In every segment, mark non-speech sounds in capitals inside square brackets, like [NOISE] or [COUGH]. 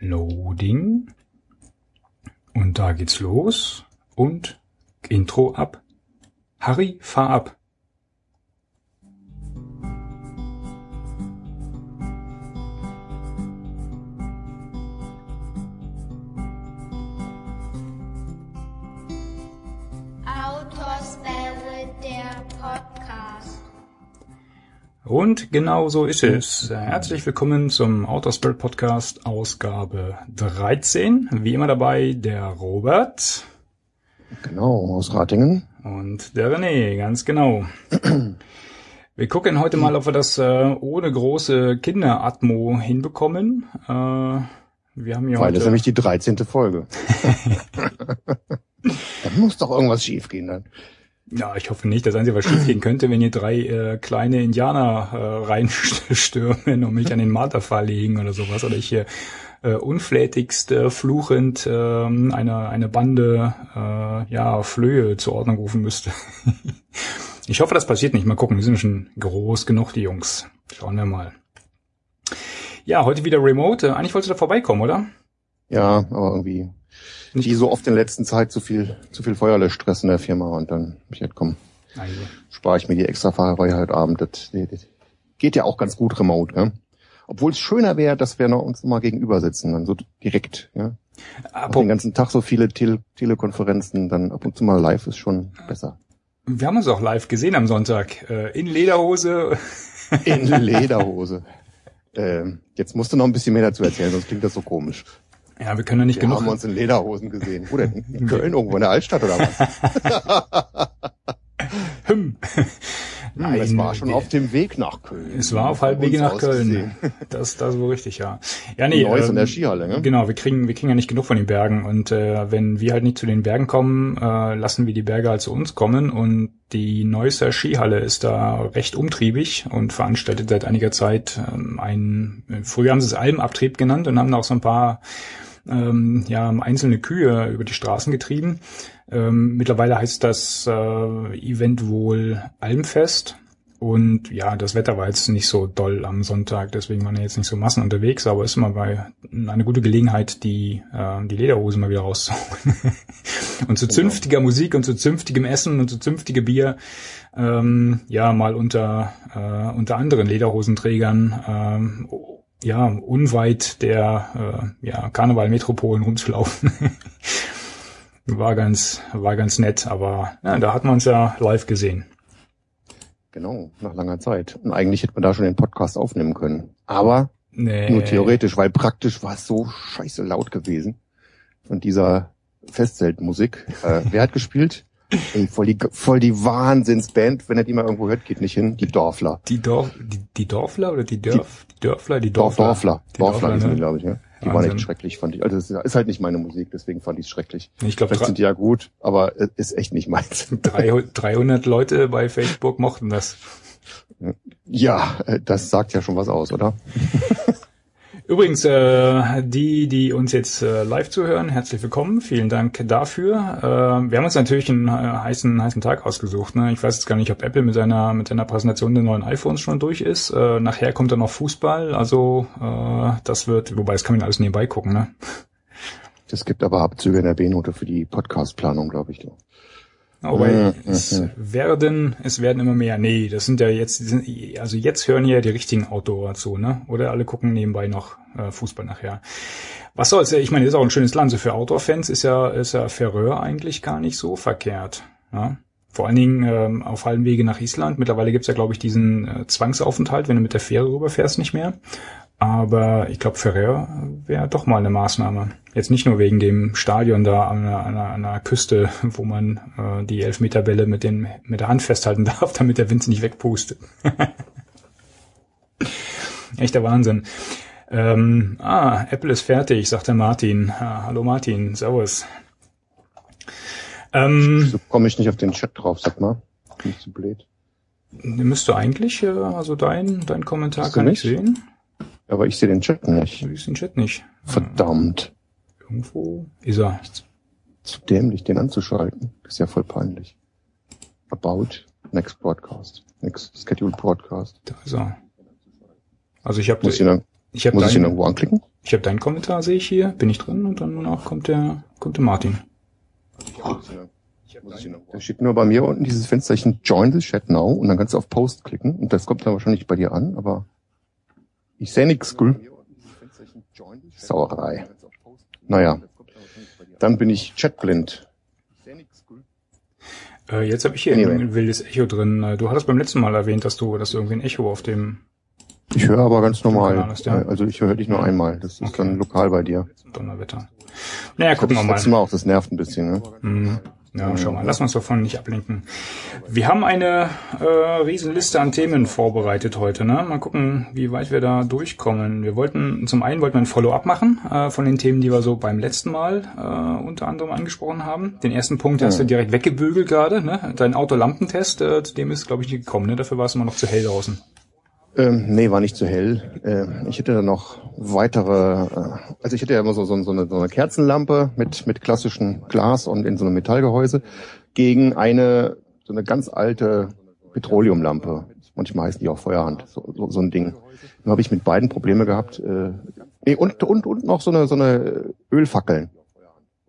Loading. Und da geht's los. Und Intro ab. Harry, fahr ab. Und genau so ist es. Herzlich willkommen zum Autospell Podcast Ausgabe 13. Wie immer dabei der Robert Genau, aus Ratingen. und der René, ganz genau. [CLEARS THROAT] Wir gucken heute mal, ob wir das äh, ohne große Kinderatmo hinbekommen. Äh, wir haben hier Weil das ist heute nämlich die 13. Folge. [LAUGHS] [LAUGHS] da muss doch irgendwas schiefgehen dann. Ja, ich hoffe nicht. Das Einzige, was schiefgehen könnte, wenn hier drei äh, kleine Indianer äh, reinstürmen [LAUGHS] und mich an den Marterpfahl legen oder sowas. Oder ich hier äh, unflätigst äh, fluchend äh, eine, eine Bande äh, ja, Flöhe zur Ordnung rufen müsste. [LAUGHS] ich hoffe, das passiert nicht. Mal gucken, die sind schon groß genug, die Jungs. Schauen wir mal. Ja, heute wieder remote. Äh, Eigentlich wolltest du da vorbeikommen, oder? Ja, aber irgendwie, wie so oft in der letzten Zeit, zu viel, zu viel Feuerlöschstress in der Firma und dann hab ich gedacht, komm, Also, spare ich mir die extra Fahrerei heute Abend. Das, das geht ja auch ganz gut remote, ja. Obwohl es schöner wäre, dass wir noch uns noch mal gegenüber sitzen, dann so direkt, ja. Apropos- den ganzen Tag so viele Tele Telekonferenzen, dann ab und zu mal live ist schon besser. wir haben uns auch live gesehen am Sonntag. Äh, in Lederhose. In [LAUGHS] Lederhose. ähm, jetzt musst du noch ein bisschen mehr dazu erzählen, sonst klingt das so komisch. Ja, wir können ja nicht Wir genug. haben uns in Lederhosen gesehen. Wo denn? [LAUGHS] In Köln irgendwo in der Altstadt oder was? [LAUGHS] Hm. [LAUGHS] Nein, es war schon auf dem Weg nach Köln. Es war auf halbwege uns nach Köln. Das, das ist wohl richtig, ja. Ja, nee. Neues in ähm, der Skihalle, ne? Genau, wir kriegen, wir kriegen ja nicht genug von den Bergen und äh, wenn wir halt nicht zu den Bergen kommen, äh, lassen wir die Berge halt zu uns kommen und die Neusser Skihalle ist da recht umtriebig und veranstaltet seit einiger Zeit ähm, ein, früher haben sie es Almabtrieb genannt und haben da auch so ein paar ähm, ja, einzelne Kühe über die Straßen getrieben. Ähm, mittlerweile heißt das äh, Event wohl Almfest. Und ja, das Wetter war jetzt nicht so doll am Sonntag, deswegen waren ja jetzt nicht so Massen unterwegs, aber ist immer bei eine gute Gelegenheit, die, äh, die Lederhosen mal wieder rauszuholen. [LAUGHS] und zu zünftiger Musik und zu zünftigem Essen und zu zünftigem Bier, ähm, ja, mal unter, äh, unter anderen Lederhosenträgern, ähm, ja, unweit der äh, ja, Karneval-Metropolen rumzulaufen. [LAUGHS] war ganz, war ganz nett, aber ja, da hat man uns ja live gesehen. Genau, nach langer Zeit. Und eigentlich hätte man da schon den Podcast aufnehmen können. Aber Nee. nur theoretisch, weil praktisch war es so scheiße laut gewesen. Von dieser Festzeltmusik. Äh, [LAUGHS] wer hat gespielt? Ey, voll die, voll die Wahnsinnsband. Wenn ihr die mal irgendwo hört, geht nicht hin. Die Dorfler. Die, Dorf, die, die Dorfler oder die Dörf, Dörfler, die Dorf, Dorfler. Dorfler. Die Dorfler, Dorfler, ne? glaube ich, ja. Die waren Wahnsinn. echt schrecklich, fand ich. Also es ist halt nicht meine Musik, deswegen fand ich es schrecklich. Ich glaube, Vielleicht sind die ja gut, aber es ist echt nicht meins. [LAUGHS] 300 Leute bei Facebook mochten das. Ja, äh, das sagt ja schon was aus, oder? [LAUGHS] Übrigens, äh, die, die uns jetzt äh, live zuhören, herzlich willkommen. Vielen Dank dafür. Äh, wir haben uns natürlich einen äh, heißen, heißen Tag ausgesucht. Ne? Ich weiß jetzt gar nicht, ob Apple mit seiner, mit seiner Präsentation der neuen iPhones schon durch ist. Äh, nachher kommt dann noch Fußball. Also äh, das wird, wobei das kann man alles nebenbei gucken. Ne? Es gibt aber Abzüge in der B-Note für die Podcast-Planung, glaube ich. Aber Mhm, es mhm. werden, es werden immer mehr. Nee, das sind ja jetzt, also jetzt hören ja die richtigen Outdoor zu, ne? Oder alle gucken nebenbei noch äh, Fußball nachher. Was soll's? Ich meine, ist auch ein schönes Land. So für Outdoor-Fans ist ja, ist ja Färöer eigentlich gar nicht so verkehrt. Ja? Vor allen Dingen ähm, auf halbem Wege nach Island. Mittlerweile gibt's ja, glaube ich, diesen äh, Zwangsaufenthalt, wenn du mit der Fähre rüberfährst, nicht mehr. Aber ich glaube, Färöer wäre doch mal eine Maßnahme. Jetzt nicht nur wegen dem Stadion da an einer, an einer, an einer Küste, wo man äh, die Elfmeterbälle mit, den, mit der Hand festhalten [LAUGHS] darf, damit der Wind sie nicht wegpustet. [LAUGHS] Echter Wahnsinn. Ähm, ah, Apple ist fertig, sagt der Martin. Ah, hallo Martin, servus. Ähm, So komme ich nicht auf den Chat drauf, sag mal. Bin ich zu blöd. müsste eigentlich, äh, also dein, dein Kommentar kann ich nicht? sehen. Aber ich sehe den Chat nicht. Du siehst den Chat nicht. Verdammt. Irgendwo ist er. Zu dämlich, den anzuschalten. Ist ja voll peinlich. About Next Broadcast. Next Scheduled Broadcast. Da ist er. Also ich habe Muss ich dann, Ich habe Muss ich den deinen, irgendwo anklicken? ich hab deinen Kommentar, sehe ich hier, bin ich drin und dann danach kommt der, kommt der Martin. Da steht nur bei mir unten dieses Fensterchen Join the Chat Now und dann kannst du auf Post klicken und das kommt dann wahrscheinlich bei dir an, aber ich sehe nix, gell? Sauerei. Naja, dann bin ich chatblind. Äh, jetzt habe ich hier Anyway. ein wildes Echo drin. Äh, Du hattest beim letzten Mal erwähnt, dass du, dass du irgendwie ein Echo auf dem Ich höre aber ganz normal. Ist, ja. Also ich höre dich nur einmal. Das ist Okay. dann lokal bei dir. Donnerwetter. Naja, gucken wir Das mal. letzte Mal auch, das nervt ein bisschen. Ne? Hm. Ja, schau mal, lass uns davon nicht ablenken. Wir haben eine äh, Riesenliste an Themen vorbereitet heute. Ne? Mal gucken, wie weit wir da durchkommen. Wir wollten, zum einen wollten wir ein Follow-up machen äh, von den Themen, die wir so beim letzten Mal äh, unter anderem angesprochen haben. Den ersten Punkt hast du direkt weggebügelt gerade. Ne? Dein Autolampentest, äh, zu dem ist, glaube ich, nicht gekommen. Ne? Dafür war es immer noch zu hell draußen. Ähm, nee, war nicht zu hell. Äh, ich hätte da noch weitere, äh, also ich hätte ja immer so, so, so, eine, so eine Kerzenlampe mit, mit klassischem Glas und in so einem Metallgehäuse gegen eine, so eine ganz alte Petroleumlampe. Manchmal heißen die auch Feuerhand, so, so, so ein Ding. Nur habe ich mit beiden Probleme gehabt. Äh, nee, und, und, und noch so eine, so eine Ölfackeln.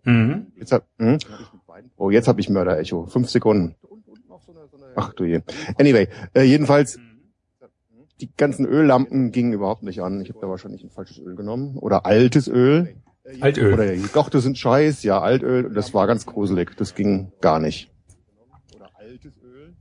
Mhm. Jetzt hab, hm? Oh, jetzt habe ich Mörder-Echo. Fünf Sekunden. Ach du je. Anyway, äh, jedenfalls, die ganzen Öllampen gingen überhaupt nicht an. Ich habe da wahrscheinlich ein falsches Öl genommen. Oder altes Öl. Altöl. Oder doch, das sind Scheiß. Ja, Altöl. Und das war ganz gruselig. Das ging gar nicht. Oder altes Öl.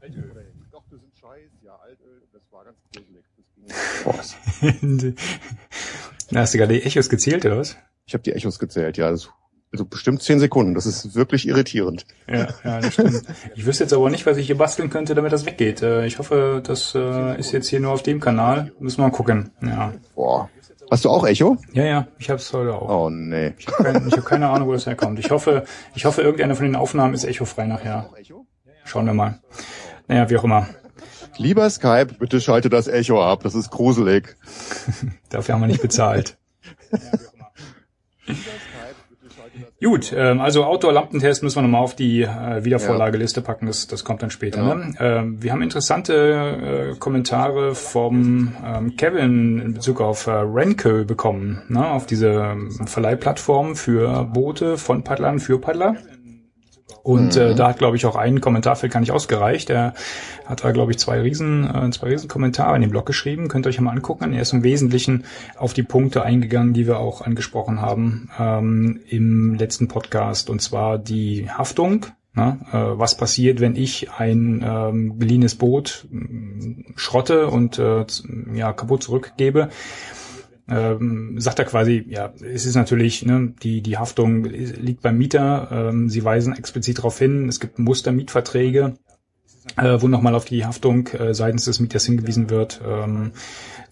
Oder doch, das sind Scheiß. Ja, Altöl. Das war ganz gruselig. Das ging Boah, [LAUGHS] Na, hast du gerade die Echos gezählt, oder was? ich habe die Echos gezählt. Ja, das, also bestimmt zehn Sekunden. Das ist wirklich irritierend. Ja, ja, das stimmt. Ich wüsste jetzt aber nicht, was ich hier basteln könnte, damit das weggeht. Äh, Ich hoffe, das äh, ist jetzt hier nur auf dem Kanal. Müssen wir mal gucken. Ja, Boah. Hast du auch Echo? ja, ja ich habe es heute auch. Oh nee. Ich habe kein, hab keine Ahnung, wo das herkommt. Ich hoffe, ich hoffe, irgendeine von den Aufnahmen ist echofrei nachher. Schauen wir mal. Naja, wie auch immer. Lieber Skype, bitte schalte das Echo ab. Das ist gruselig. [LAUGHS] Dafür haben wir nicht bezahlt. [LAUGHS] Gut, ähm, also Outdoor-Lampentest müssen wir nochmal auf die äh, Wiedervorlageliste packen, das, das kommt dann später. Ja. Ne? Ähm, wir haben interessante äh, Kommentare vom ähm, Kevin in Bezug auf äh, Renko bekommen, ne? auf diese ähm, Verleihplattform für Boote von Paddlern für Paddler. Und äh, da hat, glaube ich, auch ein Kommentarfeld gar nicht ausgereicht. Er hat da, glaube ich, zwei riesen, äh, zwei riesen Kommentare in den Blog geschrieben. Könnt ihr euch mal angucken. Er ist im Wesentlichen auf die Punkte eingegangen, die wir auch angesprochen haben ähm, im letzten Podcast. Und zwar die Haftung. Ne? Äh, was passiert, wenn ich ein ähm, beliehenes Boot mh, schrotte und äh, ja, kaputt zurückgebe? Ähm, sagt er quasi, ja, es ist natürlich, ne, die, die Haftung liegt beim Mieter. Ähm, sie weisen explizit darauf hin, es gibt Mustermietverträge, äh, wo nochmal auf die Haftung äh, seitens des Mieters hingewiesen wird. Ähm,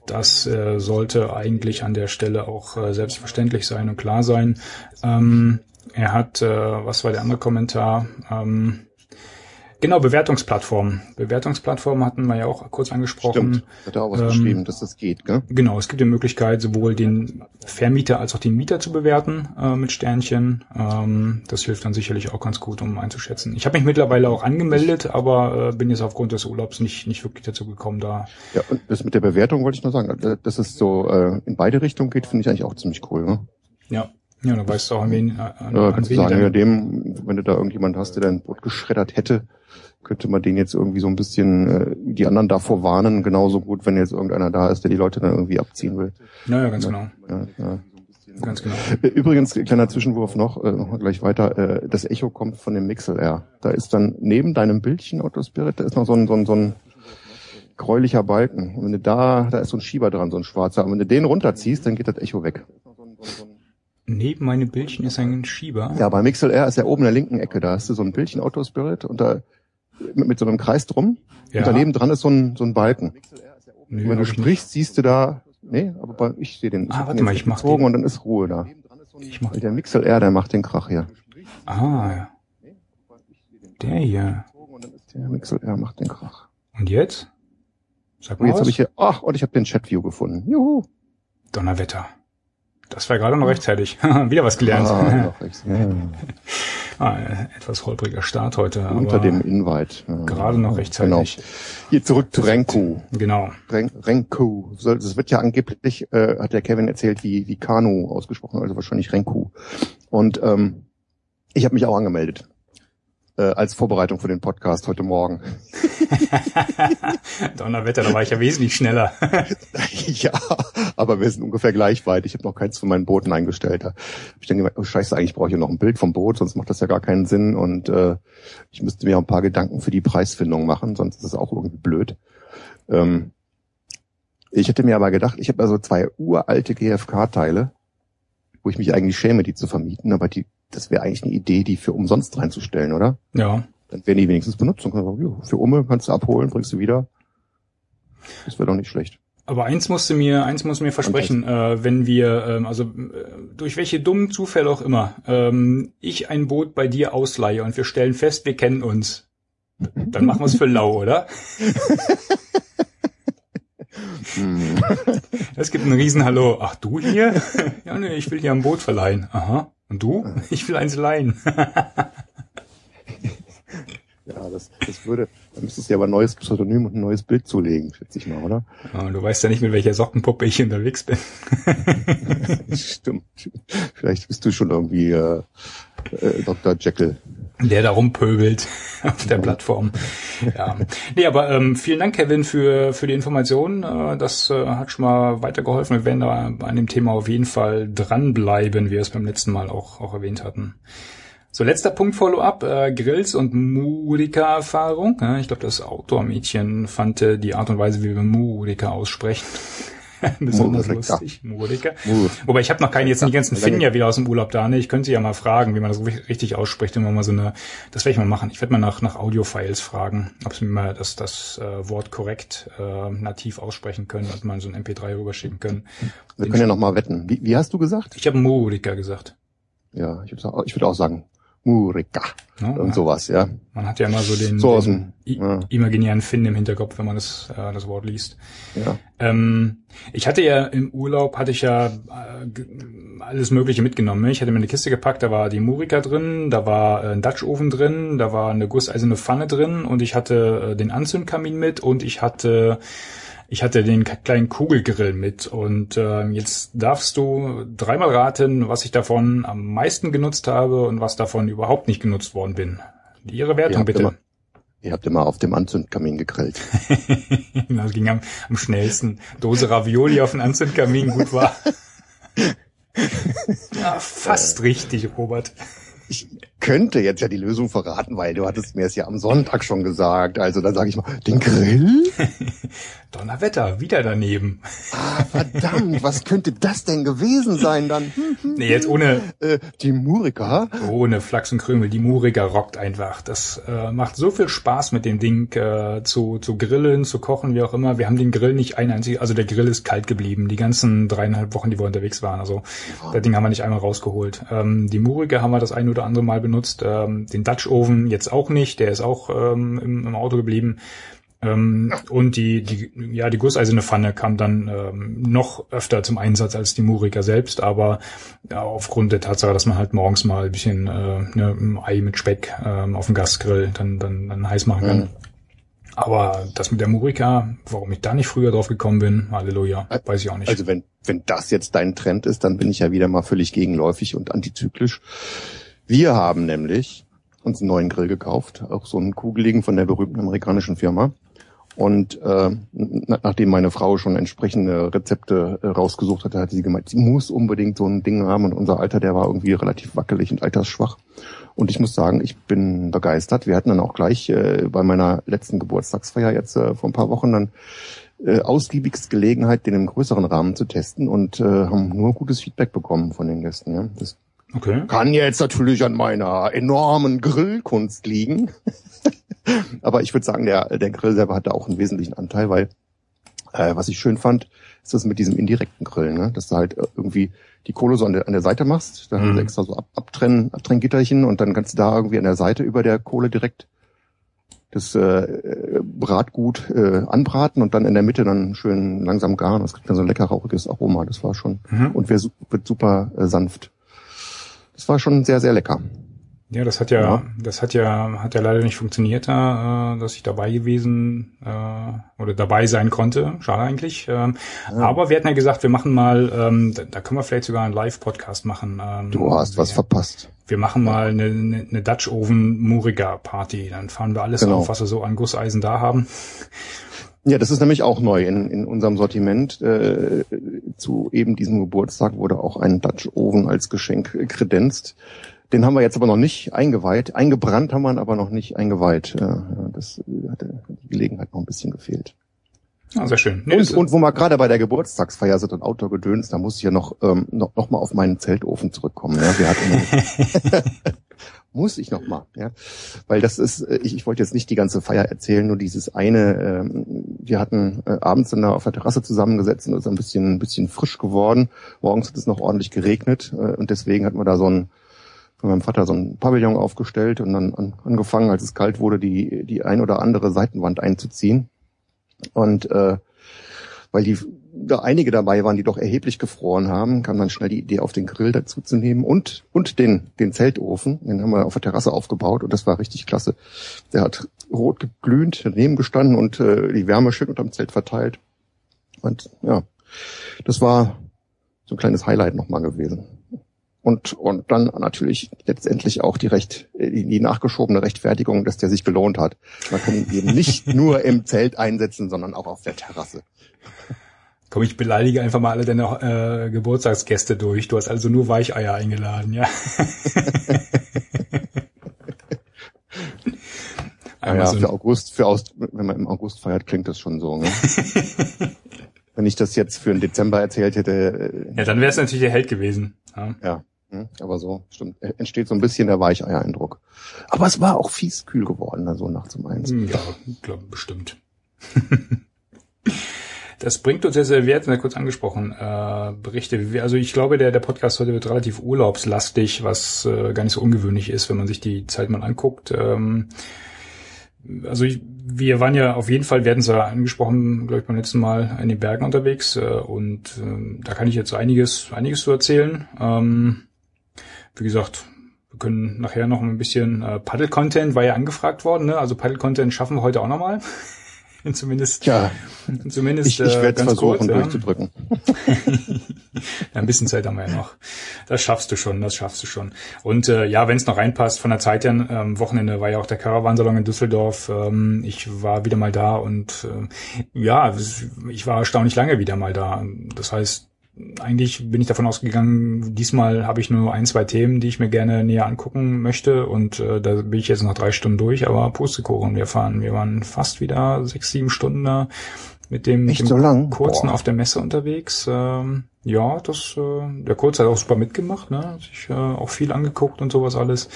das äh, sollte eigentlich an der Stelle auch äh, selbstverständlich sein und klar sein. Ähm, er hat, äh, was war der andere Kommentar? Ähm, genau, Bewertungsplattformen. Bewertungsplattformen hatten wir ja auch kurz angesprochen. Stimmt. Hat er auch was Ähm, geschrieben, dass das geht, gell? Genau, es gibt die Möglichkeit, sowohl den Vermieter als auch den Mieter zu bewerten äh, mit Sternchen. Ähm, das hilft dann sicherlich auch ganz gut, um einzuschätzen. Ich habe mich mittlerweile auch angemeldet, aber äh, bin jetzt aufgrund des Urlaubs nicht, nicht wirklich dazu gekommen, da. Ja, und das mit der Bewertung wollte ich nur sagen. äh, Dass es so äh, in beide Richtungen geht, finde ich eigentlich auch ziemlich cool. Ne? Ja, ja, dann weißt du auch, an wen, äh, an, Ja, an wen sagen, ja, dem, wenn du da irgendjemand hast, der dein Boot geschreddert hätte, könnte man den jetzt irgendwie so ein bisschen äh, die anderen davor warnen. Genauso gut, wenn jetzt irgendeiner da ist, der die Leute dann irgendwie abziehen will. Ja, ja, ganz genau. Ja, ja. Ganz genau. Übrigens, kleiner Zwischenwurf noch, äh, noch gleich weiter. Äh, das Echo kommt von dem MixLR. Da ist dann neben deinem Bildchen Autospirit, da ist noch so ein, so ein, so ein gräulicher Balken. Und wenn du da, da ist so ein Schieber dran, so ein schwarzer. Und wenn du den runterziehst, dann geht das Echo weg. Neben meinem Bildchen ist ein Schieber. Ja, bei MixLR ist ja oben in der linken Ecke, da hast du so ein Bildchen Autospirit und da mit, mit so einem Kreis drum. Ja. Und daneben dran ist so ein, so ein Balken. Nö, Und wenn du ich sprichst, siehst du da, nee, aber bei, ich sehe den. Ah, hab warte den mal, jetzt ich mach den- Und dann ist Ruhe da. Ich mach, Der MixLR, der macht den Krach hier. ah, ja. Der hier. Der MixLR macht den Krach. Und jetzt? Sag Und mal jetzt was. habe ich hier, ach, und ich habe den Chatview gefunden. Juhu. Donnerwetter. Das war gerade noch rechtzeitig. [LAUGHS] Wieder was gelernt. Ah. [LAUGHS] Ah, etwas holpriger Start heute. Unter dem Invite. Gerade noch rechtzeitig. Genau. Hier zurück zu Renku. Genau. Ren Renku. Soll- Das wird ja angeblich, äh, hat der Kevin erzählt, wie, wie Kanu ausgesprochen, also wahrscheinlich Renku. Und ähm, ich habe mich auch angemeldet. Äh, als Vorbereitung für den Podcast heute Morgen. [LAUGHS] Donnerwetter, da war ich ja wesentlich schneller. [LAUGHS] ja, aber wir sind ungefähr gleich weit. Ich habe noch keins von meinen Booten eingestellt. Da ich dann gemerkt, oh scheiße, eigentlich brauche ich ja noch ein Bild vom Boot, sonst macht das ja gar keinen Sinn. Und äh, ich müsste mir auch ein paar Gedanken für die Preisfindung machen, sonst ist es auch irgendwie blöd. Ähm, ich hätte mir aber gedacht, ich habe also zwei uralte GFK-Teile, wo ich mich eigentlich schäme, die zu vermieten, aber die, das wäre eigentlich eine Idee, die für umsonst reinzustellen, oder? ja. Dann werden die wenigstens benutzt und sagen, für Umme kannst du abholen, bringst du wieder. Das wäre doch nicht schlecht. Aber eins musste mir, eins muss mir versprechen, äh, wenn wir, ähm, also äh, durch welche dummen Zufälle auch immer, ähm, ich ein Boot bei dir ausleihe und wir stellen fest, wir kennen uns. Dann machen wir es für lau, oder? [LAUGHS] Hm. Es gibt einen riesen Hallo. Ach, du hier? Ja, nee, ich will hier ein Boot verleihen. Aha. Und du? [LAUGHS] Ich will eins leihen. [LAUGHS] Ja, das, das würde, da müsstest du ja aber ein neues Pseudonym und ein neues Bild zulegen, schätze ich mal, oder? Ja, du weißt ja nicht, mit welcher Sockenpuppe ich unterwegs bin. [LAUGHS] Stimmt. Vielleicht bist du schon irgendwie äh, äh, Dr. Jekyll. Der da rumpöbelt [LAUGHS] auf der Plattform. Ja. Nee, aber ähm, vielen Dank, Kevin, für, für die Informationen. Äh, das äh, hat schon mal weitergeholfen. Wir werden da an dem Thema auf jeden Fall dranbleiben, wie wir es beim letzten Mal auch, auch erwähnt hatten. So, letzter Punkt Follow-up, äh, Grills und Murika-Erfahrung. Ja, ich glaube, das Outdoor-Mädchen fand äh, die Art und Weise, wie wir Murika aussprechen, [LAUGHS] besonders lustig. Murika. Mur. Wobei ich habe noch keine, jetzt die ganzen Finnen ja wieder aus dem Urlaub da, ne? Ich könnte sie ja mal fragen, wie man das ri- richtig ausspricht, wenn man mal so eine, das werde ich mal machen. Ich werde mal nach, nach Audio-Files fragen, ob sie mir mal das, das äh, Wort korrekt äh, nativ aussprechen können und mal so ein MP3 rüberschicken können. Wir können ja noch mal wetten. Wie, wie hast du gesagt? Ich habe Murika gesagt. Ja, ich würde auch, ich würd auch sagen Murika Ne? und sowas, ja. Man hat ja immer so den, So den ja. imaginären Finn im Hinterkopf, wenn man das, äh, das Wort liest. ja. Ähm, ich hatte ja im Urlaub, hatte ich ja äh, alles Mögliche mitgenommen. ne? Ich hatte mir eine Kiste gepackt, da war die Murika drin, da war äh, ein Dutch Oven drin, da war eine gusseiserne Pfanne drin und ich hatte äh, den Anzündkamin mit und ich hatte ich hatte den kleinen Kugelgrill mit und ähm, jetzt darfst du dreimal raten, was ich davon am meisten genutzt habe und was davon überhaupt nicht genutzt worden bin. Ihre Ihr Wertung bitte. immer, ihr habt immer auf dem Anzündkamin gegrillt. [LAUGHS] das ging am, am schnellsten. Dose Ravioli auf den Anzündkamin, gut war. [LAUGHS] ja, fast richtig, Robert. Ich könnte jetzt ja die Lösung verraten, weil du hattest mir es ja am Sonntag schon gesagt. Also dann sage ich mal, den Grill? [LAUGHS] Donnerwetter, wieder daneben. Ah, verdammt, was könnte das denn gewesen sein dann? [LAUGHS] Nee, jetzt ohne, [LAUGHS] äh, die Murika? ohne Flachs und Krümel. Die Muriger rockt einfach. Das äh, macht so viel Spaß mit dem Ding äh, zu, zu grillen, zu kochen, wie auch immer. Wir haben den Grill nicht ein einzig, also der Grill ist kalt geblieben, die ganzen dreieinhalb Wochen, die wir unterwegs waren. Also das Ding haben wir nicht einmal rausgeholt. Ähm, die Muriger haben wir das ein oder andere Mal benutzt. Ähm, den Dutch Oven jetzt auch nicht, der ist auch ähm, im, im Auto geblieben. Ähm, und die, die, ja, die gusseiserne Pfanne kam dann ähm, noch öfter zum Einsatz als die Muriker selbst, aber ja, aufgrund der Tatsache, dass man halt morgens mal ein bisschen äh, ne, ein Ei mit Speck ähm, auf dem Gasgrill dann, dann, dann heiß machen kann. Mhm. Aber das mit der Murika, warum ich da nicht früher drauf gekommen bin, Halleluja, weiß ich auch nicht. Also wenn, wenn das jetzt dein Trend ist, dann bin ich ja wieder mal völlig gegenläufig und antizyklisch. Wir haben nämlich uns einen neuen Grill gekauft, auch so einen kugeligen von der berühmten amerikanischen Firma. Und äh, na, nachdem meine Frau schon entsprechende Rezepte äh, rausgesucht hatte, hat sie gemeint, sie muss unbedingt so ein Ding haben. Und unser Alter, der war irgendwie relativ wackelig und altersschwach. Und ich muss sagen, ich bin begeistert. Wir hatten dann auch gleich äh, bei meiner letzten Geburtstagsfeier jetzt äh, vor ein paar Wochen dann äh, ausgiebigst Gelegenheit, den im größeren Rahmen zu testen und äh, haben nur gutes Feedback bekommen von den Gästen. Ja. Das okay. kann jetzt natürlich an meiner enormen Grillkunst liegen. [LAUGHS] Aber ich würde sagen, der, der Grill selber hat da auch einen wesentlichen Anteil, weil äh, was ich schön fand, ist das mit diesem indirekten Grillen, ne? dass du halt äh, irgendwie die Kohle so an der, an der Seite machst, da haben Mhm. extra so Ab Abtrennen, Abtrenngitterchen und dann kannst du da irgendwie an der Seite über der Kohle direkt das äh, Bratgut äh, anbraten und dann in der Mitte dann schön langsam garen. Das kriegt dann so ein lecker rauchiges Aroma. Das war schon Mhm. und wird super äh, sanft. Das war schon sehr, sehr lecker. Ja, das hat ja, ja, das hat ja, hat ja leider nicht funktioniert, äh, dass ich dabei gewesen äh, oder dabei sein konnte. Schade eigentlich. Ähm, ja. Aber wir hatten ja gesagt, wir machen mal, ähm, da, da können wir vielleicht sogar einen Live-Podcast machen. Ähm, du hast wir, was verpasst. Wir machen mal eine, eine, eine Dutch Oven Muriga Party. Dann fahren wir alles genau. auf, was wir so an Gusseisen da haben. Ja, das ist nämlich auch neu in, in unserem Sortiment. Äh, zu eben diesem Geburtstag wurde auch ein Dutch Oven als Geschenk kredenzt. Den haben wir jetzt aber noch nicht eingeweiht. Eingebrannt haben wir ihn aber noch nicht eingeweiht. Das hat die Gelegenheit noch ein bisschen gefehlt. Ah, sehr schön. Nee, und, und wo wir gerade bei der Geburtstagsfeier sind und Outdoor-Gedöns, da muss ich ja noch, ähm, noch, noch mal auf meinen Zeltofen zurückkommen. Ja. Wir hatten muss ich noch mal, ja, weil das ist, äh, ich, ich wollte jetzt nicht die ganze Feier erzählen, nur dieses eine. Ähm, wir hatten äh, abends dann da auf der Terrasse zusammengesetzt und ist ein bisschen, ein bisschen frisch geworden. Morgens hat es noch ordentlich geregnet äh, und deswegen hatten wir da so ein von meinem Vater so ein Pavillon aufgestellt und dann an, angefangen, als es kalt wurde, die, die ein oder andere Seitenwand einzuziehen. Und äh, weil die da einige dabei waren, die doch erheblich gefroren haben, kam dann schnell die Idee, auf den Grill dazu zu nehmen und, und den, den Zeltofen. Den haben wir auf der Terrasse aufgebaut und das war richtig klasse. Der hat rot geglüht, daneben gestanden und äh, die Wärme schön unterm Zelt verteilt. Und ja, das war so ein kleines Highlight nochmal gewesen und, und dann natürlich letztendlich auch die recht, die, nachgeschobene Rechtfertigung, dass der sich gelohnt hat. Man kann ihn eben nicht [LAUGHS] nur im Zelt einsetzen, sondern auch auf der Terrasse. Komm, ich beleidige einfach mal alle deine äh, Geburtstagsgäste durch. Du hast also nur Weicheier eingeladen, ja. [LAUGHS] ja, so für August, für August, wenn man im August feiert, klingt das schon so. Ne? [LAUGHS] wenn ich das jetzt für den Dezember erzählt hätte. Äh, ja, dann wäre es natürlich der Held gewesen. Ja. ja. Hm, aber so, stimmt, entsteht so ein bisschen der Weicheier-Eindruck. Aber es war auch fies kühl geworden, also nachts um eins. Hm, ja, glaube bestimmt. [LAUGHS] Das bringt uns sehr, sehr wert, kurz angesprochen, äh, Berichte. Also ich glaube, der, der Podcast heute wird relativ urlaubslastig, was äh, gar nicht so ungewöhnlich ist, wenn man sich die Zeit mal anguckt. Ähm, also ich, wir waren ja auf jeden Fall, wir hatten es ja angesprochen, glaube ich, beim letzten Mal in den Bergen unterwegs äh, und äh, da kann ich jetzt einiges, einiges zu erzählen. Ähm, wie gesagt, wir können nachher noch ein bisschen äh, Paddle-Content war ja angefragt worden, ne? Also Paddle-Content schaffen wir heute auch nochmal. [LAUGHS] zumindest. Ja. Zumindest. Ich, ich äh, werde versuchen kurz, durchzudrücken. [LAUGHS] ja, ein bisschen Zeit haben wir ja noch. Das schaffst du schon, das schaffst du schon. Und äh, ja, wenn es noch reinpasst, von der Zeit her, ähm, Wochenende war ja auch der Caravansalon in Düsseldorf. Ähm, ich war wieder mal da und äh, ja, ich war erstaunlich lange wieder mal da. Das heißt, eigentlich bin ich davon ausgegangen, diesmal habe ich nur ein, zwei Themen, die ich mir gerne näher angucken möchte und äh, da bin ich jetzt noch drei Stunden durch, aber Pustekuchen, wir fahren, wir waren fast wieder sechs, sieben Stunden da mit dem, mit dem so lang? kurzen Boah. auf der Messe unterwegs. Ähm, ja, das, äh, der Kurz hat auch super mitgemacht, ne? Hat sich äh, auch viel angeguckt und sowas alles.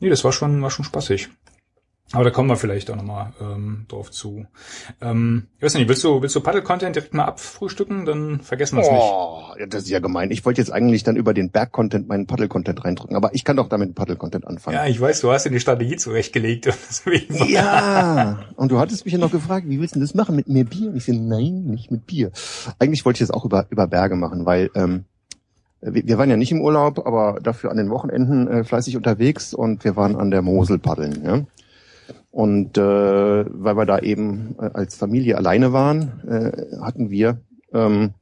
Nee, das war schon, war schon spaßig. Aber da kommen wir vielleicht auch nochmal ähm, drauf zu. Ähm, ich weiß nicht, willst du, willst du Paddle-Content direkt mal abfrühstücken? Dann vergessen wir es oh, nicht. Das ist ja gemein. Ich wollte jetzt eigentlich dann über den Berg-Content meinen Paddle-Content reindrücken, aber ich kann doch damit Paddle-Content anfangen. Ja, ich weiß, du hast dir die Strategie zurechtgelegt. [LAUGHS] ja, und du hattest mich ja noch gefragt, wie willst du das machen? Mit mehr Bier? Und ich so, nein, nicht mit Bier. Eigentlich wollte ich das auch über, über Berge machen, weil ähm, wir waren ja nicht im Urlaub, aber dafür an den Wochenenden äh, fleißig unterwegs und wir waren an der Mosel paddeln. Ja? Und äh, weil wir da eben äh, als Familie alleine waren, äh, hatten wir ähm,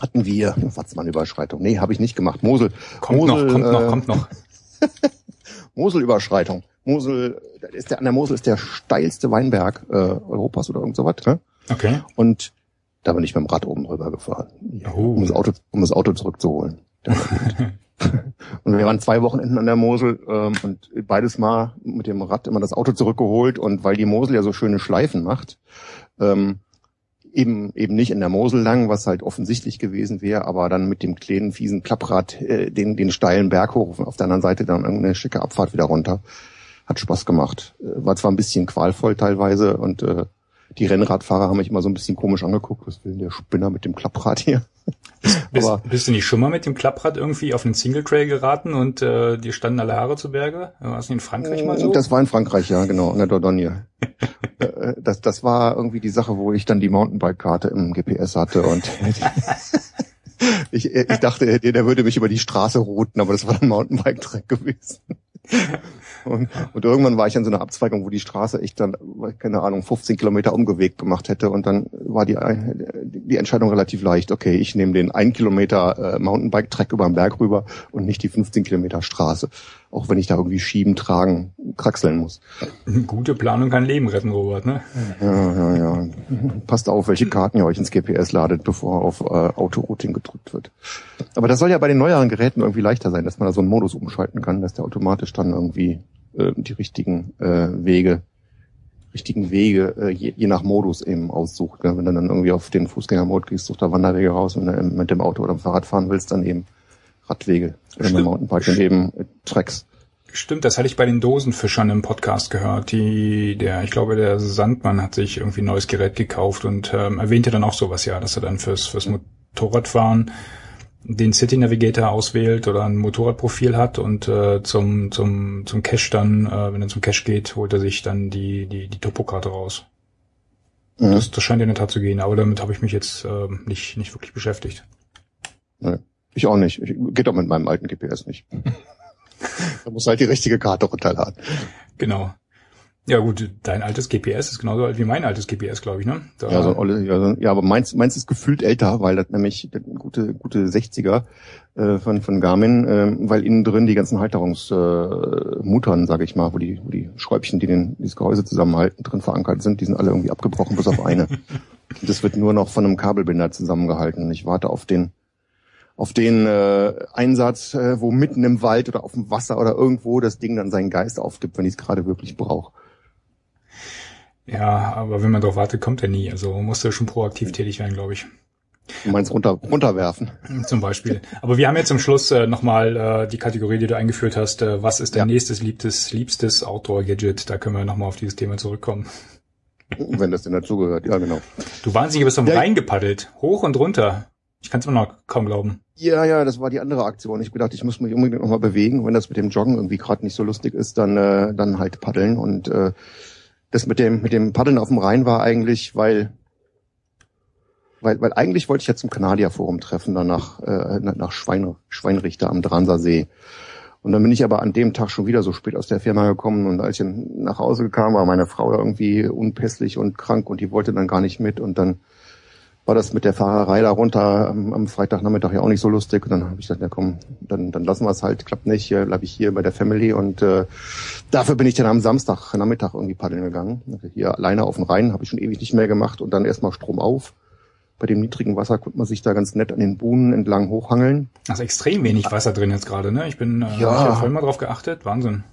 hatten wir Watzmann-Überschreitung. Nee, habe ich nicht gemacht. Mosel. Kommt Mosel, noch, kommt äh, noch, kommt noch. [LAUGHS] Mosel-Überschreitung. Mosel, ist der, an der Mosel ist der steilste Weinberg äh, Europas oder irgend sowas. Ne? Okay. Und da bin ich mit dem Rad oben drüber gefahren, oh. um, das Auto, um das Auto zurückzuholen. Und wir waren zwei Wochenenden an der Mosel ähm, und beides Mal mit dem Rad immer das Auto zurückgeholt und weil die Mosel ja so schöne Schleifen macht, ähm, eben eben nicht in der Mosel lang, was halt offensichtlich gewesen wäre, aber dann mit dem kleinen fiesen Klapprad äh, den den steilen Berg hoch und auf der anderen Seite dann irgendeine schicke Abfahrt wieder runter. Hat Spaß gemacht. Äh, war zwar ein bisschen qualvoll teilweise und äh, die Rennradfahrer haben mich immer so ein bisschen komisch angeguckt. Was will denn der Spinner mit dem Klapprad hier? [LAUGHS] Bist, Aber, bist du nicht schon mal mit dem Klapprad irgendwie auf einen Single Trail geraten und äh, dir standen alle Haare zu Berge? War das in Frankreich mal so? Das war in Frankreich, ja, genau, in der Dordogne. [LAUGHS] Äh, das, das war irgendwie die Sache, wo ich dann die Mountainbike-Karte im GPS hatte und [LAUGHS] ich, ich dachte, der, der würde mich über die Straße routen, aber das war ein Mountainbike-Track gewesen. Und, und irgendwann war ich an so einer Abzweigung, wo die Straße echt dann, keine Ahnung, 15 Kilometer Umgeweg gemacht hätte und dann war die, die Entscheidung relativ leicht. Okay, ich nehme den 1 Kilometer äh, Mountainbike-Track über den Berg rüber und nicht die 15 Kilometer Straße. Auch wenn ich da irgendwie schieben, tragen, kraxeln muss. Gute Planung kann Leben retten, Robert, ne? Ja, ja, ja. Passt auf, welche Karten ihr euch ins GPS ladet, bevor auf äh, Autorouting gedrückt wird. Aber das soll ja bei den neueren Geräten irgendwie leichter sein, dass man da so einen Modus umschalten kann, dass der automatisch dann irgendwie äh, die richtigen äh, Wege richtigen Wege äh, je, je nach Modus eben aussucht. Ne? Wenn du dann irgendwie auf den Fußgängermodus gehst, sucht da Wanderwege raus. Wenn du mit dem Auto oder dem Fahrrad fahren willst, dann eben Radwege. Oder mit dem Mountainbike dann eben Tracks. Stimmt, das hatte ich bei den Dosenfischern im Podcast gehört. Die, der, ich glaube, der Sandmann hat sich irgendwie ein neues Gerät gekauft und ähm, erwähnte dann auch sowas, ja, dass er dann fürs, fürs Motorradfahren den City Navigator auswählt oder ein Motorradprofil hat und äh, zum zum zum Cache dann, äh, wenn er zum Cache geht, holt er sich dann die die die Topokarte raus. Mhm. Das, das scheint in der Tat zu gehen, aber damit habe ich mich jetzt äh, nicht nicht wirklich beschäftigt. Nee, ich auch nicht. Ich, geht auch mit meinem alten GPS nicht. [LAUGHS] da muss halt die richtige Karte runterladen. Genau. Ja gut, dein altes GPS ist genauso alt wie mein altes GPS, glaube ich, ne? Da ja, so olle, ja, so, ja, aber meins, meins ist gefühlt älter, weil das nämlich das gute gute 60er äh, von von Garmin, äh, weil innen drin die ganzen Halterungsmuttern, äh, sage ich mal, wo die wo die Schräubchen, die den dieses Gehäuse zusammenhalten, drin verankert sind, die sind alle irgendwie abgebrochen bis auf eine. [LAUGHS] das wird nur noch von einem Kabelbinder zusammengehalten. Ich warte auf den auf den äh, Einsatz, äh, wo mitten im Wald oder auf dem Wasser oder irgendwo das Ding dann seinen Geist aufgibt, wenn ich es gerade wirklich brauche. Ja, aber wenn man darauf wartet, kommt er nie. Also man muss ja schon proaktiv tätig werden, glaube ich. Du meinst runter, runterwerfen. [LAUGHS] Zum Beispiel. Aber wir haben jetzt zum Schluss äh, nochmal äh, die Kategorie, die du eingeführt hast. Äh, was ist dein ja. nächstes liebstes, liebstes Outdoor-Gadget? Da können wir nochmal auf dieses Thema zurückkommen. Wenn das denn dazugehört, ja genau. Du wahnsinnig bist am ja, Rhein gepaddelt. Hoch und runter. Ich kann es immer noch kaum glauben. Ja, ja, das war die andere Aktion. Ich gedacht, ich muss mich unbedingt nochmal bewegen. Wenn das mit dem Joggen irgendwie gerade nicht so lustig ist, dann, äh, dann halt paddeln. Und äh, das mit dem, mit dem Paddeln auf dem Rhein war eigentlich, weil, weil, weil eigentlich wollte ich ja zum Kanadierforum treffen, dann nach, äh, nach Schwein, Schweinrichter am Dranser See. Und dann bin ich aber an dem Tag schon wieder so spät aus der Firma gekommen und als ich nach Hause kam, war meine Frau irgendwie unpässlich und krank und die wollte dann gar nicht mit und dann war das mit der Fahrerei da runter am, am Freitagnachmittag ja auch nicht so lustig. Und dann habe ich gesagt, ja komm, dann, dann lassen wir es halt, klappt nicht, bleibe ich hier bei der Family. Und äh, dafür bin ich dann am Samstag Nachmittag irgendwie paddeln gegangen. Also hier alleine auf dem Rhein habe ich schon ewig nicht mehr gemacht und dann erstmal Strom auf. Bei dem niedrigen Wasser konnte man sich da ganz nett an den Buhnen entlang hochhangeln. Also extrem wenig Wasser drin jetzt gerade, ne? Ich bin äh, ja. ich vorhin mal drauf geachtet. Wahnsinn.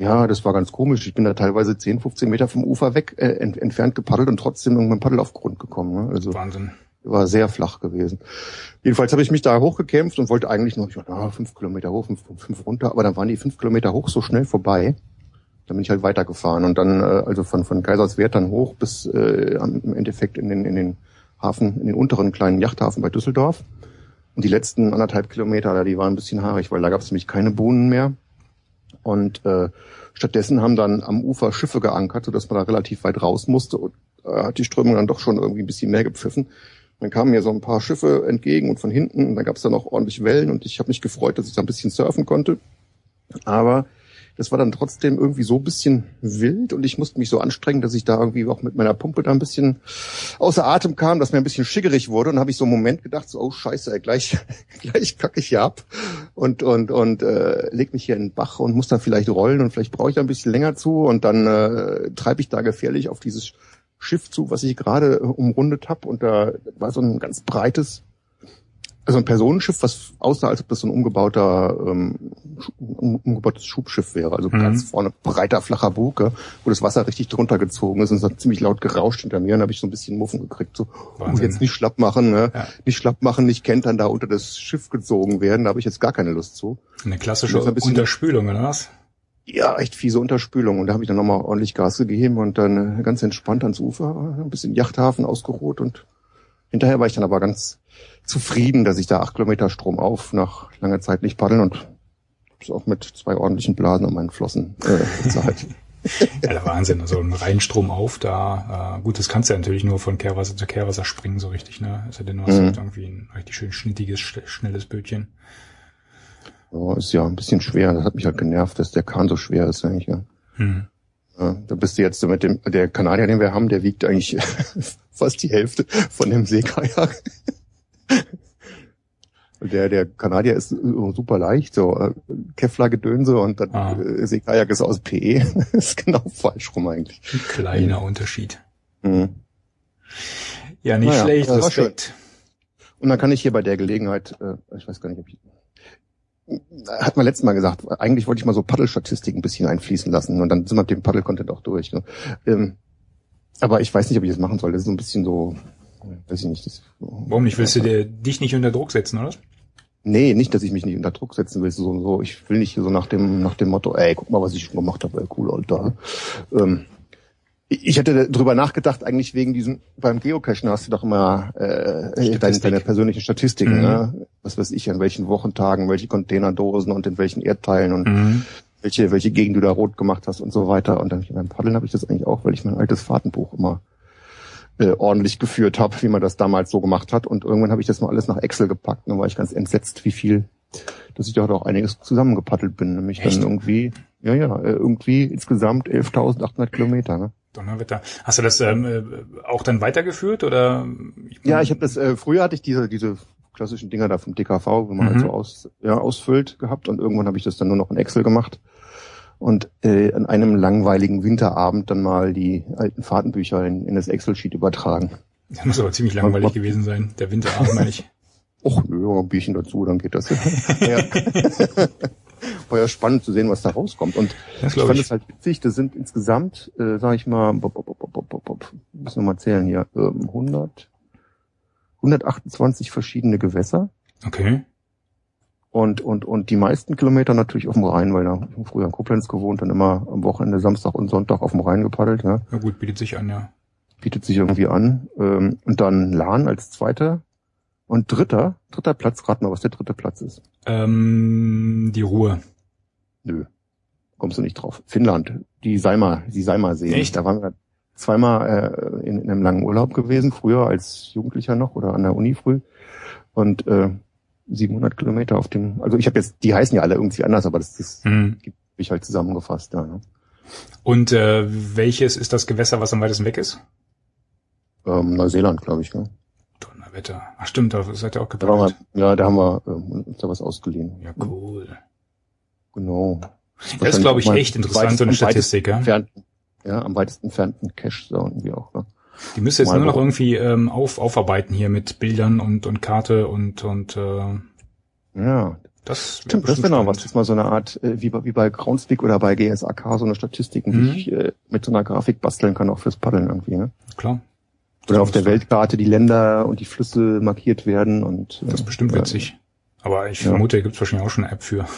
Ja, das war ganz komisch. Ich bin da teilweise 10, 15 Meter vom Ufer weg äh, ent, entfernt gepaddelt und trotzdem irgendwann Paddel auf Grund gekommen. Ne? Also Wahnsinn. War sehr flach gewesen. Jedenfalls habe ich mich da hochgekämpft und wollte eigentlich noch, ich dachte, ah, fünf Kilometer hoch, fünf, fünf runter, aber dann waren die fünf Kilometer hoch so schnell vorbei. Dann bin ich halt weitergefahren und dann, äh, also von, von Kaiserswerth dann hoch bis äh, im Endeffekt in den, in den Hafen, in den unteren kleinen Yachthafen bei Düsseldorf. Und die letzten anderthalb Kilometer, die waren ein bisschen haarig, weil da gab es nämlich keine Bohnen mehr. Und äh, stattdessen haben dann am Ufer Schiffe geankert, sodass man da relativ weit raus musste und äh, hat die Strömung dann doch schon irgendwie ein bisschen mehr gepfiffen. Dann kamen mir so ein paar Schiffe entgegen und von hinten und dann gab es dann auch ordentlich Wellen und ich habe mich gefreut, dass ich da ein bisschen surfen konnte. Aber das war dann trotzdem irgendwie so ein bisschen wild und ich musste mich so anstrengen, dass ich da irgendwie auch mit meiner Pumpe da ein bisschen außer Atem kam, dass mir ein bisschen schiggerig wurde. Und habe ich so einen Moment gedacht, so, oh scheiße, gleich, [LAUGHS] gleich kacke ich hier ab und, und, und äh, leg mich hier in den Bach und muss da vielleicht rollen und vielleicht brauche ich da ein bisschen länger zu. Und dann äh, treibe ich da gefährlich auf dieses Schiff zu, was ich gerade umrundet habe und da war so ein ganz breites also ein Personenschiff, was aussah, als ob das so ein umgebauter, ähm, umgebautes Schubschiff wäre. Also mhm. ganz vorne breiter, flacher Bug, wo das Wasser richtig drunter gezogen ist und es hat ziemlich laut gerauscht hinter mir und habe ich so ein bisschen Muffen gekriegt. So, oh, jetzt nicht schlapp machen, ne? Ja. Nicht schlapp machen, nicht kentern, da unter das Schiff gezogen werden. Da habe ich jetzt gar keine Lust zu. Eine klassische ein Unterspülung, oder was? Ja, echt fiese Unterspülung. Und da habe ich dann nochmal ordentlich Gas gegeben und dann ganz entspannt ans Ufer, ein bisschen Yachthafen ausgeruht und hinterher war ich dann aber ganz zufrieden, dass ich da acht Kilometer Strom auf nach langer Zeit nicht paddeln und ist auch mit zwei ordentlichen Blasen an meinen Flossen äh, bezahlt. [LAUGHS] [LAUGHS] ja, der Wahnsinn. Also ein Reinstrom auf, da, äh, gut, das kannst du ja natürlich nur von Kehrwasser zu Kehrwasser springen, so richtig, ne? Also denn du hast mhm. halt irgendwie ein richtig schön schnittiges, schnelles Bötchen. Ja, ist ja ein bisschen schwer. Das hat mich halt genervt, dass der Kahn so schwer ist eigentlich. Ja. Hm. Ja, da bist du jetzt mit dem, der Kanadier, den wir haben, der wiegt eigentlich [LAUGHS] fast die Hälfte von dem Seekajak. [LAUGHS] Der, der Kanadier ist super leicht, so äh, Kevlar-Gedönse und das Ah. äh, Seekajak ist aus PE. [LAUGHS] ist genau falsch rum eigentlich. Ein kleiner Unterschied. Mhm. Ja, nicht Naja, schlecht, Respekt. Und dann kann ich hier bei der Gelegenheit, äh, ich weiß gar nicht, ob ich, hat man letztes Mal gesagt, eigentlich wollte ich mal so Paddelstatistiken ein bisschen einfließen lassen und dann sind wir mit dem Paddel-Content auch durch. Ne? Ähm, aber ich weiß nicht, ob ich das machen soll. Das ist so ein bisschen so, weiß ich nicht. Das, Warum nicht? Willst du dir, dich nicht unter Druck setzen, oder? Nee, nicht, dass ich mich nicht unter Druck setzen will. So, so, ich will nicht so nach dem, nach dem Motto, ey, guck mal, was ich schon gemacht habe, ey, cool, Alter. Ähm, ich hätte drüber nachgedacht, eigentlich wegen diesem, beim Geocachen hast du doch immer äh, deine, deine persönlichen Statistiken, Mhm. ne? Was weiß ich, an welchen Wochentagen, welche Containerdosen und in welchen Erdteilen und Mhm. welche, welche Gegend du da rot gemacht hast und so weiter. Und dann beim Paddeln habe ich das eigentlich auch, weil ich mein altes Fahrtenbuch immer äh, ordentlich geführt habe, wie man das damals so gemacht hat. Und irgendwann habe ich das mal alles nach Excel gepackt und dann war ich ganz entsetzt, wie viel, dass ich da auch einiges zusammengepaddelt bin. Nämlich Echt? dann irgendwie, ja, ja, äh, irgendwie insgesamt 11.800 Kilometer. Ne? Donnerwetter. Hast du das ähm, äh, auch dann weitergeführt oder? Ja, ich habe das, äh, früher hatte ich diese, diese klassischen Dinger da vom DKV, wo man Mhm. halt so aus, ja, ausfüllt gehabt und irgendwann habe ich das dann nur noch in Excel gemacht und äh, an einem langweiligen Winterabend dann mal die alten Fahrtenbücher in, in das Excel-Sheet übertragen. Das muss aber ziemlich langweilig gewesen sein. Der Winterabend, meine ich. Och, nö, ein Bierchen dazu, dann geht das. ja. [LAUGHS] War ja spannend zu sehen, was da rauskommt. Und Das ich fand ich. es halt witzig, das sind insgesamt, äh, sage ich mal, bop, bop, bop, bop, bop, bop, müssen wir mal zählen hier, ähm, 100, 128 verschiedene Gewässer. Okay. Und, und, und die meisten Kilometer natürlich auf dem Rhein, weil da früher in Koblenz gewohnt, dann immer am Wochenende Samstag und Sonntag auf dem Rhein gepaddelt, ja. Na gut, bietet sich an, ja. Bietet sich irgendwie an. Ähm, und dann Lahn als zweiter. Und dritter, dritter Platz, rat mal, was der dritte Platz ist. Ähm, die Ruhe. Nö. Kommst du nicht drauf. Finnland, die Seimer, die Seimerseen. Echt? Da waren wir zweimal äh, in, in einem langen Urlaub gewesen, früher als Jugendlicher noch oder an der Uni früh. Und äh, 700 Kilometer auf dem, also ich habe jetzt, die heißen ja alle irgendwie anders, aber das, das Mhm. habe ich halt zusammengefasst da. Ne? Und äh, welches ist das Gewässer, was am weitesten weg ist? Ähm, Neuseeland, glaube ich. Ne? Donnerwetter. Ach stimmt, da seid ihr auch wir, ja, da haben wir ähm, uns da was ausgeliehen. Ja, cool. Genau. Das ist, glaube ich, echt interessant, so eine Statistik, ja. Entfernten, ja, am weitesten entfernten Cache da irgendwie auch. Ne? Die müsst ihr jetzt nur noch irgendwie ähm, auf, aufarbeiten hier mit Bildern und, und Karte und, und äh, Ja, das Stimmt, das wäre noch was. Das ist mal so eine Art, äh, wie, bei- wie bei Groundspeak oder bei GSAK, so eine Statistiken, Mhm. die ich äh, mit so einer Grafik basteln kann, auch fürs Paddeln irgendwie. Ne? Klar. Oder auf der Weltkarte die Länder und die Flüsse markiert werden und äh, Das ist bestimmt witzig. Aber ich Ja. vermute, da gibt's wahrscheinlich auch schon eine App für. [LAUGHS]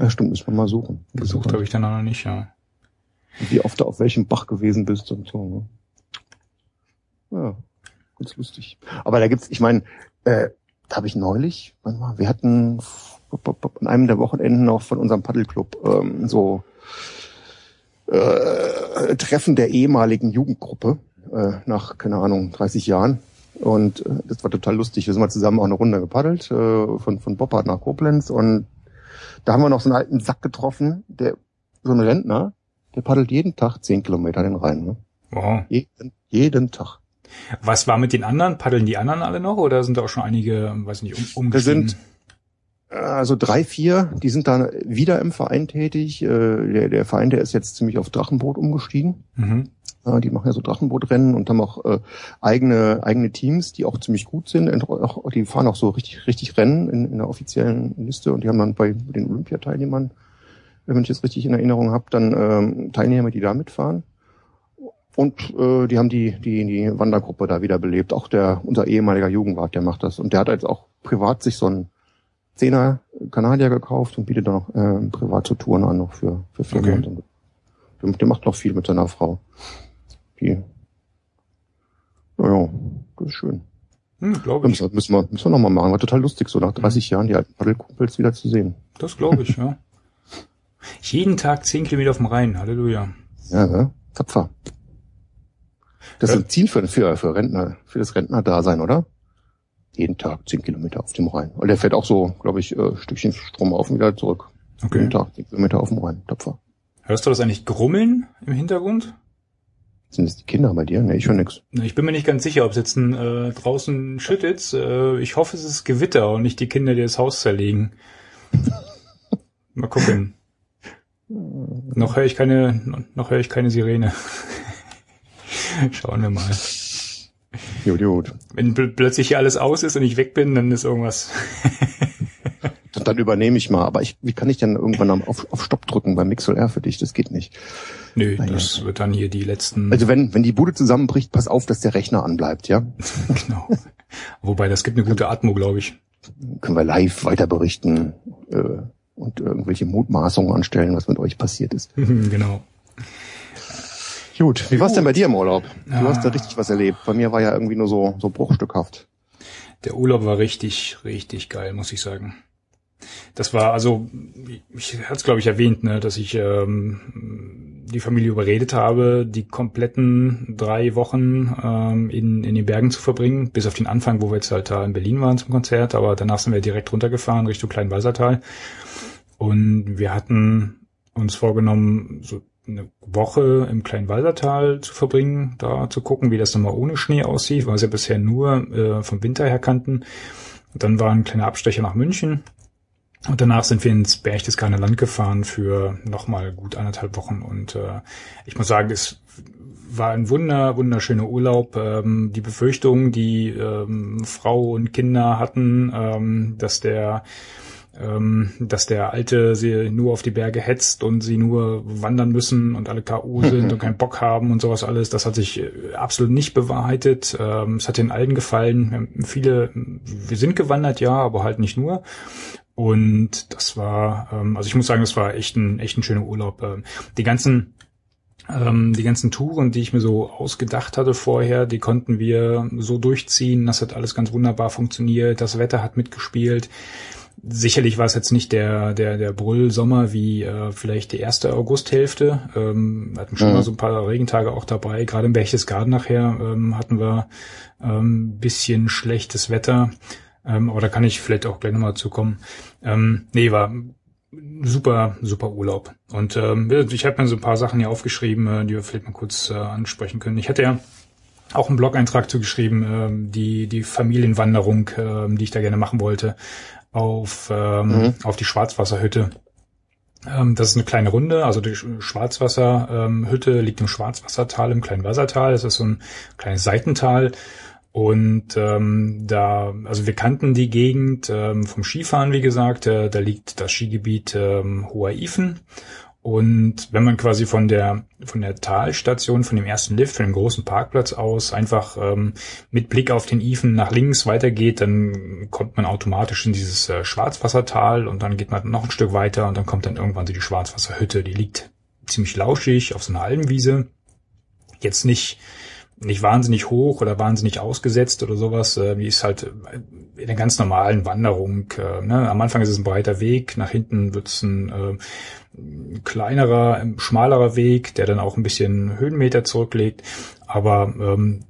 Ja, stimmt, müssen wir mal suchen. Besucht habe ich dann noch nicht, ja. Wie oft du auf welchem Bach gewesen bist und so. Ne? Ja, ganz lustig. Aber da gibt's, ich meine, äh, da habe ich neulich, war, wir hatten an einem der Wochenenden auch von unserem Paddelclub ähm, so äh, Treffen der ehemaligen Jugendgruppe äh, nach, keine Ahnung, 30 Jahren. Und äh, das war total lustig. Wir sind mal zusammen auch eine Runde gepaddelt, äh, von, von Boppard nach Koblenz. Und da haben wir noch so einen alten Sack getroffen, der so ein Rentner, der paddelt jeden Tag 10 Kilometer den Rhein. Ne? Wow. Jeden, jeden Tag. Was war mit den anderen? Paddeln die anderen alle noch oder sind da auch schon einige, weiß nicht, um, umgestiegen? sind- Also drei, vier, die sind da wieder im Verein tätig. Äh, Der, der Verein, der ist jetzt ziemlich auf Drachenboot umgestiegen. Mhm. Die machen ja so Drachenbootrennen und haben auch äh, eigene eigene Teams, die auch ziemlich gut sind. Die fahren auch so richtig richtig Rennen in, in der offiziellen Liste und die haben dann bei den Olympiateilnehmern, wenn ich das richtig in Erinnerung habe, dann ähm, Teilnehmer, die da mitfahren. Und äh, die haben die, die die Wandergruppe da wieder belebt. Auch der unser ehemaliger Jugendwart, der macht das. Und der hat jetzt auch privat sich so einen Zehner Kanadier gekauft und bietet dann auch äh, private Touren an noch für für Firmen. Okay. Der, der macht noch viel mit seiner Frau. Die. Naja, das ist schön. Hm, glaube ich. Müssen wir, müssen wir, müssen wir noch mal machen. War total lustig, so nach 30 Jahren die alten Paddelkumpels wieder zu sehen. Das glaube ich, ja. [LAUGHS] Jeden Tag zehn Kilometer auf dem Rhein. Halleluja. Ja, ne? Tapfer. Das ist ein Ziel für, für, für Rentner, für das Rentnerdasein, oder? Jeden Tag zehn Kilometer auf dem Rhein. Und der fährt auch so, glaube ich, äh, Stückchen Strom auf und wieder zurück. Okay. Jeden Tag zehn Kilometer auf dem Rhein. Tapfer. Hörst du das eigentlich grummeln im Hintergrund? Sind das die Kinder bei dir? Nee, ich höre nix. Ich bin mir nicht ganz sicher, ob es jetzt ein, äh, draußen schüttet. Äh, ich hoffe, es ist Gewitter und nicht die Kinder, die das Haus zerlegen. [LAUGHS] Mal gucken. Noch höre ich keine, noch höre ich keine Sirene. Schauen wir mal. Gut, gut. Wenn pl plötzlich hier alles aus ist und ich weg bin, dann ist irgendwas. Dann, [LAUGHS] dann übernehme ich mal. Aber ich, wie kann ich denn irgendwann auf, auf Stopp drücken beim Mixel R für dich? Das geht nicht. Nö, Naja. das wird dann hier die letzten. Also wenn, wenn die Bude zusammenbricht, pass auf, dass der Rechner anbleibt, ja? [LAUGHS] genau. Wobei, das gibt eine gute Atmo, glaube ich. können wir live weiter berichten äh, und irgendwelche Mutmaßungen anstellen, was mit euch passiert ist. [LAUGHS] genau. Gut. Wie war's denn bei dir im Urlaub? Du Ah. hast da richtig was erlebt. Bei mir war ja irgendwie nur so, so bruchstückhaft. Der Urlaub war richtig, richtig geil, muss ich sagen. Das war also, ich hatte es glaube ich erwähnt, ne, dass ich ähm, die Familie überredet habe, die kompletten drei Wochen ähm, in, in den Bergen zu verbringen, bis auf den Anfang, wo wir jetzt halt da in Berlin waren zum Konzert, aber danach sind wir direkt runtergefahren Richtung Kleinwalsertal. Und wir hatten uns vorgenommen, so eine Woche im Kleinwalsertal zu verbringen, da zu gucken, wie das nochmal ohne Schnee aussieht, weil ja bisher nur äh, vom Winter her kannten. Und dann war ein kleiner Abstecher nach München. Und danach sind wir ins Berchtesgadener Land gefahren für nochmal gut anderthalb Wochen. Und äh, ich muss sagen, es war ein wunder, wunderschöner Urlaub. Ähm, die Befürchtung, die ähm, Frau und Kinder hatten, ähm, dass der ähm, dass der Alte sie nur auf die Berge hetzt und sie nur wandern müssen und alle K.O. [LAUGHS] sind und keinen Bock haben und sowas alles. Das hat sich äh, absolut nicht bewahrheitet. Ähm, es hat den allen gefallen. Viele, wir sind gewandert, ja, aber halt nicht nur. Und das war, ähm, also ich muss sagen, das war echt ein, echt ein schöner Urlaub. Ähm, die ganzen ähm, die ganzen Touren, die ich mir so ausgedacht hatte vorher, die konnten wir so durchziehen. Das hat alles ganz wunderbar funktioniert. Das Wetter hat mitgespielt. Sicherlich war es jetzt nicht der der der Brüll-Sommer wie äh, vielleicht die erste Augusthälfte. Ähm, wir hatten schon Mhm. mal so ein paar Regentage auch dabei. Gerade im Berchtesgaden nachher ähm, hatten wir ähm, bisschen schlechtes Wetter. Ähm, aber da kann ich vielleicht auch gleich nochmal zukommen. Ähm, nee, war super, super Urlaub. Und ähm, ich habe mir so ein paar Sachen hier aufgeschrieben, äh, die wir vielleicht mal kurz äh, ansprechen können. Ich hatte ja auch einen Blog-Eintrag zugeschrieben, ähm, die, die Familienwanderung, ähm, die ich da gerne machen wollte, auf, ähm, Mhm. auf die Schwarzwasserhütte. Ähm, das ist eine kleine Runde, also die Sch- Schwarzwasserhütte liegt im Schwarzwassertal, im kleinen Wassertal. Das ist so ein kleines Seitental. Und ähm, da, also wir kannten die Gegend ähm, vom Skifahren, wie gesagt. Äh, da liegt das Skigebiet ähm, Hoher Ifen. Und wenn man quasi von der von der Talstation, von dem ersten Lift, von dem großen Parkplatz aus einfach ähm, mit Blick auf den Ifen nach links weitergeht, dann kommt man automatisch in dieses äh, Schwarzwassertal und dann geht man noch ein Stück weiter und dann kommt dann irgendwann so die Schwarzwasserhütte. Die liegt ziemlich lauschig auf so einer Almwiese. Jetzt nicht nicht wahnsinnig hoch oder wahnsinnig ausgesetzt oder sowas. Äh, die ist halt in der ganz normalen Wanderung. Äh, ne? Am Anfang ist es ein breiter Weg, nach hinten wird es ein äh, kleinerer, ein schmalerer Weg, der dann auch ein bisschen Höhenmeter zurücklegt. Aber ähm,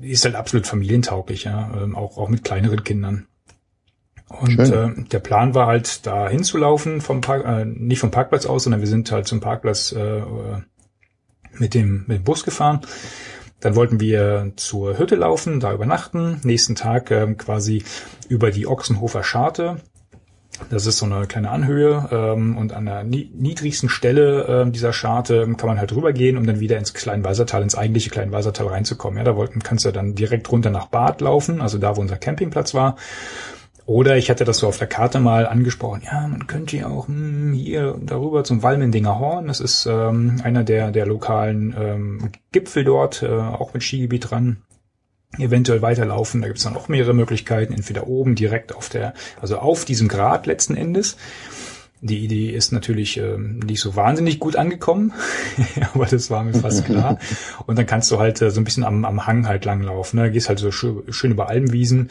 ist halt absolut familientauglich, ja, ähm, auch, auch mit kleineren Kindern. Und Schön. äh, der Plan war halt, da hinzulaufen vom Park, äh, nicht vom Parkplatz aus, sondern wir sind halt zum Parkplatz äh, mit dem, mit dem Bus gefahren. Dann wollten wir zur Hütte laufen, da übernachten. Nächsten Tag ähm, quasi über die Ochsenhofer Scharte. Das ist so eine kleine Anhöhe ähm, und an der ni niedrigsten Stelle ähm, dieser Scharte kann man halt rübergehen, um dann wieder ins Kleinweisertal, ins eigentliche Kleinweisertal reinzukommen. Ja, da wollten, kannst du dann direkt runter nach Bad laufen, also da, wo unser Campingplatz war. Oder ich hatte das so auf der Karte mal angesprochen, ja, man könnte ja auch hm, hier darüber zum Walmendinger Horn. Das ist ähm, einer der, der lokalen ähm, Gipfel dort, äh, auch mit Skigebiet dran. Eventuell weiterlaufen, da gibt's dann auch mehrere Möglichkeiten, entweder oben direkt auf der, also auf diesem Grat letzten Endes. Die Idee ist natürlich ähm, nicht so wahnsinnig gut angekommen, [LAUGHS] aber das war mir fast klar. Und dann kannst du halt äh, so ein bisschen am, am Hang halt langlaufen. Ne? Gehst halt so schön, schön über Almwiesen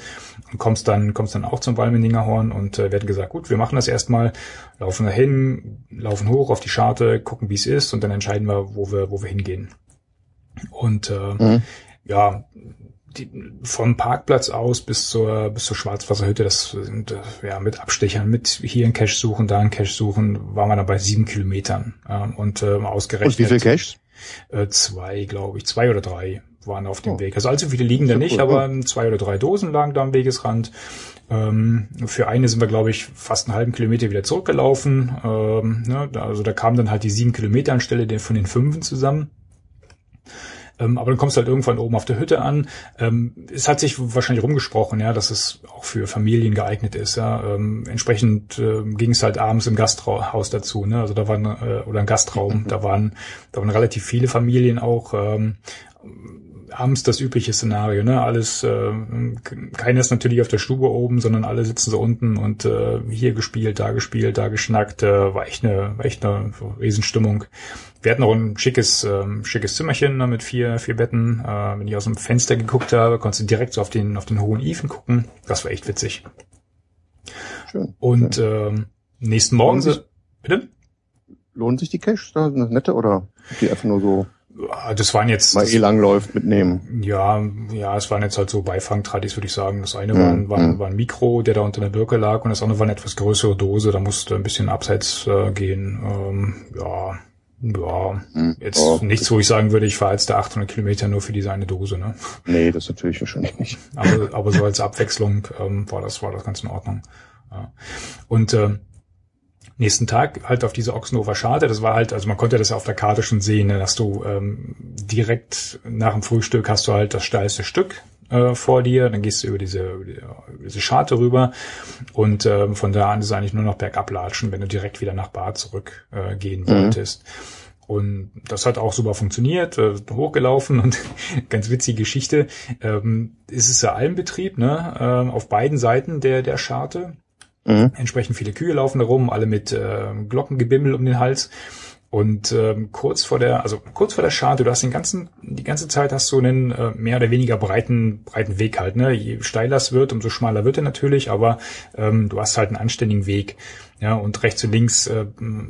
und kommst dann, kommst dann auch zum Walmendinger Horn und äh, werden gesagt, gut, wir machen das erstmal, laufen dahin, laufen hoch auf die Scharte, gucken, wie es ist und dann entscheiden wir, wo wir, wo wir hingehen. Und äh, Mhm. ja, die, vom Parkplatz aus bis zur bis zur Schwarzwasserhütte, das sind äh, ja mit Abstechern, mit hier ein Cache suchen, da ein Cache suchen, waren wir dann bei sieben Kilometern ähm, und ähm, ausgerechnet. Und wie viel Caches? Äh, zwei, glaube ich, zwei oder drei waren auf dem Oh. Weg. Also allzu viele liegen da nicht, cool. aber zwei oder drei Dosen lagen da am Wegesrand. Ähm, für eine sind wir, glaube ich, fast einen halben Kilometer wieder zurückgelaufen. Ähm, ne, also da kamen dann halt die sieben Kilometer anstelle von den fünfen zusammen. Ähm, aber dann kommst du halt irgendwann oben auf der Hütte an. Ähm, es hat sich wahrscheinlich rumgesprochen, ja, dass es auch für Familien geeignet ist. Ja. Ähm, entsprechend ähm, ging es halt abends im Gasthaus dazu. Ne? Also da waren äh, oder im Gastraum. da waren da waren relativ viele Familien auch. Ähm, abends das übliche Szenario, ne? Alles, äh, keiner ist natürlich auf der Stube oben, sondern alle sitzen so unten und äh, hier gespielt, da gespielt, da geschnackt, äh, war echt eine, war echt eine Riesenstimmung. Wir hatten auch ein schickes, ähm, schickes Zimmerchen ne, mit vier, vier Betten. Äh, wenn ich aus dem Fenster geguckt habe, konntest du direkt so auf den, auf den hohen Ifen gucken. Das war echt witzig. Schön. Und ähm, nächsten Morgen, Und sich- bitte? Lohnen sich die Caches da? Sind das nette oder die einfach nur so Ah, Das waren jetzt, mal eh lang läuft mitnehmen? Ja, ja, es waren jetzt halt so Beifangtradis, würde ich sagen. Das eine Mhm, war, ein- war, ein- mhm. war ein Mikro, der da unter der Birke lag, und das andere war eine etwas größere Dose. Da musste ein bisschen abseits äh, gehen. Ähm, ja, ja, Hm. jetzt Oh, nichts, wo ich sagen würde, ich fahre jetzt da 800 Kilometer nur für diese eine Dose. Ne? Nee, das natürlich wahrscheinlich nicht. [LAUGHS] Aber, aber so als Abwechslung ähm, war das war das ganz in Ordnung. Ja. Und ähm, nächsten Tag halt auf diese Ochsenhofer Scharte. Das war halt, also man konnte das ja auf der Karte schon sehen, ne, dass du ähm, direkt nach dem Frühstück hast du halt das steilste Stück äh, vor dir, dann gehst du über diese, über die- über diese Scharte rüber und ähm, von da an ist es eigentlich nur noch bergab latschen, wenn du direkt wieder nach Bad zurück äh, gehen wolltest. Und das hat auch super funktioniert, äh, hochgelaufen und [LAUGHS] ganz witzige Geschichte. Ähm, ist es ja Almbetrieb, ne? Ähm, auf beiden Seiten der, der Scharte. Mhm. Entsprechend viele Kühe laufen da rum, alle mit ähm, Glockengebimmel um den Hals. Und ähm, kurz vor der, also kurz vor der Scharte, du hast den ganzen, die ganze Zeit hast du einen äh, mehr oder weniger breiten, breiten Weg halt. Ne? Je steiler es wird, umso schmaler wird er natürlich, aber ähm, du hast halt einen anständigen Weg. Ja, und rechts und links äh,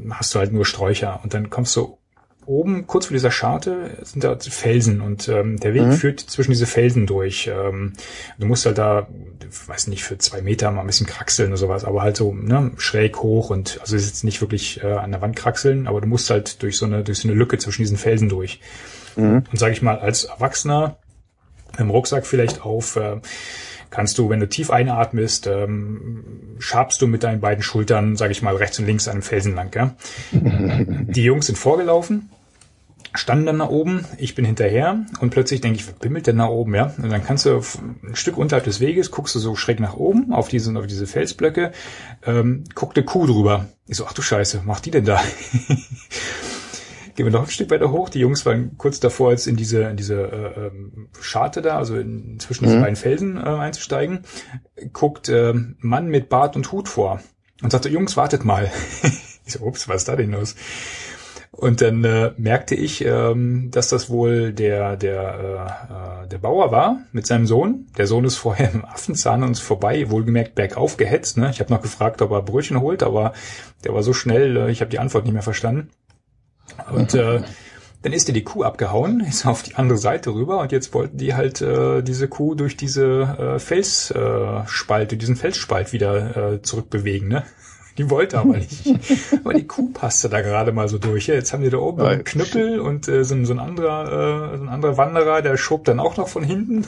hast du halt nur Sträucher. Und dann kommst du oben, kurz vor dieser Scharte, sind da Felsen und ähm, der Weg Mhm. führt zwischen diese Felsen durch. Ähm, du musst halt da, weiß nicht, für zwei Meter mal ein bisschen kraxeln oder sowas, aber halt so ne, schräg hoch und also es ist jetzt nicht wirklich äh, an der Wand kraxeln, aber du musst halt durch so eine durch so eine Lücke zwischen diesen Felsen durch. Mhm. Und sage ich mal, als Erwachsener im Rucksack vielleicht auf, äh, kannst du, wenn du tief einatmest, ähm, schabst du mit deinen beiden Schultern, sage ich mal, rechts und links an einem Felsen lang. Ja? [LAUGHS] Die Jungs sind vorgelaufen, standen dann da oben, ich bin hinterher und plötzlich denke ich, was bimmelt denn da oben, ja? Und dann kannst du ein Stück unterhalb des Weges, guckst du so schräg nach oben auf diese, auf diese Felsblöcke, ähm, guckt eine Kuh drüber. Ich so, ach du Scheiße, macht die denn da? [LAUGHS] Gehen wir noch ein Stück weiter hoch. Die Jungs waren kurz davor, jetzt in diese, in diese äh, ähm, Scharte da, also in, zwischen diesen Mhm. beiden Felsen äh, einzusteigen. Guckt ähm, Mann mit Bart und Hut vor und sagte, Jungs, wartet mal. [LAUGHS] ich so, ups, was ist da denn los? Und dann äh, merkte ich, ähm, dass das wohl der der äh, äh, der Bauer war mit seinem Sohn. Der Sohn ist vorher im Affenzahn uns vorbei, wohlgemerkt bergauf gehetzt. Ne? Ich habe noch gefragt, ob er Brötchen holt, aber der war so schnell, äh, ich habe die Antwort nicht mehr verstanden. Und äh, dann ist dir die Kuh abgehauen, [LAUGHS] ist auf die andere Seite rüber und jetzt wollten die halt äh, diese Kuh durch diese äh, Felsspalt, äh, diesen Felsspalt wieder äh, zurückbewegen. Ne? [LAUGHS] Die wollte aber nicht. [LAUGHS] aber die Kuh passte da gerade mal so durch. Ja, jetzt haben die da oben einen. Knüppel und äh, so, ein- so ein anderer, äh, so ein anderer Wanderer, der schob dann auch noch von hinten.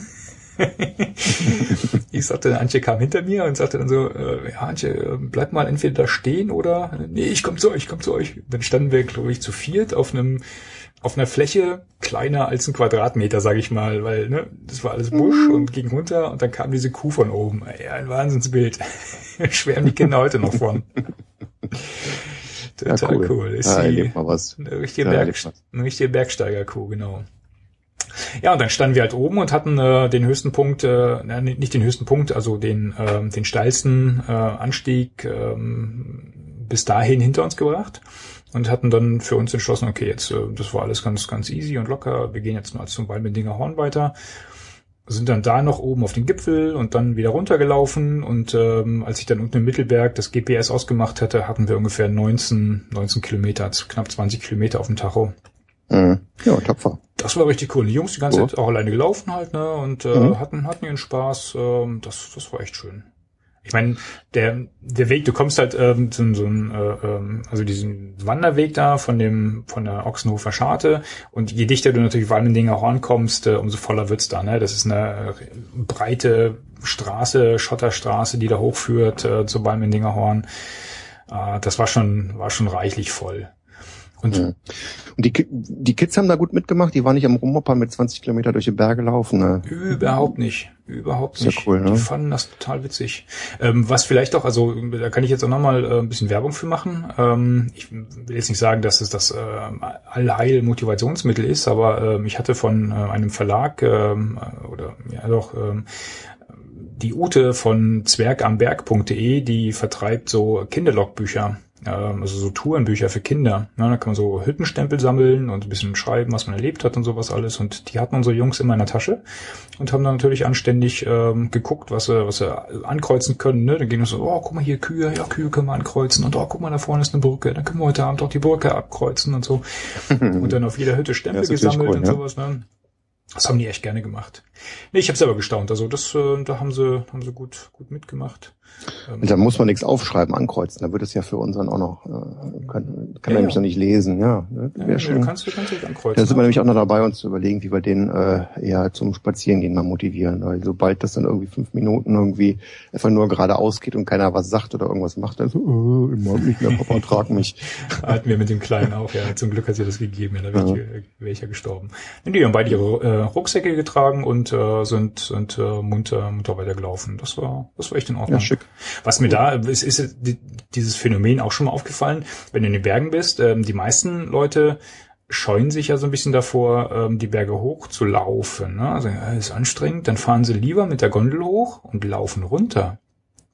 [LAUGHS] ich sagte, Antje kam hinter mir und sagte dann so, äh, ja, Antje, bleib mal entweder da stehen oder, nee, ich komm zu euch, ich komm zu euch. Dann standen wir, glaube ich, zu viert auf einem, auf einer Fläche kleiner als ein Quadratmeter, sage ich mal, weil, ne, das war alles Busch und ging runter und dann kam diese Kuh von oben. Ja, ein Wahnsinnsbild. [LAUGHS] Schwärmen die Kinder heute noch von. Ja, Total cool. Ist Ja, die, was. eine richtige, Ja, Berg, eine richtige Bergsteigerkuh, genau. Ja, und dann standen wir halt oben und hatten äh, den höchsten Punkt, äh, nicht den höchsten Punkt, also den, ähm, den steilsten äh, Anstieg ähm, bis dahin hinter uns gebracht und hatten dann für uns entschlossen, okay, jetzt, äh, das war alles ganz, ganz easy und locker, wir gehen jetzt mal zum Walmendinger Horn weiter sind dann da noch oben auf den Gipfel und dann wieder runtergelaufen und ähm, als ich dann unten im Mittelberg das GPS ausgemacht hatte, hatten wir ungefähr 19, 19 Kilometer, also knapp 20 Kilometer auf dem Tacho. Mhm. Ja, tapfer. Das war richtig cool. Die Jungs die ganze. Zeit auch alleine gelaufen halt, ne? Und äh, Mhm. hatten, hatten ihren Spaß. Ähm, das, das war echt schön. Ich meine, der, der Weg, du kommst halt ähm, zu so einem, äh, ähm, also diesen Wanderweg da von dem, von der Ochsenhofer Scharte und je dichter du natürlich Walmendinger Horn kommst, äh, umso voller wird's da, ne? Das ist eine äh, breite Straße, Schotterstraße, die da hochführt äh, zu Walmendinger Horn. Äh, das war schon, war schon reichlich voll. Und Mhm. Und die, die Kids haben da gut mitgemacht, die waren nicht am Rumhoppern mit 20 Kilometer durch die Berge laufen. Ne? Überhaupt nicht. Überhaupt nicht. cool, ne? Die fanden das total witzig. Ähm, was vielleicht auch, also da kann ich jetzt auch nochmal äh, ein bisschen Werbung für machen. Ähm, ich will jetzt nicht sagen, dass es das äh, Allheil-Motivationsmittel ist, aber ähm, ich hatte von äh, einem Verlag ähm, äh, oder ja doch ähm, die Ute von zwergamberg.de, die vertreibt so Kinderlogbücher, also so Tourenbücher für Kinder. Ja, da kann man so Hüttenstempel sammeln und ein bisschen schreiben, was man erlebt hat und sowas alles. Und die hatten unsere Jungs immer in der Tasche und haben dann natürlich anständig ähm, geguckt, was sie, was sie ankreuzen können. Ne? Dann ging es so, oh, guck mal hier Kühe, ja, Kühe können wir ankreuzen. Und oh, guck mal, da vorne ist eine Brücke, dann können wir heute Abend auch die Brücke abkreuzen und so. [LAUGHS] und dann auf jeder Hütte Stempel Ja, gesammelt cool, und ja. sowas. Ne? Das haben die echt gerne gemacht. Nee, ich habe selber gestaunt. Also das, äh, da haben sie, haben sie gut, gut mitgemacht. Ähm, Und da muss man nichts aufschreiben, ankreuzen. Da wird es ja für unseren auch noch, äh, kann, kann Ja, er nämlich ja. noch nicht lesen. Ja, ne? ja, nee, schon. du kannst, du kannst dich ankreuzen. Da sind wir ne? nämlich auch noch dabei, uns zu überlegen, wie wir den äh, eher zum Spazierengehen mal motivieren. Weil sobald das dann irgendwie fünf Minuten irgendwie einfach nur geradeaus geht und keiner was sagt oder irgendwas macht, dann so, oh, ich mag nicht mehr, Papa, trag mich. [LAUGHS] Hatten wir mit dem Kleinen auch, ja. Zum Glück hat sie das gegeben, ja, da wäre ich, wär ich ja gestorben. Nee, die haben beide ihre äh, Rucksäcke getragen und äh, sind, sind äh, munter, munter weitergelaufen. Das war, das war echt in Ordnung. Ja, schick. Was mir da ist, ist die- dieses Phänomen auch schon mal aufgefallen, wenn du in den Bergen bist, ähm, die meisten Leute scheuen sich ja so ein bisschen davor, ähm, die Berge hoch zu laufen. Ne? Also ist anstrengend, dann fahren sie lieber mit der Gondel hoch und laufen runter.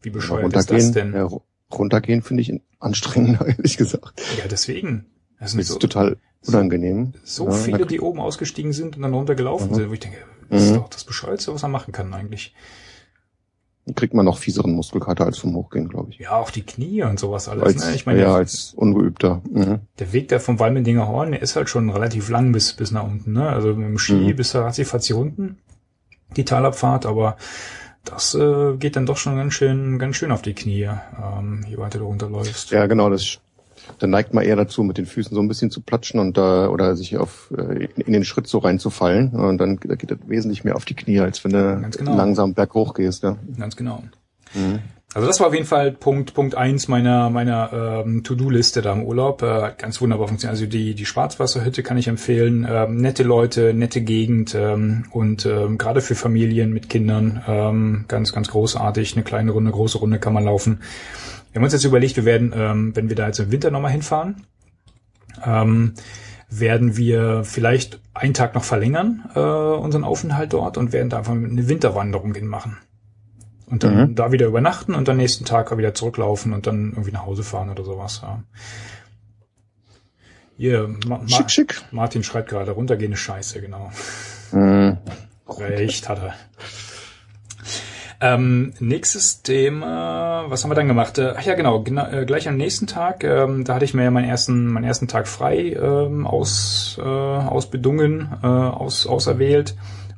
Wie bescheuert ist das denn? ja, ru- runtergehen finde ich anstrengender, [LAUGHS] ehrlich gesagt. Ja, deswegen. Das Das so, ist total unangenehm. so ja, viele, da- die oben ausgestiegen sind und dann runtergelaufen Mhm. sind, wo ich denke, das ist Mhm. doch das Bescheuerste, was man machen kann eigentlich. Kriegt man noch fieseren Muskelkater als vom Hochgehen, glaube ich. Ja, auch die Knie und sowas alles. Als, ne? Ich meine, ja, als Ungeübter. Mhm. der Weg da vom Walmendinger Horn, der ist halt schon relativ lang bis, bis nach unten. Ne? Also mit dem Ski Mhm. bis da ratzifatz hier unten, die Talabfahrt, aber das äh, geht dann doch schon ganz schön, ganz schön auf die Knie, ähm, je weiter du runterläufst. Ja, genau, das dann neigt man eher dazu, mit den Füßen so ein bisschen zu platschen und da oder sich auf äh, in, den Schritt so reinzufallen. Und dann da geht das wesentlich mehr auf die Knie, als wenn du genau. langsam berghoch gehst. Ja. Ganz genau. Mhm. Also das war auf jeden Fall Punkt Punkt eins meiner meiner ähm, To-Do-Liste da im Urlaub. Äh, hat ganz wunderbar funktioniert. Also die die Schwarzwasserhütte kann ich empfehlen. Ähm, nette Leute, nette Gegend ähm, und ähm, gerade für Familien mit Kindern ähm, ganz ganz großartig. Eine kleine Runde, große Runde kann man laufen. Wir haben uns jetzt überlegt, wir werden, ähm, wenn wir da jetzt im Winter nochmal hinfahren, ähm, werden wir vielleicht einen Tag noch verlängern, äh, unseren Aufenthalt dort und werden da einfach eine Winterwanderung hin machen. Und dann Mhm. da wieder übernachten und dann nächsten Tag wieder zurücklaufen und dann irgendwie nach Hause fahren oder sowas. Ja. Hier, Ma Ma Schick, schick. Martin schreibt gerade, runtergehende Scheiße, genau. Mhm. Recht hat er. Ähm, nächstes Thema, was haben wir dann gemacht? Äh, ach ja, genau, gena äh, gleich am nächsten Tag, ähm, da hatte ich mir ja meinen ersten, meinen ersten Tag frei ähm, aus, äh, ausbedungen, äh, aus, auserwählt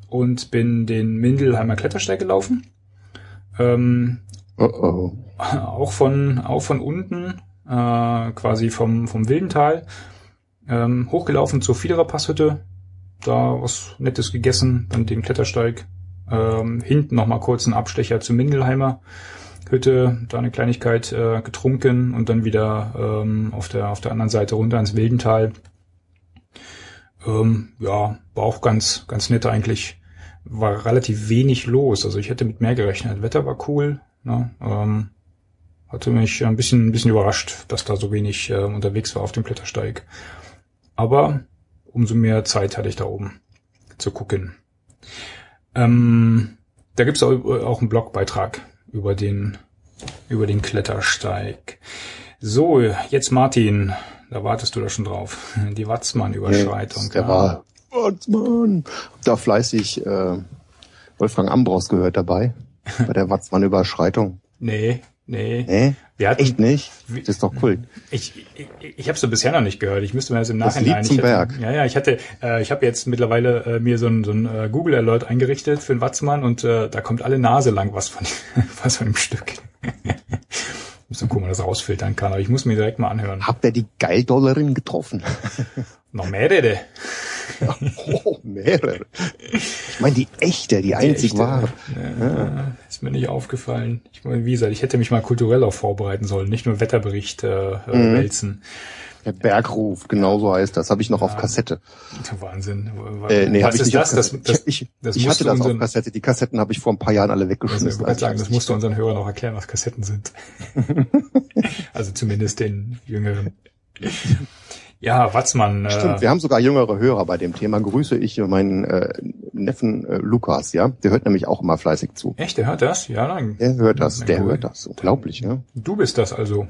und bin den Mindelheimer Klettersteig gelaufen. Ähm, Oh oh. [LAUGHS] auch von auch von unten äh, quasi vom vom Wildental ähm, hochgelaufen zur Fiederer Passhütte da was Nettes gegessen dann den Klettersteig ähm, hinten noch mal kurz einen Abstecher zur Mindelheimer Hütte da eine Kleinigkeit äh, getrunken und dann wieder ähm, auf der auf der anderen Seite runter ins Wildental ähm, ja war auch ganz ganz nett eigentlich war relativ wenig los also ich hätte mit mehr gerechnet Wetter war cool Ne? Ähm, hatte mich ein bisschen, ein bisschen überrascht, dass da so wenig äh, unterwegs war auf dem Klettersteig. Aber umso mehr Zeit hatte ich da oben zu gucken. Ähm, da gibt's auch, auch einen Blogbeitrag über den, über den Klettersteig. So, jetzt Martin, da wartest du da schon drauf. [LAUGHS] Die Watzmann-Überschreitung. Der war Watzmann. Da fleißig äh, Wolfgang Ambros gehört dabei. [LAUGHS] Bei der Watzmann-Überschreitung. Nee, Nee. Nee? Hatten, Echt nicht? Das ist doch cool. Ich, ich, ich habe es bisher noch nicht gehört. Ich müsste mir das im Das Nachhinein. Lied zum ich hatte, Berg. Ja, ja. Ich hatte, äh, ich habe jetzt mittlerweile äh, mir so ein, so ein äh, Google Alert eingerichtet für den Watzmann und äh, da kommt alle Nase lang was von [LAUGHS] was von dem Stück. [LAUGHS] muss dann gucken, ob man das rausfiltern kann. Aber ich muss mir direkt mal anhören. Habt ihr die Geildollerin getroffen? [LAUGHS] Noch mehrere. oh, mehrere. Ich meine die echte, die einzig Echte. wahre. Ja, Ist mir nicht aufgefallen. Ich meine, wie gesagt, ich hätte mich mal kulturell auch vorbereiten sollen, nicht nur Wetterbericht äh, äh, Mhm. wälzen. Der Bergruf, genau so heißt das. Habe ich noch auf Kassette. Wahnsinn. Äh, nee, Was habe ich nicht. das? auf Das, das, ich das ich hatte das auf unseren- Kassette. Die Kassetten habe ich vor ein paar Jahren alle Also, weggeschmissen. ich wollte sagen, das musst du unseren Hörern auch erklären, was Kassetten sind. [LAUGHS] also zumindest den Jüngeren. [LAUGHS] Ja, Watzmann. Stimmt, Äh, wir haben sogar jüngere Hörer bei dem Thema. Grüße ich meinen äh, Neffen äh, Lukas, ja. Der hört nämlich auch immer fleißig zu. echt, der hört das? Ja, nein. Der hört das, der gut. hört das. Unglaublich, ja. Du bist das also.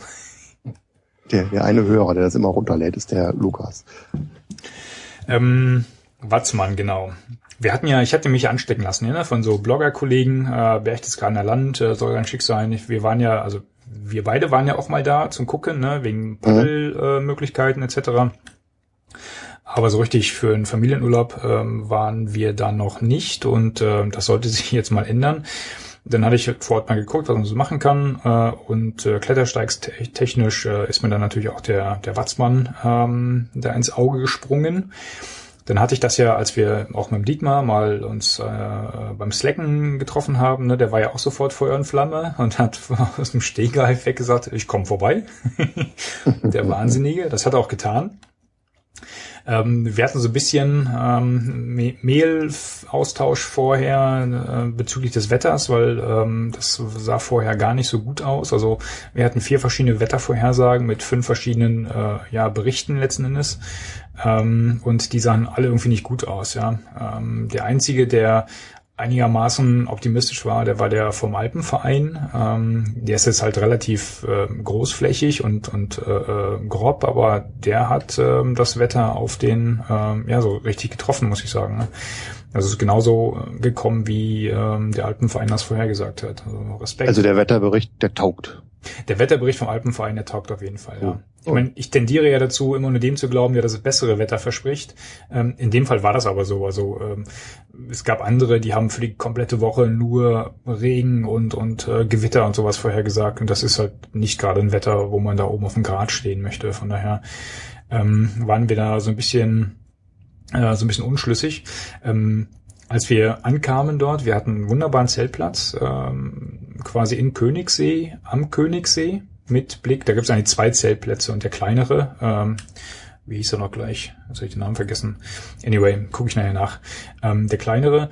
Der, der eine Hörer, der das immer runterlädt, ist der Lukas. Ähm, Watzmann, genau. Wir hatten ja, ich hatte mich anstecken lassen, ja, ne, von so Blogger-Kollegen, äh, Berchtesgadener Land, äh, soll ganz schick sein. Wir waren ja, also wir beide waren ja auch mal da zum Gucken, ne, wegen Paddelmöglichkeiten äh, Möglichkeiten etc. Aber so richtig für einen Familienurlaub ähm, waren wir da noch nicht und äh, das sollte [LAUGHS] sich jetzt mal ändern. Dann hatte ich vor Ort mal geguckt, was man so machen kann äh, und äh, klettersteigstechnisch äh, ist mir dann natürlich auch der, der Watzmann ähm, da ins Auge gesprungen. Dann hatte ich das ja, als wir auch mit dem Dietmar mal uns äh, beim Slacken getroffen haben, ne, der war ja auch sofort Feuer und Flamme und hat [LAUGHS] aus dem Stehgreif weg gesagt, ich komme vorbei. [LAUGHS] der Wahnsinnige, das hat er auch getan. Ähm, wir hatten so ein bisschen ähm, Me- Mehlaustausch vorher äh, bezüglich des Wetters, weil ähm, das sah vorher gar nicht so gut aus. Also wir hatten vier verschiedene Wettervorhersagen mit fünf verschiedenen äh, ja, Berichten letzten Endes. Ähm, und die sahen alle irgendwie nicht gut aus. Ja, ähm, Der einzige, der einigermaßen optimistisch war, der war der vom Alpenverein. Ähm, der ist jetzt halt relativ äh, großflächig und, und äh, äh, grob, aber der hat ähm, das Wetter auf den, ähm, ja, so richtig getroffen, muss ich sagen. Ne? Also es ist genauso äh, gekommen, wie ähm, der Alpenverein das vorhergesagt hat. Also Respekt. Also der Wetterbericht, der taugt. Der Wetterbericht vom Alpenverein, der taugt auf jeden Fall, ja. Oh. Ich meine, ich tendiere ja dazu, immer nur dem zu glauben, der das bessere Wetter verspricht. Ähm, in dem Fall war das aber so. Also ähm, es gab andere, die haben für die komplette Woche nur Regen und, und äh, Gewitter und sowas vorhergesagt. Und das ist halt nicht gerade ein Wetter, wo man da oben auf dem Grat stehen möchte. Von daher ähm, waren wir da so ein bisschen, äh, so ein bisschen unschlüssig. Ähm, als wir ankamen dort, wir hatten einen wunderbaren Zeltplatz, ähm, quasi in Königssee, am Königssee, mit Blick, da gibt es eigentlich zwei Zeltplätze und der kleinere, ähm, wie hieß er noch gleich? Jetzt habe ich den Namen vergessen. Anyway, gucke ich nachher nach. Ähm, der kleinere,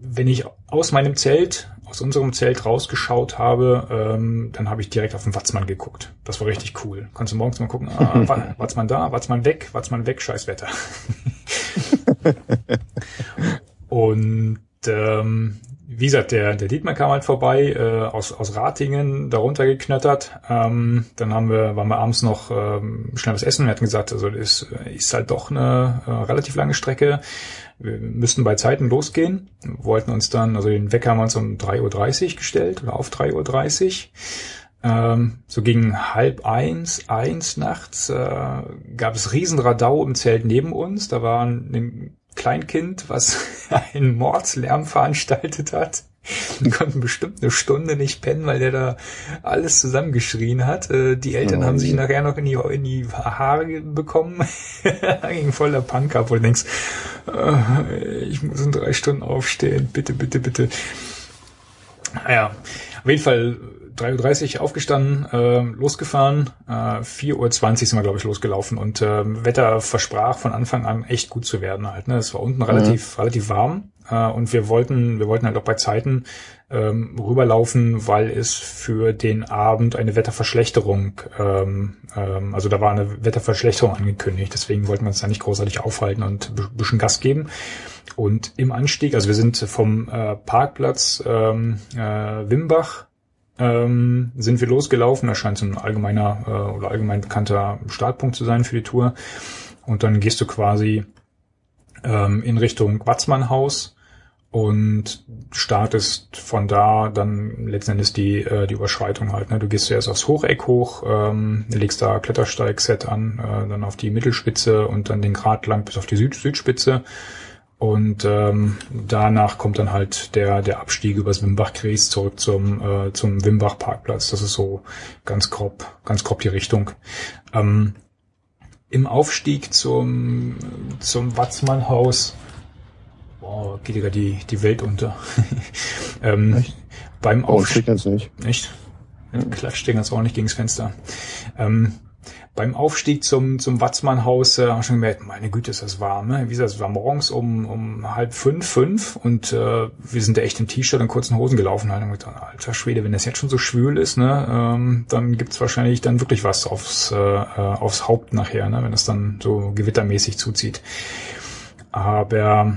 wenn ich aus meinem Zelt, aus unserem Zelt rausgeschaut habe, ähm, dann habe ich direkt auf den Watzmann geguckt. Das war richtig cool. Konntest du morgens mal gucken, ah, Wa- [LAUGHS] Watzmann da, Watzmann weg, Watzmann weg, scheiß Wetter. [LAUGHS] Und ähm, wie gesagt, der, der Dietmar kam halt vorbei, äh, aus, aus Ratingen, darunter geknöttert. Ähm, dann haben wir, waren wir abends noch ähm, schnell was essen. Wir hatten gesagt, also das ist halt doch eine äh, relativ lange Strecke. Wir müssten bei Zeiten losgehen. Wollten uns dann, also den Wecker haben wir uns um 3.30 Uhr gestellt oder auf 3.30 Uhr. Ähm, so gegen halb eins, eins nachts äh, gab es Riesenradau im Zelt neben uns. Da war ein Kleinkind, was [LAUGHS] einen Mordslärm veranstaltet hat. Wir konnten bestimmt eine Stunde nicht pennen, weil der da alles zusammengeschrien hat. Äh, Die Eltern Oh haben sich nachher noch in die, in die Haare bekommen. [LAUGHS] da ging voll der Punk ab, wo du denkst, äh, ich muss in drei Stunden aufstehen, bitte, bitte, bitte. Naja, auf jeden Fall 3.30 Uhr aufgestanden, äh, losgefahren, äh, 4.20 Uhr sind wir, glaube ich, losgelaufen und äh, Wetter versprach von Anfang an echt gut zu werden halt. Ne? Es war unten relativ, relativ warm äh, und wir wollten, wir wollten halt auch bei Zeiten ähm, rüberlaufen, weil es für den Abend eine Wetterverschlechterung, ähm, ähm, also da war eine Wetterverschlechterung angekündigt, deswegen wollten wir uns da nicht großartig aufhalten und ein bisschen Gas geben. Und im Anstieg, also wir sind vom äh, Parkplatz ähm, äh, Wimbach ähm, sind wir losgelaufen. Das scheint so ein allgemeiner äh, oder allgemein bekannter Startpunkt zu sein für die Tour. Und dann gehst du quasi ähm, in Richtung Watzmannhaus und startest von da dann letzten Endes die, äh, die Überschreitung halt. Ne? Du gehst zuerst aufs Hocheck hoch, ähm, legst da Klettersteig-Set an, äh, dann auf die Mittelspitze und dann den Grat lang bis auf die Süd Südspitze. Und ähm, danach kommt dann halt der, der Abstieg übers Wimbach-Gries zurück zum, äh, zum Wimbach-Parkplatz. Das ist so ganz grob, ganz grob die Richtung. Ähm, Im Aufstieg zum, zum Watzmann-Haus oh, geht ja die, die Welt unter. [LAUGHS] ähm, echt? Beim oh, Aufstieg. Oh, nicht. Echt? Klatscht den ganz ordentlich gegens Fenster. Ähm, beim Aufstieg zum, zum Watzmannhaus äh, habe ich schon gemerkt, meine Güte, ist das warm. Ne? Wie gesagt, es war morgens um, um halb fünf, fünf und äh, wir sind da echt im T-Shirt und kurzen Hosen gelaufen. Halt, und gedacht, alter Schwede, wenn das jetzt schon so schwül ist, ne, ähm, dann gibt's wahrscheinlich dann wirklich was aufs, äh, aufs Haupt nachher, ne, wenn es dann so gewittermäßig zuzieht. Aber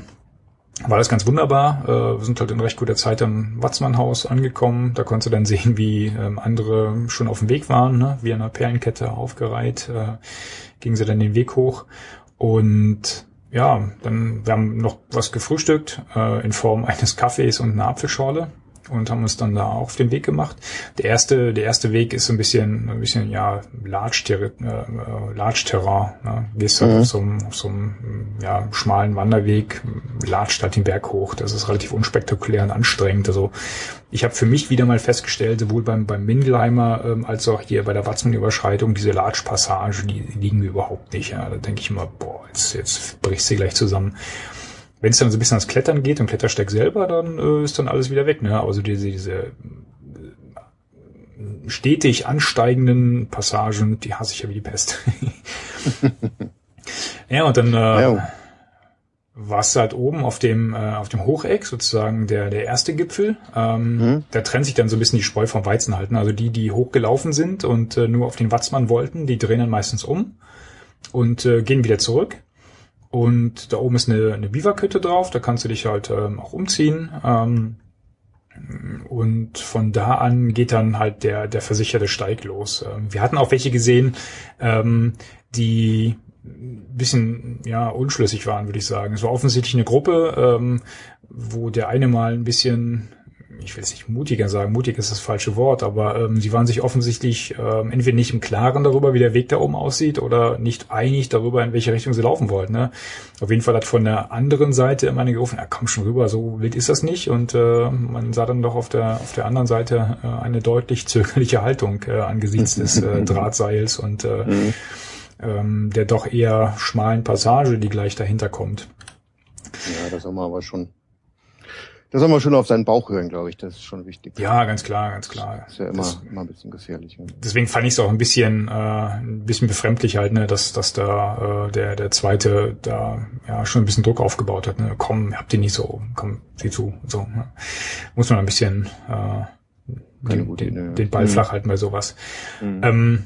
war das ganz wunderbar. Äh, wir sind halt in recht guter Zeit am Watzmannhaus angekommen. Da konntest du dann sehen, wie ähm, andere schon auf dem Weg waren, ne? wie an einer Perlenkette aufgereiht, äh, gingen sie dann den Weg hoch. Und ja, dann, wir haben noch was gefrühstückt äh, in Form [LAUGHS] eines Kaffees und einer Apfelschorle und haben uns dann da auch auf den Weg gemacht. Der erste, der erste Weg ist so ein bisschen, ein bisschen, ja, Large-Terrain, äh, Large Terrain, ne? Gehst halt mhm. auf so einem, auf so einem, ja, schmalen Wanderweg, latscht halt den Berg hoch. Das ist relativ unspektakulär und anstrengend. Also, ich habe für mich wieder mal festgestellt, sowohl beim, beim Mindelheimer ähm, als auch hier bei der Watzmann-Überschreitung, diese Large-Passage, die, die liegen mir überhaupt nicht. Ja. Da denke ich immer, boah, jetzt, jetzt bricht sie gleich zusammen. Wenn es dann so ein bisschen ans Klettern geht und Klettersteig selber, dann äh, ist dann alles wieder weg. Ne? Also diese, diese äh, stetig ansteigenden Passagen, die hasse ich ja wie die Pest. [LAUGHS] ja, und dann äh, ja. warst du halt oben auf dem, äh, auf dem Hocheck, sozusagen der, der erste Gipfel. Ähm, mhm. Da trennt sich dann so ein bisschen die Spreu vom Weizen halten. Also die, die hochgelaufen sind und äh, nur auf den Watzmann wollten, die drehen dann meistens um und äh, gehen wieder zurück. Und da oben ist eine, eine Biwakhütte drauf, da kannst du dich halt ähm, auch umziehen. Ähm, und von da an geht dann halt der, der versicherte Steig los. Ähm, wir hatten auch welche gesehen, ähm, die bisschen ja unschlüssig waren, würde ich sagen. Es war offensichtlich eine Gruppe, ähm, wo der eine mal ein bisschen ich will es nicht mutiger sagen, mutig ist das falsche Wort, aber ähm, sie waren sich offensichtlich ähm, entweder nicht im Klaren darüber, wie der Weg da oben aussieht, oder nicht einig darüber, in welche Richtung sie laufen wollten. Ne? Auf jeden Fall hat von der anderen Seite immer eine gerufen, ja komm schon rüber, so wild ist das nicht. Und äh, man sah dann doch auf der auf der anderen Seite äh, eine deutlich zögerliche Haltung äh, angesichts des äh, [LAUGHS] Drahtseils und äh, mhm. ähm, der doch eher schmalen Passage, die gleich dahinter kommt. Ja, das haben wir aber schon da soll man schon auf seinen Bauch hören, glaube ich. Das ist schon wichtig. Ja, ganz klar, ganz klar. Das ist ja immer, das, immer ein bisschen gefährlich. Deswegen fand ich es auch ein bisschen, äh, ein bisschen befremdlich halt, ne, dass, dass da äh, der, der zweite da ja schon ein bisschen Druck aufgebaut hat. Ne? Komm, habt ihr nicht so, komm, sieh zu. So, ne? Muss man ein bisschen äh, den, den, den, Ball mhm. flach halten bei sowas. Mhm. Ähm,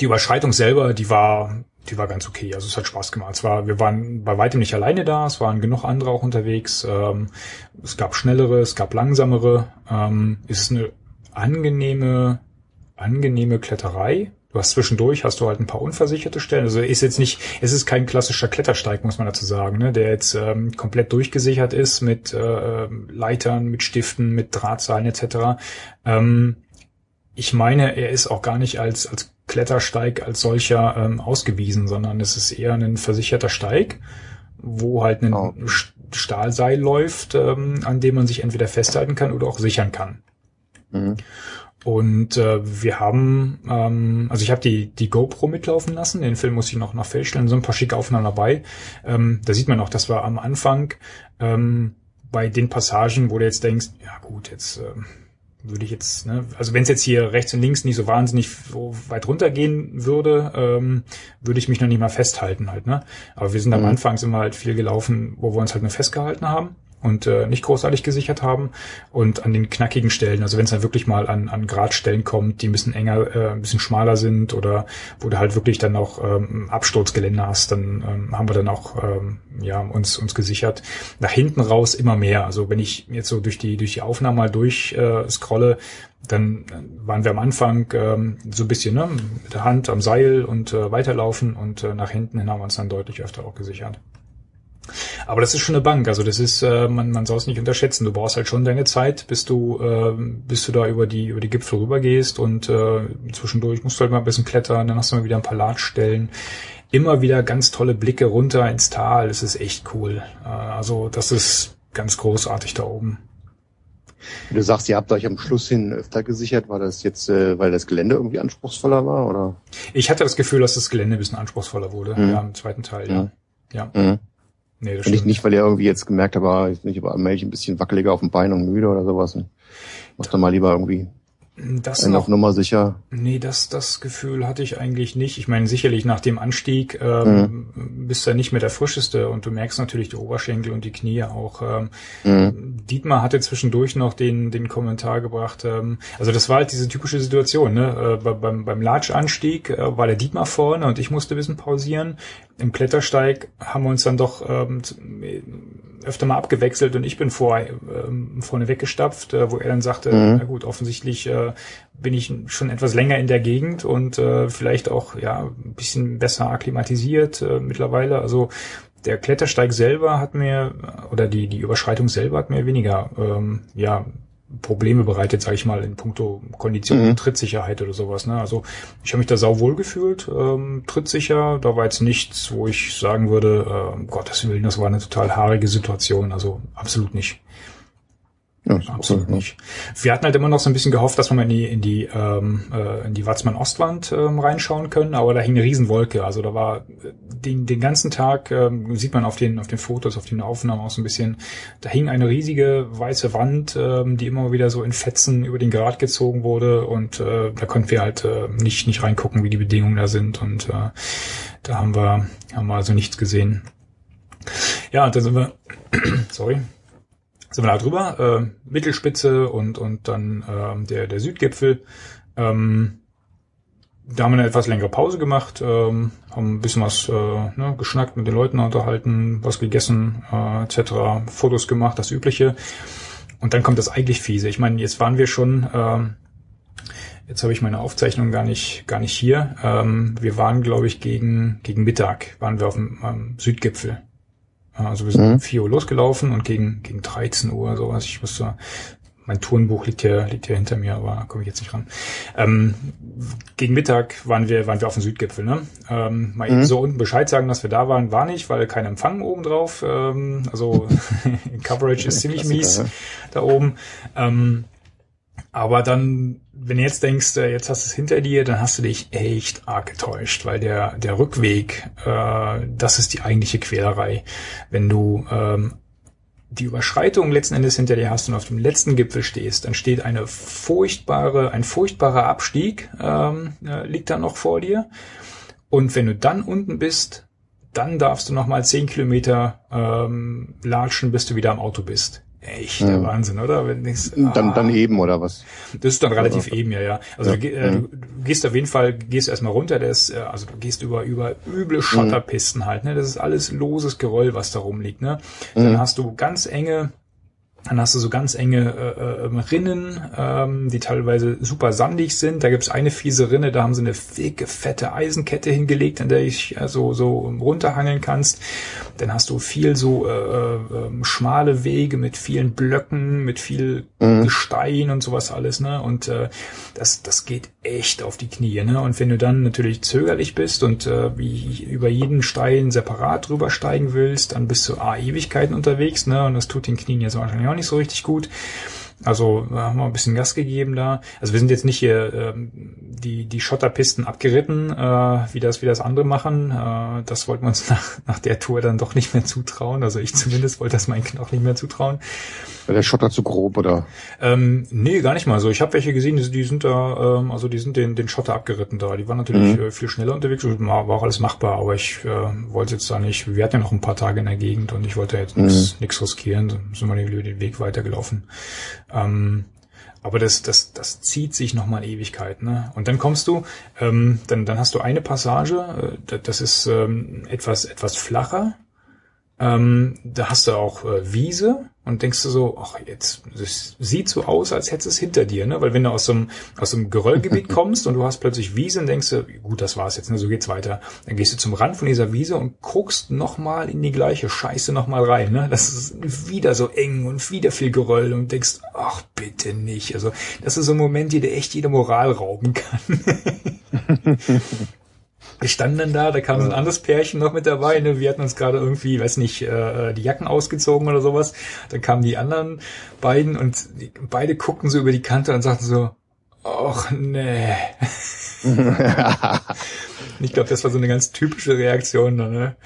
die Überschreitung selber, die war die war ganz okay. Also es hat Spaß gemacht. Es war, wir waren bei weitem nicht alleine da, es waren genug andere auch unterwegs. Ähm, es gab schnellere, es gab langsamere. Ähm, es ist eine angenehme, angenehme Kletterei. Du hast zwischendurch, hast du halt ein paar unversicherte Stellen. Also ist jetzt nicht, es ist kein klassischer Klettersteig, muss man dazu sagen, ne, der jetzt ähm, komplett durchgesichert ist mit äh, Leitern, mit Stiften, mit Drahtseilen etc. Ähm, ich meine, er ist auch gar nicht als, als Klettersteig als solcher ähm, ausgewiesen, sondern es ist eher ein versicherter Steig, wo halt ein oh. Stahlseil läuft, ähm, an dem man sich entweder festhalten kann oder auch sichern kann. Mhm. Und äh, wir haben, ähm, also ich habe die die GoPro mitlaufen lassen. Den Film muss ich noch nach feststellen. So ein paar schicke Aufnahmen dabei. Ähm, da sieht man auch, dass wir am Anfang ähm, bei den Passagen, wo du jetzt denkst, ja gut, jetzt äh, würde ich jetzt, ne, also wenn es jetzt hier rechts und links nicht so wahnsinnig weit runtergehen würde, ähm, würde ich mich noch nicht mal festhalten halt, ne? Aber wir sind am mhm. Anfang immer halt viel gelaufen, wo wir uns halt nur festgehalten haben und äh, nicht großartig gesichert haben. Und an den knackigen Stellen, also wenn es dann wirklich mal an, an Gradstellen kommt, die ein bisschen enger, äh, ein bisschen schmaler sind oder wo du halt wirklich dann auch ähm, Absturzgelände hast, dann ähm, haben wir dann auch ähm, ja, uns, uns gesichert. Nach hinten raus immer mehr. Also wenn ich jetzt so durch die, durch die Aufnahme mal durch äh, scrolle, dann waren wir am Anfang ähm, so ein bisschen ne, mit der Hand am Seil und äh, weiterlaufen und äh, nach hinten hin haben wir uns dann deutlich öfter auch gesichert. Aber das ist schon eine Bank. Also das ist, äh, man, man soll es nicht unterschätzen. Du brauchst halt schon deine Zeit, bis du, äh, bis du da über die über die Gipfel rübergehst und äh, zwischendurch musst du halt mal ein bisschen klettern, dann hast du mal wieder ein paar Ladstellen. Immer wieder ganz tolle Blicke runter ins Tal. Das ist echt cool. Äh, also das ist ganz großartig da oben. Du sagst, ihr habt euch am Schluss hin öfter gesichert. War das jetzt, äh, weil das Gelände irgendwie anspruchsvoller war, oder? Ich hatte das Gefühl, dass das Gelände ein bisschen anspruchsvoller wurde. Mhm. Ja, im zweiten Teil. Ja. Ja. Mhm. Nee, das Und nicht, weil ihr irgendwie jetzt gemerkt habt, ah, ich bin aber allmählich ein bisschen wackeliger auf dem Bein und müde oder sowas. Mach doch mal lieber irgendwie Das einen auf noch, Nummer sicher. nee, das, das Gefühl hatte ich eigentlich nicht. Ich meine, sicherlich nach dem Anstieg ähm, bist du ja nicht mehr der frischeste und du merkst natürlich die Oberschenkel und die Knie auch. Ähm, Mhm. Dietmar hatte zwischendurch noch den, den Kommentar gebracht. Ähm, also das war halt diese typische Situation. Ne? Äh, bei- beim, beim Latschanstieg äh, war der Dietmar vorne und ich musste ein bisschen pausieren. Im Klettersteig haben wir uns dann doch ähm, z- öfter mal abgewechselt und ich bin vor, ähm, vorne weggestapft, äh, wo er dann sagte, Mhm. na gut, offensichtlich äh, bin ich schon etwas länger in der Gegend und äh, vielleicht auch ja ein bisschen besser akklimatisiert äh, mittlerweile. Also der Klettersteig selber hat mir oder die die Überschreitung selber hat mir weniger ähm, ja Probleme bereitet, sage ich mal, in puncto Kondition Mhm. Trittsicherheit oder sowas. Ne? Also ich habe mich da sauwohl gefühlt, ähm, trittsicher. Da war jetzt nichts, wo ich sagen würde, äh, um Gottes Willen, das war eine total haarige Situation. Also absolut nicht. Ja, Absolut cool, nicht. Wir hatten halt immer noch so ein bisschen gehofft, dass wir mal in die, in die, ähm, äh, in die Watzmann-Ostwand ähm, reinschauen können, aber da hing eine Riesenwolke. Also da war den, den ganzen Tag, ähm, sieht man auf den, auf den Fotos, auf den Aufnahmen auch so ein bisschen, da hing eine riesige weiße Wand, ähm, die immer wieder so in Fetzen über den Grat gezogen wurde und äh, da konnten wir halt äh, nicht, nicht reingucken, wie die Bedingungen da sind und äh, da haben wir, haben wir also nichts gesehen. Ja, und dann sind wir, [CLEARS THROAT] sorry, sind wir da drüber, äh, Mittelspitze und, und dann ähm, der, der Südgipfel. Ähm, da haben wir eine etwas längere Pause gemacht, ähm, haben ein bisschen was äh, ne, geschnackt, mit den Leuten unterhalten, was gegessen, äh, etc., Fotos gemacht, das Übliche. Und dann kommt das eigentlich fiese. Ich meine, jetzt waren wir schon, ähm, jetzt habe ich meine Aufzeichnung gar nicht, gar nicht hier. Ähm, wir waren, glaube ich, gegen, gegen Mittag waren wir auf dem ähm, Südgipfel. Also wir sind Mhm. um 4 Uhr losgelaufen und gegen, gegen 13 Uhr sowas. Ich musste, mein Turnbuch liegt hier, liegt hier hinter mir, aber komme ich jetzt nicht ran. Ähm, gegen Mittag waren wir, waren wir auf dem Südgipfel, ne? Ähm, mal eben Mhm. so unten Bescheid sagen, dass wir da waren, war nicht, weil kein Empfang oben drauf. Ähm, also [LAUGHS] [LAUGHS] Coverage ist ziemlich mies Klassiker, da oben. Ähm, aber dann, wenn du jetzt denkst, äh, jetzt hast du es hinter dir, dann hast du dich echt arg getäuscht, weil der, der Rückweg, äh, das ist die eigentliche Quälerei. Wenn du ähm, die Überschreitung letzten Endes hinter dir hast und auf dem letzten Gipfel stehst, dann steht eine furchtbare, ein furchtbarer Abstieg ähm, äh, liegt da noch vor dir. Und wenn du dann unten bist, dann darfst du noch mal zehn Kilometer ähm, latschen, bis du wieder am Auto bist. Echt der Ja. Wahnsinn, oder? Wenn ich's- Dann, ah. dann eben, oder was? Das ist dann relativ eben, ja, ja. Also Ja. Du, äh, du, du gehst auf jeden Fall, gehst erstmal runter, der ist, äh, also du gehst über, über üble Schotterpisten halt, ne? Das ist alles loses Geröll, was da rumliegt, ne? Dann Mhm. hast du ganz enge, dann hast du so ganz enge äh, äh, Rinnen, ähm, die teilweise super sandig sind. Da gibt's eine fiese Rinne, da haben sie eine dicke, fette Eisenkette hingelegt, an der ich äh, so, so runterhangeln kannst. Dann hast du viel so äh, äh, ähm, schmale Wege mit vielen Blöcken, mit viel Mhm. Gestein und sowas alles, ne? Und äh, das, das geht echt auf die Knie, ne? Und wenn du dann natürlich zögerlich bist und äh, wie über jeden Stein separat drüber steigen willst, dann bist du A, Ewigkeiten unterwegs, ne? Und das tut den Knien jetzt wahrscheinlich auch nicht so richtig gut. Also haben wir ein bisschen Gas gegeben da. Also wir sind jetzt nicht hier ähm, die, die Schotterpisten abgeritten, äh, wie das wie das andere machen. Äh, das wollten wir uns [LAUGHS] nach, nach der Tour dann doch nicht mehr zutrauen. Also ich zumindest wollte das meinen Knochen nicht mehr zutrauen. War der Schotter zu grob, oder? Ähm, nee, gar nicht mal so. Ich habe welche gesehen, die, die sind da, ähm, also die sind den, den Schotter abgeritten da. Die waren natürlich Mhm. äh, viel schneller unterwegs, war, war auch alles machbar, aber ich äh, wollte jetzt da nicht, wir hatten ja noch ein paar Tage in der Gegend und ich wollte jetzt nichts nix riskieren, so sind wir über den Weg weitergelaufen. Ähm, aber das, das, das zieht sich nochmal Ewigkeit, ne? Und dann kommst du, ähm, dann, dann hast du eine Passage, äh, da- das ist ähm, etwas, etwas flacher. Ähm, da hast du auch äh, Wiese, und denkst du so, ach, jetzt, es sieht so aus, als hättest es hinter dir, ne? Weil wenn du aus so einem, aus so einem Geröllgebiet [LAUGHS] kommst und du hast plötzlich Wiese und denkst du, gut, das war's jetzt, ne? So geht's weiter. Dann gehst du zum Rand von dieser Wiese und guckst nochmal in die gleiche Scheiße nochmal rein, ne? Das ist wieder so eng und wieder viel Geröll und denkst, ach, bitte nicht. Also, das ist so ein Moment, der dir echt jede Moral rauben kann. [LAUGHS] [LAUGHS] Wir standen dann da, da kam so ein anderes Pärchen noch mit dabei, ne? wir hatten uns gerade irgendwie, weiß nicht, äh, die Jacken ausgezogen oder sowas. Dann kamen die anderen beiden und die, beide guckten so über die Kante und sagten so, ach nee. [LAUGHS] ich glaube, das war so eine ganz typische Reaktion. Ne?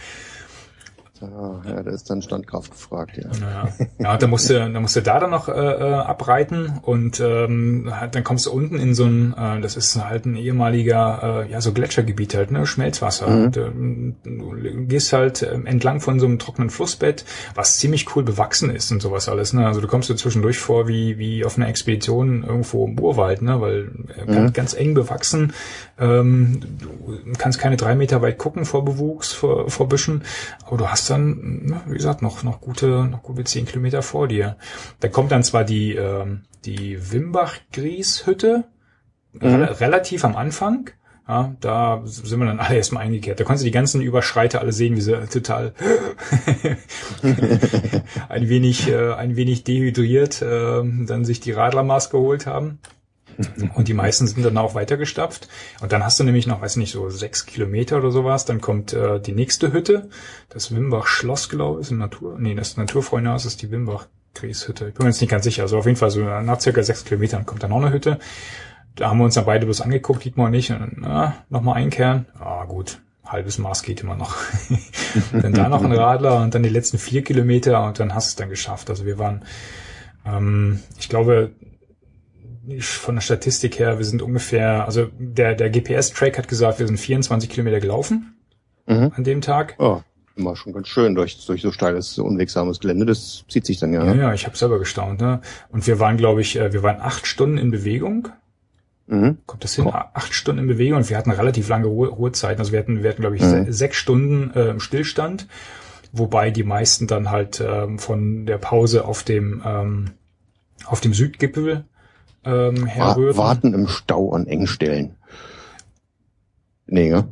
Ja, ja, da ist dann Standkraft gefragt, ja. Ja, ja da musst du, da musst du da dann noch äh, äh, abreiten und ähm, dann kommst du unten in so ein, äh, das ist halt ein ehemaliger, äh, ja so Gletschergebiet halt, ne, Schmelzwasser. Mhm. Und, äh, du gehst halt äh, entlang von so einem trockenen Flussbett, was ziemlich cool bewachsen ist und sowas alles. Ne? Also du kommst dir zwischendurch vor wie wie auf einer Expedition irgendwo im Urwald, ne, weil äh, mhm. ganz eng bewachsen. Ähm, du kannst keine drei Meter weit gucken vor Bewuchs, vor, vor Büschen, aber du hast dann, wie gesagt, noch, noch gute, noch gute zehn Kilometer vor dir. Da kommt dann zwar die, ähm, die Wimbach-Gries-Hütte mhm. re relativ am Anfang, ja, da sind wir dann alle erstmal eingekehrt. Da konntest du die ganzen Überschreiter alle sehen, wie sie total [LAUGHS] [LAUGHS] ein wenig, äh, ein wenig dehydriert äh, dann sich die Radlermaß geholt haben. [LAUGHS] Und die meisten sind dann auch weitergestapft. Und dann hast du nämlich noch, weiß nicht, so sechs Kilometer oder sowas. Dann kommt äh, die nächste Hütte. Das Wimbach Schloss, glaube ich, ist im Natur. Nee, das Naturfreundehaus ist die Wimbach Grieshütte. Ich bin mir jetzt nicht ganz sicher. Also auf jeden Fall so nach circa sechs Kilometern kommt dann noch eine Hütte. Da haben wir uns dann beide bloß angeguckt, Dietmar und ich. Und, na, nochmal einkehren. Ah, gut. Halbes Maß geht immer noch. [LAUGHS] dann da noch ein Radler und dann die letzten vier Kilometer und dann hast du es dann geschafft. Also wir waren, ähm, ich glaube, von der Statistik her, wir sind ungefähr, also der, der GPS-Track hat gesagt, wir sind 24 Kilometer gelaufen mhm. an dem Tag. Oh, war schon ganz schön durch, durch so steiles, unwegsames Gelände. Das zieht sich dann ja. Ja, ja ich habe selber gestaunt. Ne? Und wir waren, glaube ich, äh, wir waren acht Stunden in Bewegung. Mhm. Kommt das hin? Cool. Acht Stunden in Bewegung und wir hatten relativ lange Ruhe, Ruhezeiten. Also wir hatten, wir hatten, glaube ich, mhm. sechs Stunden äh, im Stillstand, wobei die meisten dann halt ähm, von der Pause auf dem ähm, auf dem Südgipfel ähm, herrühren. Warten im Stau an Engstellen. Nee, ja?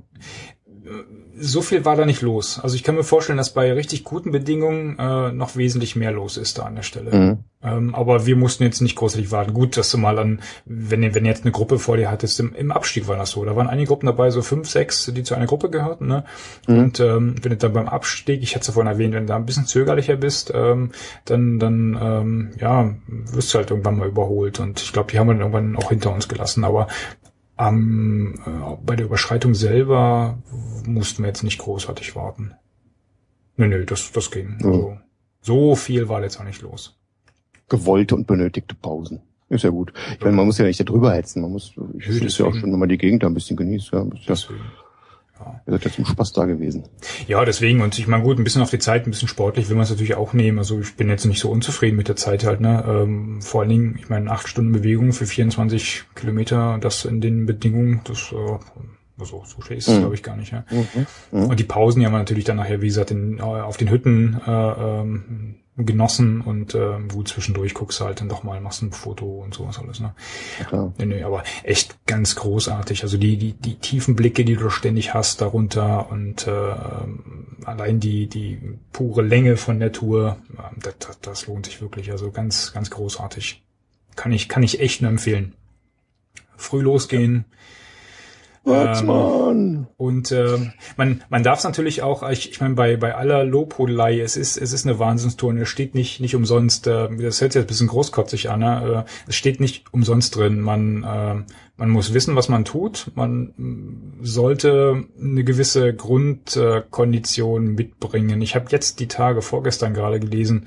So viel war da nicht los. Also ich kann mir vorstellen, dass bei richtig guten Bedingungen äh, noch wesentlich mehr los ist da an der Stelle. Mhm. Ähm, aber wir mussten jetzt nicht großartig warten. Gut, dass du mal an, wenn, wenn jetzt eine Gruppe vor dir hattest, im, im Abstieg war das so. Da waren einige Gruppen dabei, so fünf, sechs, die zu einer Gruppe gehörten. Ne? Mhm. Und ähm, wenn du dann beim Abstieg, ich hatte es ja vorhin erwähnt, wenn du da ein bisschen zögerlicher bist, ähm, dann, dann ähm, ja, wirst du halt irgendwann mal überholt. Und ich glaube, die haben wir dann irgendwann auch hinter uns gelassen. Aber am, äh, bei der Überschreitung selber mussten wir jetzt nicht großartig warten. Nö, nö, das, das ging. Ja. Also, so viel war jetzt auch nicht los. Gewollte und benötigte Pausen. Ist ja gut. Ich meine, man muss ja nicht da drüber hetzen. Man muss, ich es ja auch schon, wenn man die Gegend da ein bisschen genießt. Ja, deswegen. Ihr seid ja zum Spaß da gewesen. Ja, deswegen. Und ich meine, gut, ein bisschen auf die Zeit, ein bisschen sportlich will man es natürlich auch nehmen. Also ich bin jetzt nicht so unzufrieden mit der Zeit halt. Ne? Ähm, vor allen Dingen, ich meine, acht Stunden Bewegung für 24 Kilometer, das in den Bedingungen, das äh, also so schlecht ist es, mhm. glaube ich, gar nicht. Ja. Mhm. Mhm. Und die Pausen ja man natürlich dann nachher, wie gesagt, in, auf den Hütten äh, ähm, genossen und äh, gut zwischendurch guckst halt dann doch mal, machst ein Foto und sowas alles. Ne? Ja, nee, nee, aber echt ganz großartig. Also die, die, die tiefen Blicke, die du ständig hast darunter und äh, allein die, die pure Länge von der Tour, das, das, das lohnt sich wirklich. Also ganz, ganz großartig. Kann ich, kann ich echt nur empfehlen. Früh losgehen. Ja ähm, und äh, man, man darf es natürlich auch, ich, ich meine, bei, bei aller Lobhudelei, es ist, es ist eine Wahnsinnstour und es steht nicht, nicht umsonst, äh, das hört sich jetzt ein bisschen großkotzig an, ne? äh, es steht nicht umsonst drin. Man, äh, man muss wissen, was man tut. Man sollte eine gewisse Grundkondition mitbringen. Ich habe jetzt die Tage vorgestern gerade gelesen,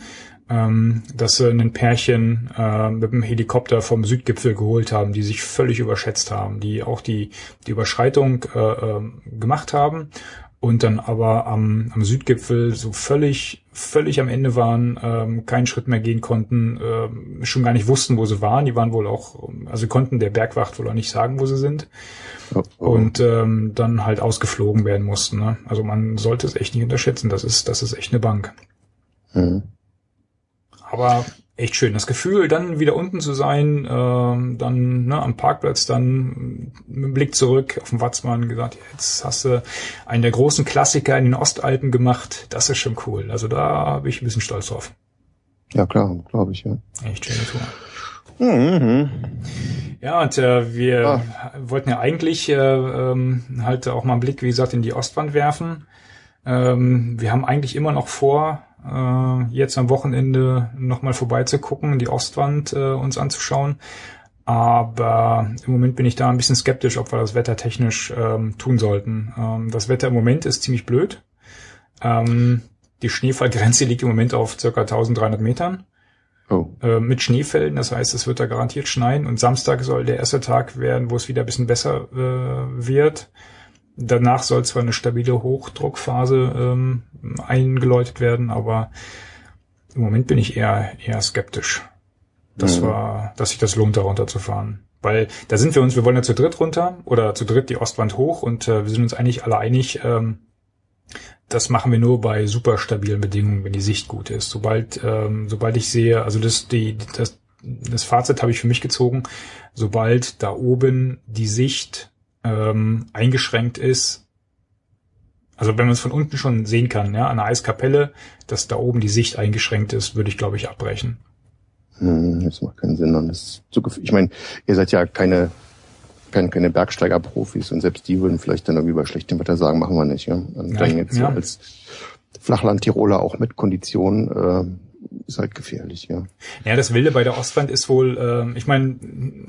ähm, dass sie ein Pärchen äh, mit dem Helikopter vom Südgipfel geholt haben, die sich völlig überschätzt haben, die auch die, die Überschreitung äh, äh, gemacht haben und dann aber am, am Südgipfel so völlig, völlig am Ende waren, ähm, keinen Schritt mehr gehen konnten, äh, schon gar nicht wussten, wo sie waren. Die waren wohl auch, also konnten der Bergwacht wohl auch nicht sagen, wo sie sind. Oh, oh. Und ähm, dann halt ausgeflogen werden mussten. Ne? Also man sollte es echt nicht unterschätzen. Das ist, das ist echt eine Bank. Mhm. Aber echt schön. Das Gefühl, dann wieder unten zu sein, ähm, dann ne, am Parkplatz, dann mit dem Blick zurück auf den Watzmann gesagt, jetzt hast du einen der großen Klassiker in den Ostalpen gemacht. Das ist schon cool. Also da bin ich ein bisschen stolz drauf. Ja, klar, glaube ich, ja. Echt schöne Tour. Mhm. Ja, und äh, wir ah. wollten ja eigentlich äh, ähm, halt auch mal einen Blick, wie gesagt, in die Ostwand werfen. Ähm, wir haben eigentlich immer noch vor, äh, jetzt am Wochenende nochmal vorbeizugucken, die Ostwand äh, uns anzuschauen. Aber im Moment bin ich da ein bisschen skeptisch, ob wir das Wetter technisch ähm, tun sollten. Ähm, das Wetter im Moment ist ziemlich blöd. Ähm, die Schneefallgrenze liegt im Moment auf circa 1300 Metern. Oh. Äh, mit Schneefällen, das heißt, es wird da garantiert schneien und Samstag soll der erste Tag werden, wo es wieder ein bisschen besser äh, wird. Danach soll zwar eine stabile Hochdruckphase ähm, eingeläutet werden, aber im Moment bin ich eher eher skeptisch, dass mhm. war, dass sich das lohnt, da runterzufahren. Weil da sind wir uns, wir wollen ja zu dritt runter oder zu dritt die Ostwand hoch und äh, wir sind uns eigentlich alle einig, ähm, das machen wir nur bei super stabilen Bedingungen, wenn die Sicht gut ist. Sobald, ähm, sobald ich sehe, also das, die, das, das Fazit habe ich für mich gezogen, sobald da oben die Sicht ähm, eingeschränkt ist. Also wenn man es von unten schon sehen kann, ja, an der Eiskapelle, dass da oben die Sicht eingeschränkt ist, würde ich, glaube ich, abbrechen. Hm, das macht keinen Sinn. Und das zu, ich meine, ihr seid ja keine, keine, keine Bergsteiger-Profis und selbst die würden vielleicht dann irgendwie bei schlechtem Wetter sagen, machen wir nicht. Ja? Und ja, dann jetzt ja. als Flachland-Tiroler auch mit Konditionen äh, ist halt gefährlich, ja. Ja, das Wilde bei der Ostwand ist wohl, ähm, ich meine,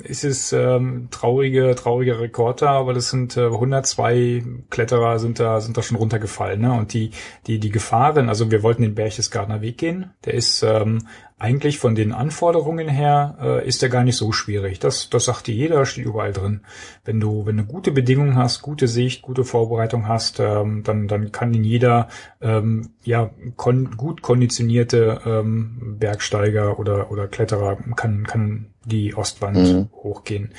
es ist ähm, traurige, trauriger Rekord da, aber das sind äh, 102 Kletterer sind da, sind da schon runtergefallen, ne? Und die, die, die Gefahren, also wir wollten den Berchtesgadener Weg gehen, der ist ähm, eigentlich von den Anforderungen her äh, ist der gar nicht so schwierig. Das, das sagt dir jeder, steht überall drin. Wenn du, wenn du gute Bedingungen hast, gute Sicht, gute Vorbereitung hast, ähm, dann, dann kann ihn jeder ähm, ja kon gut konditionierte ähm, Bergsteiger oder oder Kletterer kann kann die Ostwand mhm. hochgehen.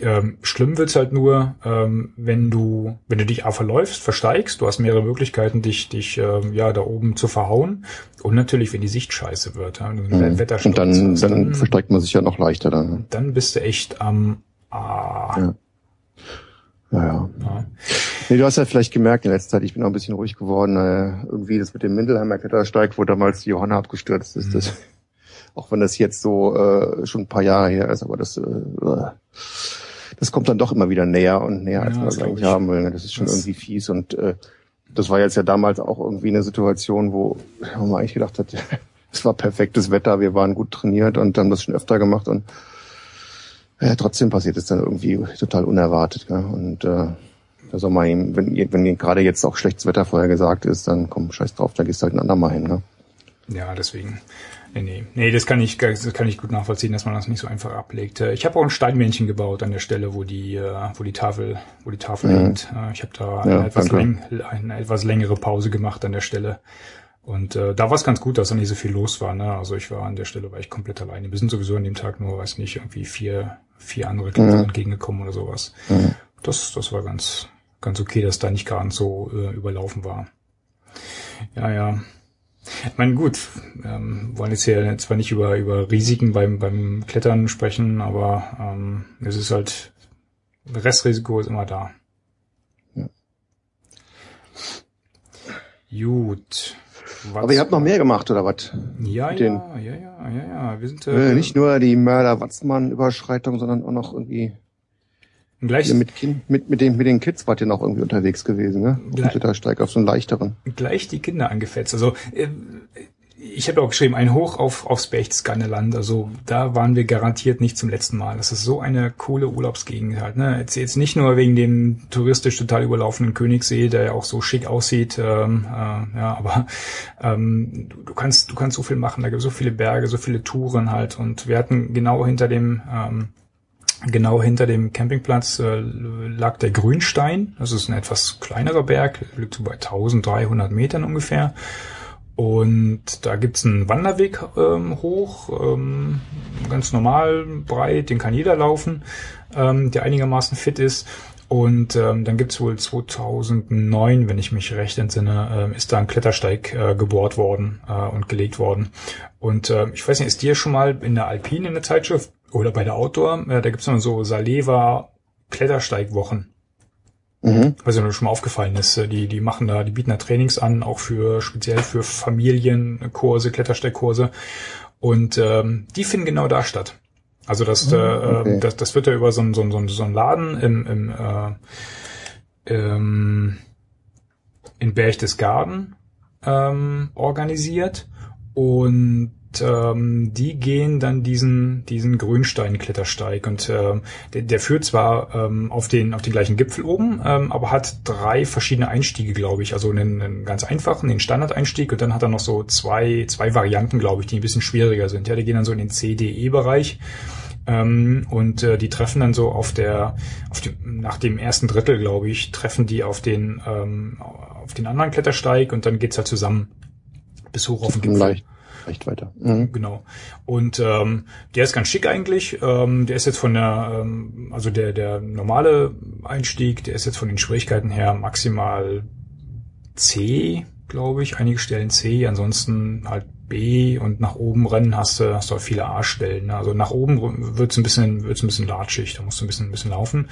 Ähm, schlimm wird's halt nur, ähm, wenn du, wenn du dich A verläufst, versteigst, du hast mehrere Möglichkeiten, dich, dich ähm, ja da oben zu verhauen. Und natürlich, wenn die Sicht scheiße wird. Ja, mhm. Wetter und dann, dann, dann versteigt man sich ja noch leichter dann. Dann bist du echt am Ah. Ja. Ja, ja. ja. Nee, du hast ja vielleicht gemerkt in letzter Zeit, ich bin auch ein bisschen ruhig geworden. Äh, irgendwie das mit dem Mindelheimer Klettersteig, wo damals die Johanna abgestürzt ist. Mhm. Das, auch wenn das jetzt so äh, schon ein paar Jahre her ist, aber das äh, das kommt dann doch immer wieder näher und näher, als ja, man das eigentlich haben will. Ne? Das ist schon das irgendwie fies und äh, das war jetzt ja damals auch irgendwie eine Situation, wo man eigentlich gedacht hat, [LAUGHS] es war perfektes Wetter, wir waren gut trainiert und haben das schon öfter gemacht und äh, trotzdem passiert es dann irgendwie total unerwartet. Gell? Und äh, da soll man ihm, wenn, wenn gerade jetzt auch schlechtes Wetter vorher gesagt ist, dann komm, scheiß drauf, da gehst du halt ein andermal hin. Ne? Ja, deswegen. Nee, nee. Nee, das kann ich, das kann ich gut nachvollziehen, dass man das nicht so einfach ablegt. Äh, ich habe auch ein Steinmännchen gebaut an der Stelle, wo die, äh, wo die Tafel, wo die Tafel mhm. hängt. Äh, ich habe da ja, eine, etwas läng, eine etwas längere Pause gemacht an der Stelle. Und äh, da war es ganz gut, dass da nicht so viel los war. Ne? Also ich war an der Stelle, war ich komplett alleine. Wir sind sowieso an dem Tag nur, weiß nicht, irgendwie vier, vier andere Kletterer mhm. entgegengekommen oder sowas. Mhm. Das, das war ganz, ganz okay, dass da nicht gerade so äh, überlaufen war. Ja, ja. Ich meine, gut, ähm, wollen jetzt hier zwar nicht über, über Risiken beim, beim Klettern sprechen, aber ähm, es ist halt, Restrisiko ist immer da. Ja. Gut. Was? Aber ihr habt noch mehr gemacht, oder was? Ja, ja, ja, ja, ja, ja. Wir sind äh, nicht nur die Mörder-Watzmann-Überschreitung, sondern auch noch irgendwie Gleich, mit, kind, mit, mit, den, mit den Kids wart ihr noch irgendwie unterwegs gewesen, ne? Gleich, da steig auf so einen leichteren. Gleich die Kinder angefetzt. Also äh, ich habe auch geschrieben, ein Hoch auf, aufs Berchtesgadener Also da waren wir garantiert nicht zum letzten Mal. Das ist so eine coole Urlaubsgegend halt. Ne? Jetzt, jetzt nicht nur wegen dem touristisch total überlaufenden Königssee, der ja auch so schick aussieht, ähm, äh, ja, aber ähm, du, du kannst du kannst so viel machen. Da gibt es so viele Berge, so viele Touren halt. Und wir hatten genau hinter dem ähm, Genau hinter dem Campingplatz äh, lag der Grünstein. Das ist ein etwas kleinerer Berg, liegt so bei 1300 Metern ungefähr. Und da gibt's einen Wanderweg ähm, hoch, ähm, ganz normal, breit, den kann jeder laufen, ähm, der einigermaßen fit ist. Und ähm, dann gibt's wohl 2009, wenn ich mich recht entsinne, äh, ist da ein Klettersteig äh, gebohrt worden äh, und gelegt worden. Und äh, ich weiß nicht, ist dir schon mal in der Alpine in der Zeitschrift oder bei der Outdoor, äh, da gibt's noch so Saleva Klettersteigwochen. Mhm. Nicht, ob schon mal aufgefallen ist. Äh, die, die machen da, die bieten da Trainings an, auch für speziell für Familienkurse, Klettersteigkurse. Und ähm, die finden genau da statt. Also das, mhm, okay. äh, das, das wird ja über so einen so ein, so ein Laden im, im äh, ähm, in Berchtesgaden ähm, organisiert und ähm, die gehen dann diesen diesen Grünstein-Klettersteig und ähm, der, der führt zwar ähm, auf den auf den gleichen Gipfel oben, ähm, aber hat drei verschiedene Einstiege, glaube ich. Also einen, einen ganz einfachen, den Standardeinstieg und dann hat er noch so zwei zwei Varianten, glaube ich, die ein bisschen schwieriger sind. Ja, die gehen dann so in den CDE-Bereich. Ähm, und äh, die treffen dann so auf der, auf dem, nach dem ersten Drittel, glaube ich, treffen die auf den, ähm, auf den anderen Klettersteig und dann geht's halt zusammen bis hoch auf den Gipfel. Leicht recht weiter. Mhm. Genau. Und ähm, der ist ganz schick eigentlich. Ähm, der ist jetzt von der, ähm, also der, der normale Einstieg, der ist jetzt von den Schwierigkeiten her maximal C, glaube ich. Einige Stellen C, ansonsten halt B und nach oben rennen hast du, hast du auch viele A-Stellen. Ne? Also nach oben wird's ein bisschen, wird's ein bisschen latschig, da musst du ein bisschen, ein bisschen laufen.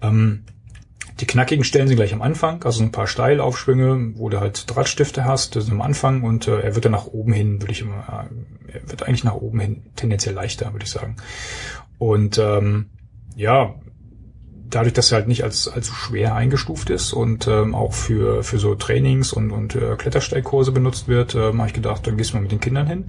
Ähm, die knackigen Stellen sind gleich am Anfang, also ein paar Steilaufschwünge, wo du halt Drahtstifte hast, das ist am Anfang und äh, er wird dann nach oben hin, würde ich immer, äh, er wird eigentlich nach oben hin tendenziell leichter, würde ich sagen. Und ähm, ja, dadurch, dass er halt nicht als allzu schwer eingestuft ist und ähm, auch für für so Trainings und und äh, Klettersteigkurse benutzt wird, äh, habe ich gedacht, dann gehst du mal mit den Kindern hin.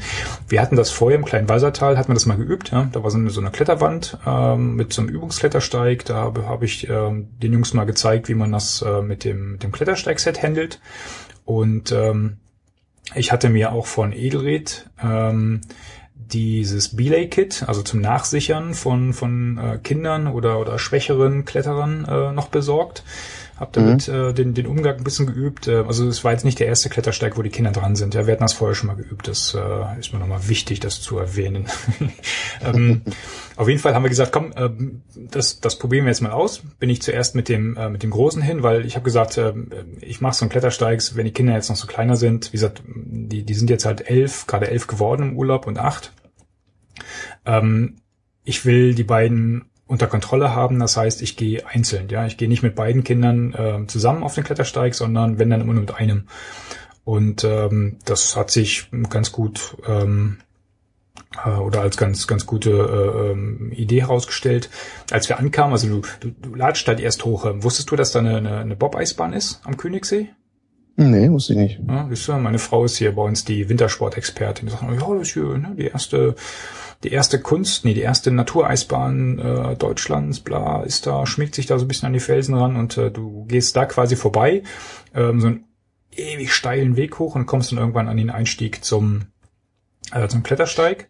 Wir hatten das vorher im kleinen Walsertal, hat man das mal geübt. Ja? Da war so eine, so eine Kletterwand ähm, mit so einem Übungsklettersteig. Da habe hab ich ähm, den Jungs mal gezeigt, wie man das äh, mit dem dem Klettersteigset handelt. Und ähm, ich hatte mir auch von Edelred ähm, dieses Belay-Kit, also zum Nachsichern von, von äh, Kindern oder, oder schwächeren Kletterern äh, noch besorgt. Hab damit mhm. äh, den, den Umgang ein bisschen geübt. Äh, also es war jetzt nicht der erste Klettersteig, wo die Kinder dran sind. Ja, wir hatten das vorher schon mal geübt. Das äh, ist mir nochmal wichtig, das zu erwähnen. [LAUGHS] ähm, auf jeden Fall haben wir gesagt, komm, äh, das, das probieren wir jetzt mal aus. Bin ich zuerst mit dem, äh, mit dem Großen hin, weil ich habe gesagt, äh, ich mache so einen Klettersteigs, wenn die Kinder jetzt noch so kleiner sind. Wie gesagt, die, die sind jetzt halt elf, gerade elf geworden im Urlaub und acht. Ähm, ich will die beiden unter Kontrolle haben. Das heißt, ich gehe einzeln. Ja, ich gehe nicht mit beiden Kindern äh, zusammen auf den Klettersteig, sondern wenn dann immer nur mit einem. Und ähm, das hat sich ganz gut ähm, äh, oder als ganz ganz gute äh, ähm, Idee herausgestellt. Als wir ankamen, also du, du, du latscht halt erst hoch. Wusstest du, dass da eine, eine, eine Bob-Eisbahn ist am Königssee? Nee, wusste ich nicht. Ja, siehst du, meine Frau ist hier bei uns die Wintersportexpertin. Die sagt, ja, das ist hier ne, die erste die erste Kunst, nee, die erste Natureisbahn äh, Deutschlands, bla, ist da, schmiegt sich da so ein bisschen an die Felsen ran und äh, du gehst da quasi vorbei, ähm, so einen ewig steilen Weg hoch und kommst dann irgendwann an den Einstieg zum, äh, zum Klettersteig.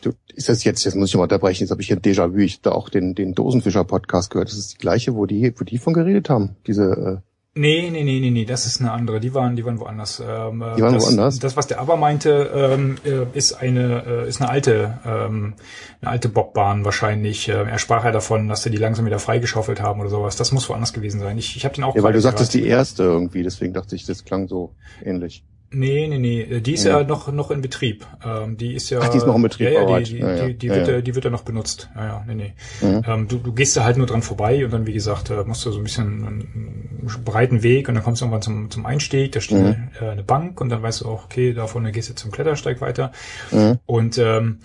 Du, ist das jetzt, jetzt muss ich mal unterbrechen, jetzt habe ich hier Déjà-vu, ich da auch den, den Dosenfischer-Podcast gehört. Das ist die gleiche, wo die, wo die von geredet haben, diese äh Nee, nee, nee, nee, nee, das ist eine andere. Die waren, die waren woanders. Ähm, die waren das, woanders. Das, was der Aber meinte, ähm, äh, ist eine, äh, ist eine alte, ähm, eine alte Bobbahn wahrscheinlich. Äh, er sprach ja davon, dass sie die langsam wieder freigeschaufelt haben oder sowas. Das muss woanders gewesen sein. Ich, ich habe den auch. Ja, weil du sagtest die erste irgendwie, deswegen dachte ich, das klang so ähnlich. Nee, nee, nee. Die ist ja, ja noch, noch in Betrieb. Ähm, die ist ja. Ach, die ist noch in Betrieb. Ja, ja, die, die, ja, die, die, wird, ja. die wird ja noch benutzt. Ja, ja, nee, nee. Mhm. Ähm, du, du gehst da halt nur dran vorbei und dann, wie gesagt, äh, musst du so ein bisschen einen breiten Weg und dann kommst du irgendwann zum, zum Einstieg, da steht mhm. äh, eine Bank und dann weißt du auch, okay, da vorne gehst du zum Klettersteig weiter. Mhm. Und ähm,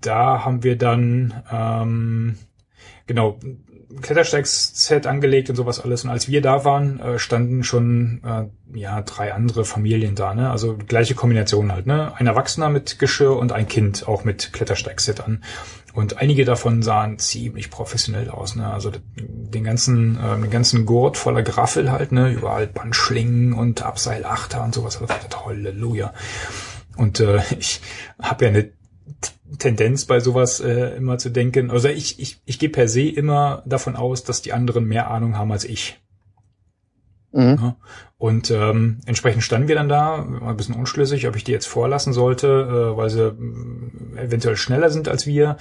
da haben wir dann ähm, genau Klettersteigsset angelegt und sowas alles. Und als wir da waren, äh, standen schon äh, ja drei andere Familien da, ne? Also gleiche Kombination halt, ne? Ein Erwachsener mit Geschirr und ein Kind auch mit Klettersteigset an. Und einige davon sahen ziemlich professionell aus, ne? Also den ganzen, äh, den ganzen Gurt voller Graffel halt, ne? Überall Bandschlingen und Abseilachter und sowas. Halleluja. Und äh, [LAUGHS] ich habe ja eine Tendenz bei sowas äh, immer zu denken, also ich, ich, ich gehe per se immer davon aus, dass die anderen mehr Ahnung haben als ich. Mhm. Ja. Und ähm, entsprechend standen wir dann da, ein bisschen unschlüssig, ob ich die jetzt vorlassen sollte, äh, weil sie äh, eventuell schneller sind als wir.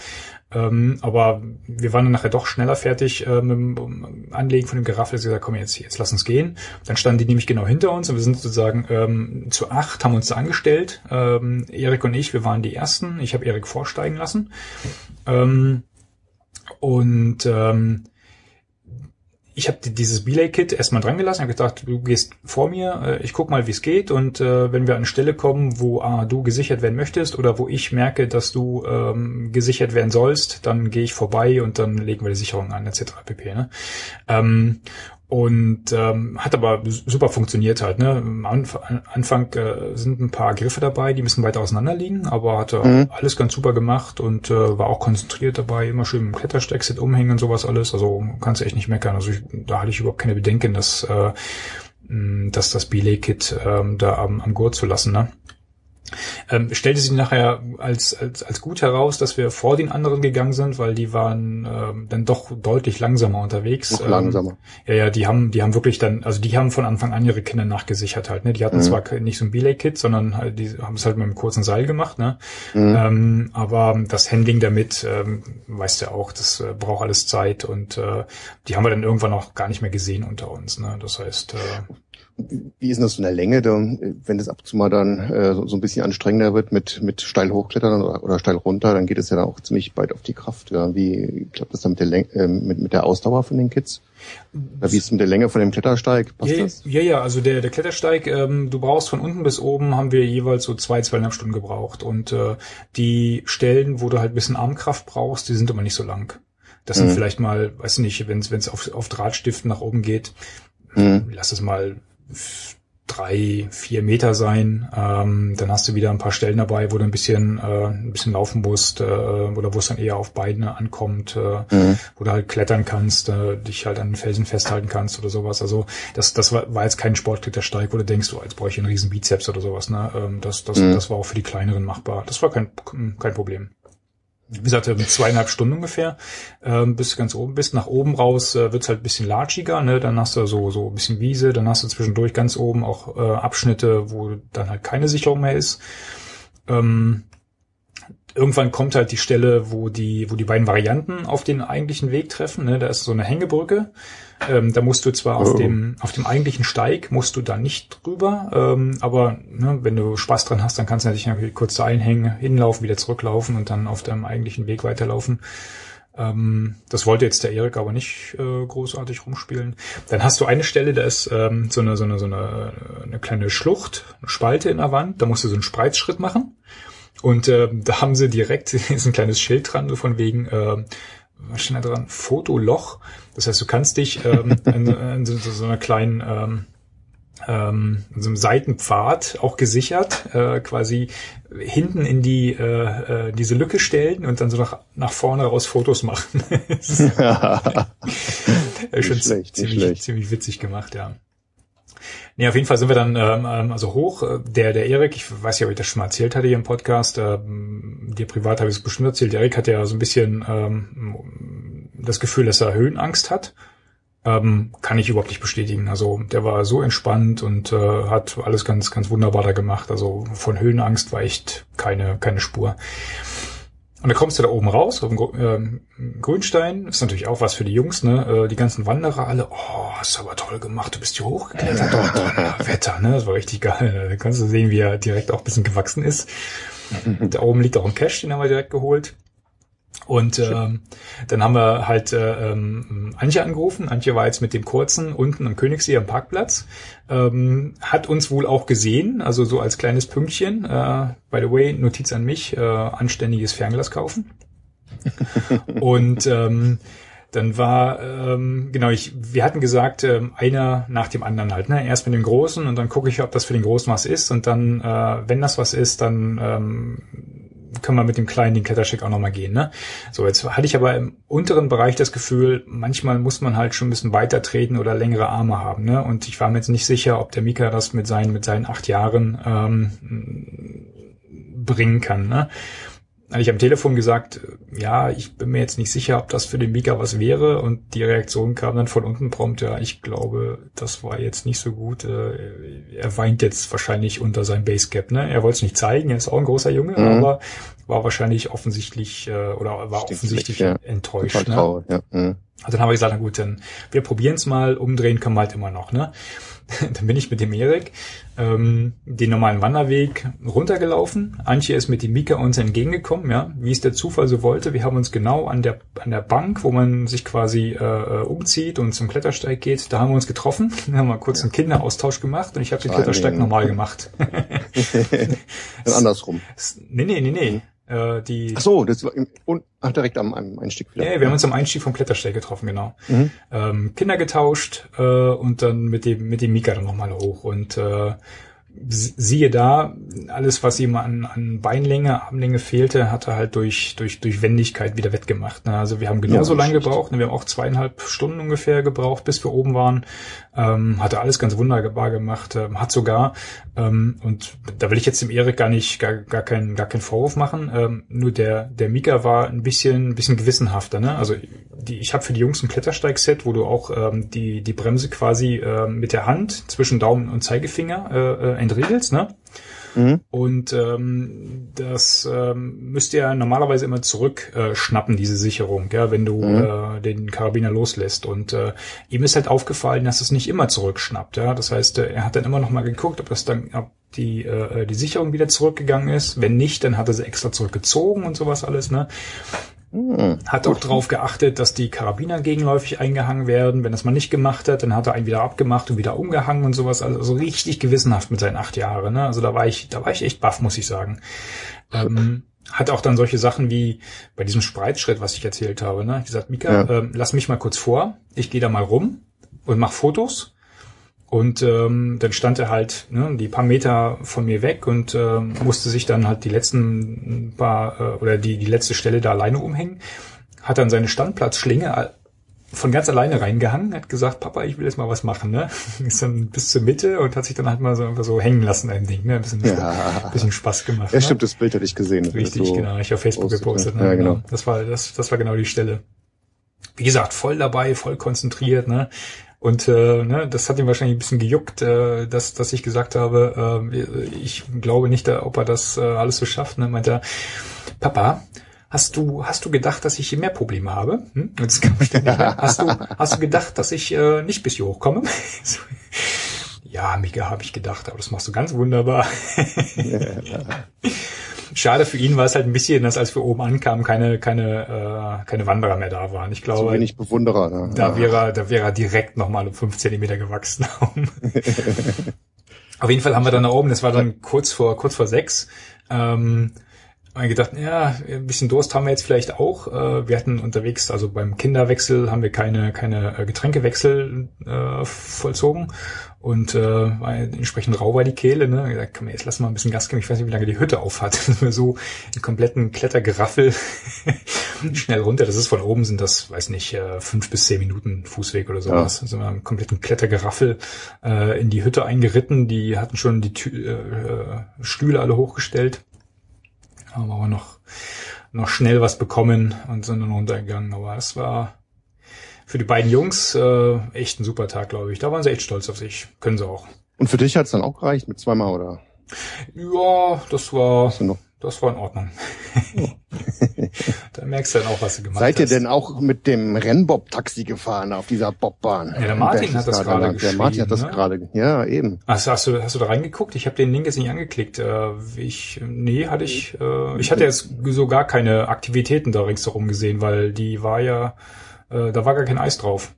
Ähm, aber wir waren dann nachher doch schneller fertig äh, mit dem Anlegen von dem Geraffel. Sie gesagt, komm jetzt, jetzt lass uns gehen. Dann standen die nämlich genau hinter uns und wir sind sozusagen ähm, zu acht, haben uns da angestellt. Ähm, Erik und ich, wir waren die Ersten. Ich habe Erik vorsteigen lassen. Ähm, und ähm, ich habe dieses Belay-Kit erstmal dran gelassen, habe gedacht, du gehst vor mir, äh, ich guck mal, wie es geht und äh, wenn wir an eine Stelle kommen, wo ah, du gesichert werden möchtest oder wo ich merke, dass du ähm, gesichert werden sollst, dann gehe ich vorbei und dann legen wir die Sicherung an, etc. pp. Ne? Ähm, und ähm, hat aber super funktioniert halt. Ne? Am Anfang äh, sind ein paar Griffe dabei, die müssen weiter auseinander liegen, aber hat er mhm. alles ganz super gemacht und äh, war auch konzentriert dabei, immer schön im Klettersteckset umhängen und sowas alles. Also kannst du echt nicht meckern. Also ich, da hatte ich überhaupt keine Bedenken, dass, äh, dass das Belay-Kit ähm, da am, am Gurt zu lassen. Ne? Ähm, stellte sich nachher als, als, als gut heraus, dass wir vor den anderen gegangen sind, weil die waren ähm, dann doch deutlich langsamer unterwegs. Noch langsamer. Ähm, ja, ja, die haben, die haben wirklich dann, also die haben von Anfang an ihre Kinder nachgesichert halt. Ne? Die hatten mhm. zwar nicht so ein Belay-Kit, sondern halt, die haben es halt mit einem kurzen Seil gemacht. Ne? Mhm. Ähm, aber das Handling damit, ähm, weißt du auch, das äh, braucht alles Zeit und äh, die haben wir dann irgendwann auch gar nicht mehr gesehen unter uns. Ne? Das heißt, äh, wie ist denn das von der Länge, wenn das ab und zu mal dann äh, so, so, ein bisschen anstrengender wird mit, mit steil hochklettern oder, oder steil runter, dann geht es ja dann auch ziemlich weit auf die Kraft. Ja. Wie klappt das dann mit der, Länge, äh, mit, mit der Ausdauer von den Kids? Oder wie ist es mit der Länge von dem Klettersteig? Passt ja, das? Ja, ja, also der, der Klettersteig, ähm, du brauchst von unten bis oben, haben wir jeweils so zwei, zweieinhalb Stunden gebraucht. Und äh, die Stellen, wo du halt ein bisschen Armkraft brauchst, die sind immer nicht so lang. Das sind mhm. vielleicht mal, weiß nicht, wenn es auf, auf Drahtstiften nach oben geht, mhm. lass es mal drei, vier Meter sein. Ähm, dann hast du wieder ein paar Stellen dabei, wo du ein bisschen, äh, ein bisschen laufen musst, äh, oder wo es dann eher auf Beine ankommt, äh, mhm. wo du halt klettern kannst, äh, dich halt an den Felsen festhalten kannst oder sowas. Also das, das war, war jetzt kein Sportklettersteig, wo du denkst, oh, jetzt brauche ich einen riesen Bizeps oder sowas. Ne? Ähm, das, das, mhm. das war auch für die kleineren machbar. Das war kein, kein Problem wie gesagt, zweieinhalb Stunden ungefähr, ähm, bis ganz oben bist. Nach oben raus äh, wird's halt bisschen latschiger, ne? Dann hast du so, so ein bisschen Wiese, dann hast du zwischendurch ganz oben auch äh, Abschnitte, wo dann halt keine Sicherung mehr ist. Ähm, irgendwann kommt halt die Stelle, wo die, wo die beiden Varianten auf den eigentlichen Weg treffen. Ne? Da ist so eine Hängebrücke. Ähm, da musst du zwar auf oh. dem auf dem eigentlichen Steig musst du da nicht drüber, ähm, aber ne, wenn du Spaß dran hast, dann kannst du natürlich kurz da einhängen, hinlaufen, wieder zurücklaufen und dann auf deinem eigentlichen Weg weiterlaufen. Ähm, das wollte jetzt der Erik aber nicht äh, großartig rumspielen. Dann hast du eine Stelle, da ist ähm, so eine so eine so eine, eine kleine Schlucht, eine Spalte in der Wand. Da musst du so einen Spreizschritt machen. Und äh, da haben sie direkt [LAUGHS] ist ein kleines Schild dran, so von wegen, äh, was steht da dran? Fotoloch. Das heißt, du kannst dich ähm, [LAUGHS] in, in so, so einer kleinen ähm, ähm, in so einem Seitenpfad auch gesichert, äh, quasi hinten in die äh, äh, diese Lücke stellen und dann so nach, nach vorne raus Fotos machen. [LAUGHS] [LAUGHS] ja. schon schlecht, ziemlich, ziemlich witzig gemacht, ja. Nee, auf jeden Fall sind wir dann ähm, ähm also hoch. Der, der Erik, ich weiß nicht, ob ich das schon mal erzählt hatte hier im Podcast, ähm, dir privat habe ich es bestimmt erzählt, Erik hat ja so ein bisschen ähm, das Gefühl, dass er Höhenangst hat. Ähm, kann ich überhaupt nicht bestätigen. Also der war so entspannt und äh, hat alles ganz, ganz wunderbar da gemacht. Also von Höhenangst war echt keine, keine Spur. Und dann kommst du da oben raus auf dem äh, Grünstein. Ist natürlich auch was für die Jungs, ne? Äh, die ganzen Wanderer alle, oh, hast du aber toll gemacht, du bist hier hochgeklettert. [LAUGHS] Oh, Wetter, ne? Das war richtig geil. Da kannst du sehen, wie er direkt auch ein bisschen gewachsen ist. da oben liegt auch ein Cash, den haben wir direkt geholt. Und ähm, dann haben wir halt äh, ähm, Antje angerufen. Antje war jetzt mit dem kurzen unten am Königssee am Parkplatz. Ähm, hat uns wohl auch gesehen, also so als kleines Pünktchen. Äh, by the way, Notiz an mich, äh, anständiges Fernglas kaufen. [LAUGHS] Und ähm, dann war, ähm, genau, ich, wir hatten gesagt, ähm, einer nach dem anderen halt, ne? Erst mit dem Großen und dann gucke ich, ob das für den Großen was ist. Und dann, äh, wenn das was ist, dann ähm, können wir mit dem kleinen den Klettersteig auch nochmal gehen. Ne? So, jetzt hatte ich aber im unteren Bereich das Gefühl, manchmal muss man halt schon ein bisschen weiter treten oder längere Arme haben. Ne? Und ich war mir jetzt nicht sicher, ob der Mika das mit seinen, mit seinen acht Jahren ähm, bringen kann. Ne? Hatte ich am Telefon gesagt, ja, ich bin mir jetzt nicht sicher, ob das für den Mika was wäre. Und die Reaktion kam dann von unten prompt, ja, ich glaube, das war jetzt nicht so gut. Äh, er weint jetzt wahrscheinlich unter seinem Basecap. Ne? Er wollte es nicht zeigen, er ist auch ein großer Junge, mhm. aber war wahrscheinlich offensichtlich äh, oder war Stimmt, offensichtlich ja. enttäuscht. Ne? Ja. Mhm. Also dann haben wir gesagt, na gut, dann wir probieren es mal, umdrehen können wir halt immer noch. Ne? [LAUGHS] dann bin ich mit dem Erik ähm, den normalen Wanderweg runtergelaufen. Antje ist mit dem Mika uns entgegengekommen, ja, wie es der Zufall so wollte. Wir haben uns genau an der an der Bank, wo man sich quasi äh, äh umzieht und zum Klettersteig geht, da haben wir uns getroffen. [LAUGHS] Wir haben mal kurz einen Kinderaustausch gemacht und ich habe den Klettersteig normal gemacht. [LAUGHS] andersrum. Nee, nee, nee, nee. Äh, die ach so, das war im, und, ach, direkt am, am Einstieg wieder. Ja, wir haben uns am Einstieg vom Klettersteig getroffen, genau. Mhm. Ähm, Kinder getauscht äh, und dann mit dem mit dem Mika dann nochmal hoch und äh, siehe da, alles, was ihm an, an Beinlänge, Armlänge fehlte, hat er halt durch, durch, durch Wendigkeit wieder wettgemacht. Ne? Also wir haben genauso ja, lange gebraucht, ne? wir haben auch zweieinhalb Stunden ungefähr gebraucht, bis wir oben waren. Ähm, hat er alles ganz wunderbar gemacht, ähm, hat sogar, ähm, und da will ich jetzt dem Erik gar nicht, gar, gar keinen, gar keinen Vorwurf machen, ähm, nur der, der Mika war ein bisschen, ein bisschen gewissenhafter, ne? Also die, ich habe für die Jungs ein Klettersteigset, wo du auch ähm, die, die Bremse quasi äh, mit der Hand zwischen Daumen und Zeigefinger äh, äh entriegelst, ne? Mhm. Und ähm, das ähm, müsste ja normalerweise immer zurückschnappen, äh, diese Sicherung, ja, wenn du mhm. äh, den Karabiner loslässt. Und äh, ihm ist halt aufgefallen, dass es nicht immer zurückschnappt. Ja, das heißt, äh, er hat dann immer noch mal geguckt, ob das dann, ob die äh, die Sicherung wieder zurückgegangen ist. Wenn nicht, dann hat er sie extra zurückgezogen und sowas alles. Ne? Hm. Hat auch darauf geachtet, dass die Karabiner gegenläufig eingehangen werden. Wenn das mal nicht gemacht hat, dann hat er einen wieder abgemacht und wieder umgehangen und sowas. Also so richtig gewissenhaft mit seinen acht Jahren. Ne? Also da war ich, da war ich echt baff, muss ich sagen. Ähm, hat auch dann solche Sachen wie bei diesem Spreitschritt, was ich erzählt habe. Ne? Ich gesagt, Mika, ja. ähm, lass mich mal kurz vor. Ich gehe da mal rum und mach Fotos. Und ähm, dann stand er halt ne, die paar Meter von mir weg und äh, musste sich dann halt die letzten paar äh, oder die, die letzte Stelle da alleine umhängen. Hat dann seine Standplatzschlinge von ganz alleine reingehangen, hat gesagt, Papa, ich will jetzt mal was machen, ne? [LAUGHS] Ist dann bis zur Mitte und hat sich dann halt mal so einfach so hängen lassen, ein Ding, ne? Ein bisschen, ja. [LAUGHS] bisschen Spaß gemacht. Ja, ne? stimmt, das Bild hatte ich gesehen. Richtig, so genau. Ich auf Facebook gepostet. Ne? Ja, genau. Das war, das, das war genau die Stelle. Wie gesagt, voll dabei, voll konzentriert, ne? Und äh, ne, das hat ihm wahrscheinlich ein bisschen gejuckt, äh, dass, dass ich gesagt habe, äh, ich glaube nicht, ob er das äh, alles so schafft. Ne? Meint er, Papa, hast du, hast du gedacht, dass ich hier mehr Probleme habe? Hm? Das kam ständig, ne? hast, du, hast du gedacht, dass ich äh, nicht bis hier hochkomme? [LAUGHS] ja, Mika, habe ich gedacht, aber das machst du ganz wunderbar. [LAUGHS] Schade für ihn war es halt ein bisschen, dass als wir oben ankamen, keine, keine, äh, keine Wanderer mehr da waren. Ich glaube. So wenig Bewunderer. Ne? Da ja. wäre, da wäre er direkt nochmal um fünf Zentimeter gewachsen. [LAUGHS] [LAUGHS] Auf jeden Fall haben wir dann da oben, das war dann kurz vor, kurz vor sechs, ähm, haben gedacht, ja, ein bisschen Durst haben wir jetzt vielleicht auch. Äh, wir hatten unterwegs, also beim Kinderwechsel haben wir keine, keine äh, Getränkewechsel äh, vollzogen und äh, entsprechend rau war die Kehle. Ne? Kann man jetzt lassen wir ein bisschen Gas geben. Ich weiß nicht, wie lange die Hütte auf hat. [LAUGHS] so einen kompletten Klettergeraffel [LAUGHS] schnell runter. Das ist von oben sind das, weiß nicht, äh, fünf bis zehn Minuten Fußweg oder sowas. Ja. Also einen kompletten Klettergeraffel äh, in die Hütte eingeritten. Die hatten schon die Tü äh, Stühle alle hochgestellt. Haben aber noch noch schnell was bekommen und sind dann runtergegangen. Aber es war für die beiden Jungs äh, echt ein super Tag, glaube ich. Da waren sie echt stolz auf sich. Können sie auch. Und für dich hat's dann auch gereicht mit zweimal, oder? Ja, das war, das war in Ordnung. [LAUGHS] Da merkst du dann auch, was du gemacht Seid hast. Seid ihr denn auch mit dem Rennbob-Taxi gefahren auf dieser Bobbahn? Ja, der Martin hat das gerade geschrieben. Der Martin hat das ne? gerade, ja, eben. Also hast du, hast du da reingeguckt? Ich habe den Link jetzt nicht angeklickt. Äh, ich, nee, hatte ich, äh, ich hatte jetzt so gar keine Aktivitäten da ringsherum gesehen, weil die war ja, äh, da war gar kein Eis drauf.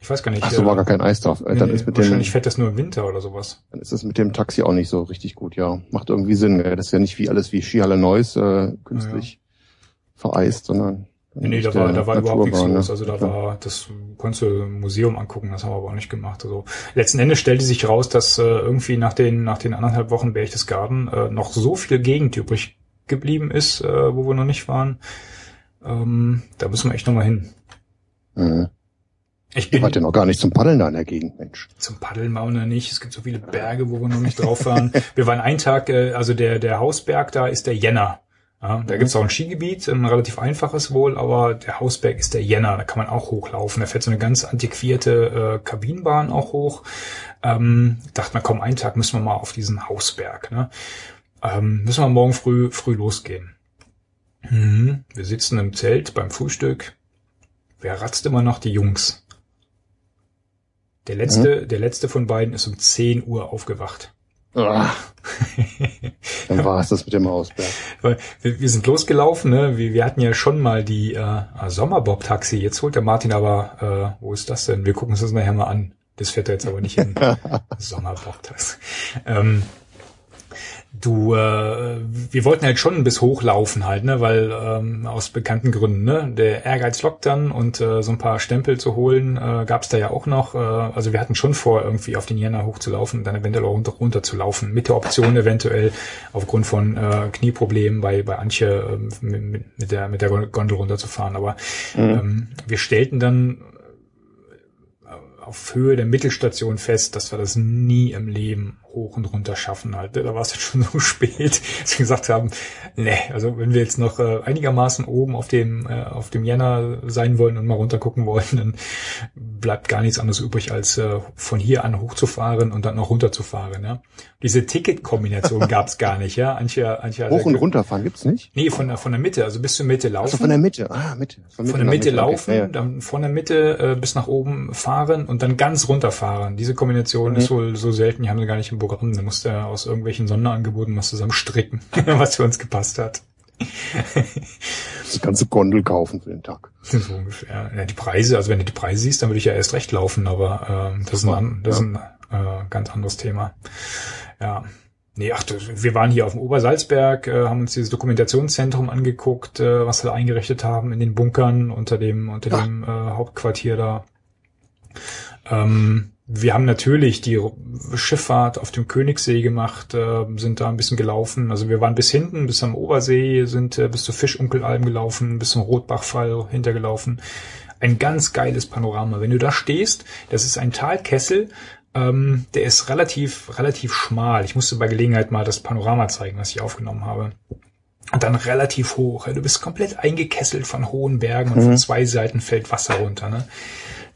Ich weiß gar nicht. Ach so, äh, war gar kein Eis drauf. Nee, dann ist mit wahrscheinlich dem, fährt das nur im Winter oder sowas. Dann ist das mit dem Taxi auch nicht so richtig gut, ja. Macht irgendwie Sinn. Das ist ja nicht wie alles wie Skihalle Neuss äh, künstlich ja. vereist, sondern Nee, nee da war, da war überhaupt nichts ne? los. Also da war, das konntest du im Museum angucken, das haben wir aber auch nicht gemacht. Also letzten Endes stellte sich raus, dass äh, irgendwie nach den, nach den anderthalb Wochen Berchtesgaden äh, noch so viel Gegend übrig geblieben ist, äh, wo wir noch nicht waren. Ähm, da müssen wir echt nochmal hin. Mhm. Ich bin. Ja noch gar nicht zum Paddeln da in der Gegend, Mensch. Zum Paddeln waren wir noch nicht. Es gibt so viele Berge, wo wir noch nicht drauf waren. [LAUGHS] wir waren einen Tag, äh, also der, der Hausberg da ist der Jenner. Ja, da gibt's auch ein Skigebiet, ein relativ einfaches wohl, aber der Hausberg ist der Jenner, da kann man auch hochlaufen. Da fährt so eine ganz antiquierte äh, Kabinenbahn auch hoch. Ähm, dachte man, komm, einen Tag müssen wir mal auf diesen Hausberg. Ne? Ähm, müssen wir morgen früh früh losgehen. Mhm. Wir sitzen im Zelt beim Frühstück. Wer ratzt immer noch? Die Jungs. Der letzte, mhm. der letzte von beiden ist um 10 Uhr aufgewacht. Ah. [LAUGHS] Dann war es das mit dem Hausberg. Wir, wir sind losgelaufen, ne? wir, wir hatten ja schon mal die äh, Sommerbob-Taxi. Jetzt holt der Martin aber, äh, wo ist das denn? Wir gucken uns das nachher mal an. Das fährt er jetzt aber nicht hin. [LAUGHS] Sommerbob-Taxi. Ähm, du, äh, wir wollten halt schon bis hochlaufen halt, ne, weil ähm, aus bekannten Gründen, ne, der Ehrgeiz lockt dann und äh, so ein paar Stempel zu holen, äh, gab es da ja auch noch. Äh, also wir hatten schon vor, irgendwie auf den Jänner hochzulaufen und dann eventuell auch runter, runter zu laufen, mit der Option eventuell aufgrund von äh, Knieproblemen bei bei Antje äh, mit, mit der mit der Gondel runterzufahren. Aber mhm. ähm, wir stellten dann auf Höhe der Mittelstation fest, dass wir das nie im Leben hoch und runter schaffen halt. Da war es jetzt schon [LAUGHS] so spät, dass wir gesagt haben, ne, also wenn wir jetzt noch äh, einigermaßen oben auf dem äh, auf dem Jänner sein wollen und mal runter gucken wollen, dann bleibt gar nichts anderes übrig, als äh, von hier an hochzufahren und dann noch runterzufahren. Ja. Diese Ticketkombination [LAUGHS] gab es gar nicht, ja. Antje, Antje Hoch und runterfahren gibt's nicht? Nee, von der von der Mitte, also bis zur Mitte laufen. Also von der Mitte, ah, Mitte. Von, Mitte von der Mitte, Mitte laufen, okay. dann von der Mitte äh, bis nach oben fahren und dann ganz runterfahren. Diese Kombination mhm. ist wohl so selten, die haben sie gar nicht im Programm. Da musste er aus irgendwelchen Sonderangeboten was zusammen stricken, [LAUGHS] was für uns gepasst hat. das ganze Gondel kaufen für den Tag. [LAUGHS] So ungefähr. Ja, die Preise, also wenn du die Preise siehst, dann würde ich ja erst recht laufen, aber äh, das ist ein, das ist ein äh, ganz anderes Thema. Ja. Nee, ach, wir waren hier auf dem Obersalzberg, äh, haben uns dieses Dokumentationszentrum angeguckt, äh, was wir eingerichtet haben in den Bunkern unter dem, unter dem äh, Hauptquartier da. Ähm, wir haben natürlich die Schifffahrt auf dem Königssee gemacht, äh, sind da ein bisschen gelaufen. Also wir waren bis hinten, bis am Obersee, sind äh, bis zur Fischunkelalm gelaufen, bis zum Rotbachfall hintergelaufen. Ein ganz geiles Panorama. Wenn du da stehst, das ist ein Talkessel, ähm, der ist relativ, relativ schmal. Ich musste bei Gelegenheit mal das Panorama zeigen, was ich aufgenommen habe. Und dann relativ hoch. Du bist komplett eingekesselt von hohen Bergen und mhm. von zwei Seiten fällt Wasser runter. Ne?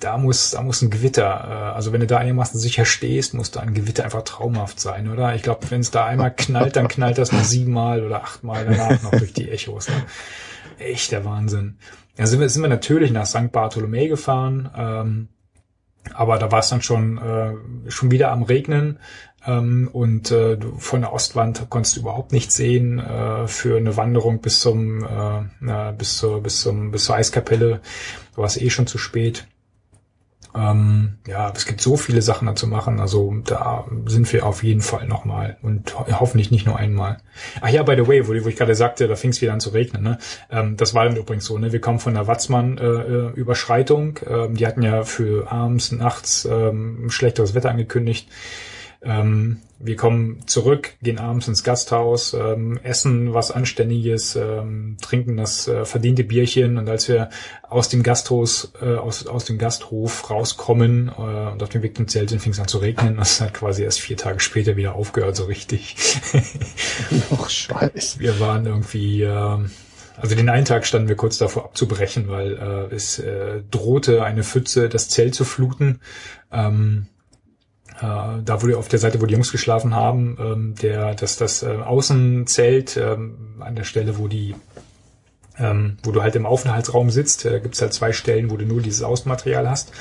Da muss, da muss ein Gewitter, äh, also wenn du da einigermaßen sicher stehst, muss da ein Gewitter einfach traumhaft sein, oder? Ich glaube, wenn es da einmal knallt, dann knallt das noch siebenmal oder achtmal danach noch durch die Echos. Ne? Echt der Wahnsinn. Ja, sind wir, sind wir natürlich nach St. Bartholomä gefahren, ähm, aber da war es dann schon, äh, schon wieder am Regnen. Ähm, und äh, von der Ostwand konntest du überhaupt nichts sehen äh, für eine Wanderung bis zum äh, bis zur bis zum bis zur Eiskapelle. War es eh schon zu spät. Ähm, ja, es gibt so viele Sachen dazu machen. Also da sind wir auf jeden Fall nochmal und ho hoffentlich nicht nur einmal. Ach ja, by the way, wo, wo ich gerade sagte, da fing es wieder an zu regnen. Ne? Ähm, das war dann übrigens so. Ne? Wir kommen von der Watzmann-Überschreitung. Äh, ähm, die hatten ja für abends, nachts ähm, schlechteres Wetter angekündigt. Ähm, wir kommen zurück, gehen abends ins Gasthaus, ähm, essen was Anständiges, ähm, trinken das äh, verdiente Bierchen und als wir aus dem Gasthaus, äh, aus, aus dem Gasthof rauskommen äh, und auf dem Weg zum Zelt sind, fing es an zu regnen. Das hat quasi erst vier Tage später wieder aufgehört, so richtig. [LAUGHS] Ach, scheiße. Wir waren irgendwie, äh, also den einen Tag standen wir kurz davor abzubrechen, weil äh, es äh, drohte eine Pfütze das Zelt zu fluten. Ähm, äh, da wo die auf der Seite, wo die Jungs geschlafen haben, ähm, der, das, das äh, Außenzelt ähm, an der Stelle, wo die ähm, wo du halt im Aufenthaltsraum sitzt, äh, gibt es halt zwei Stellen, wo du nur dieses Außenmaterial hast.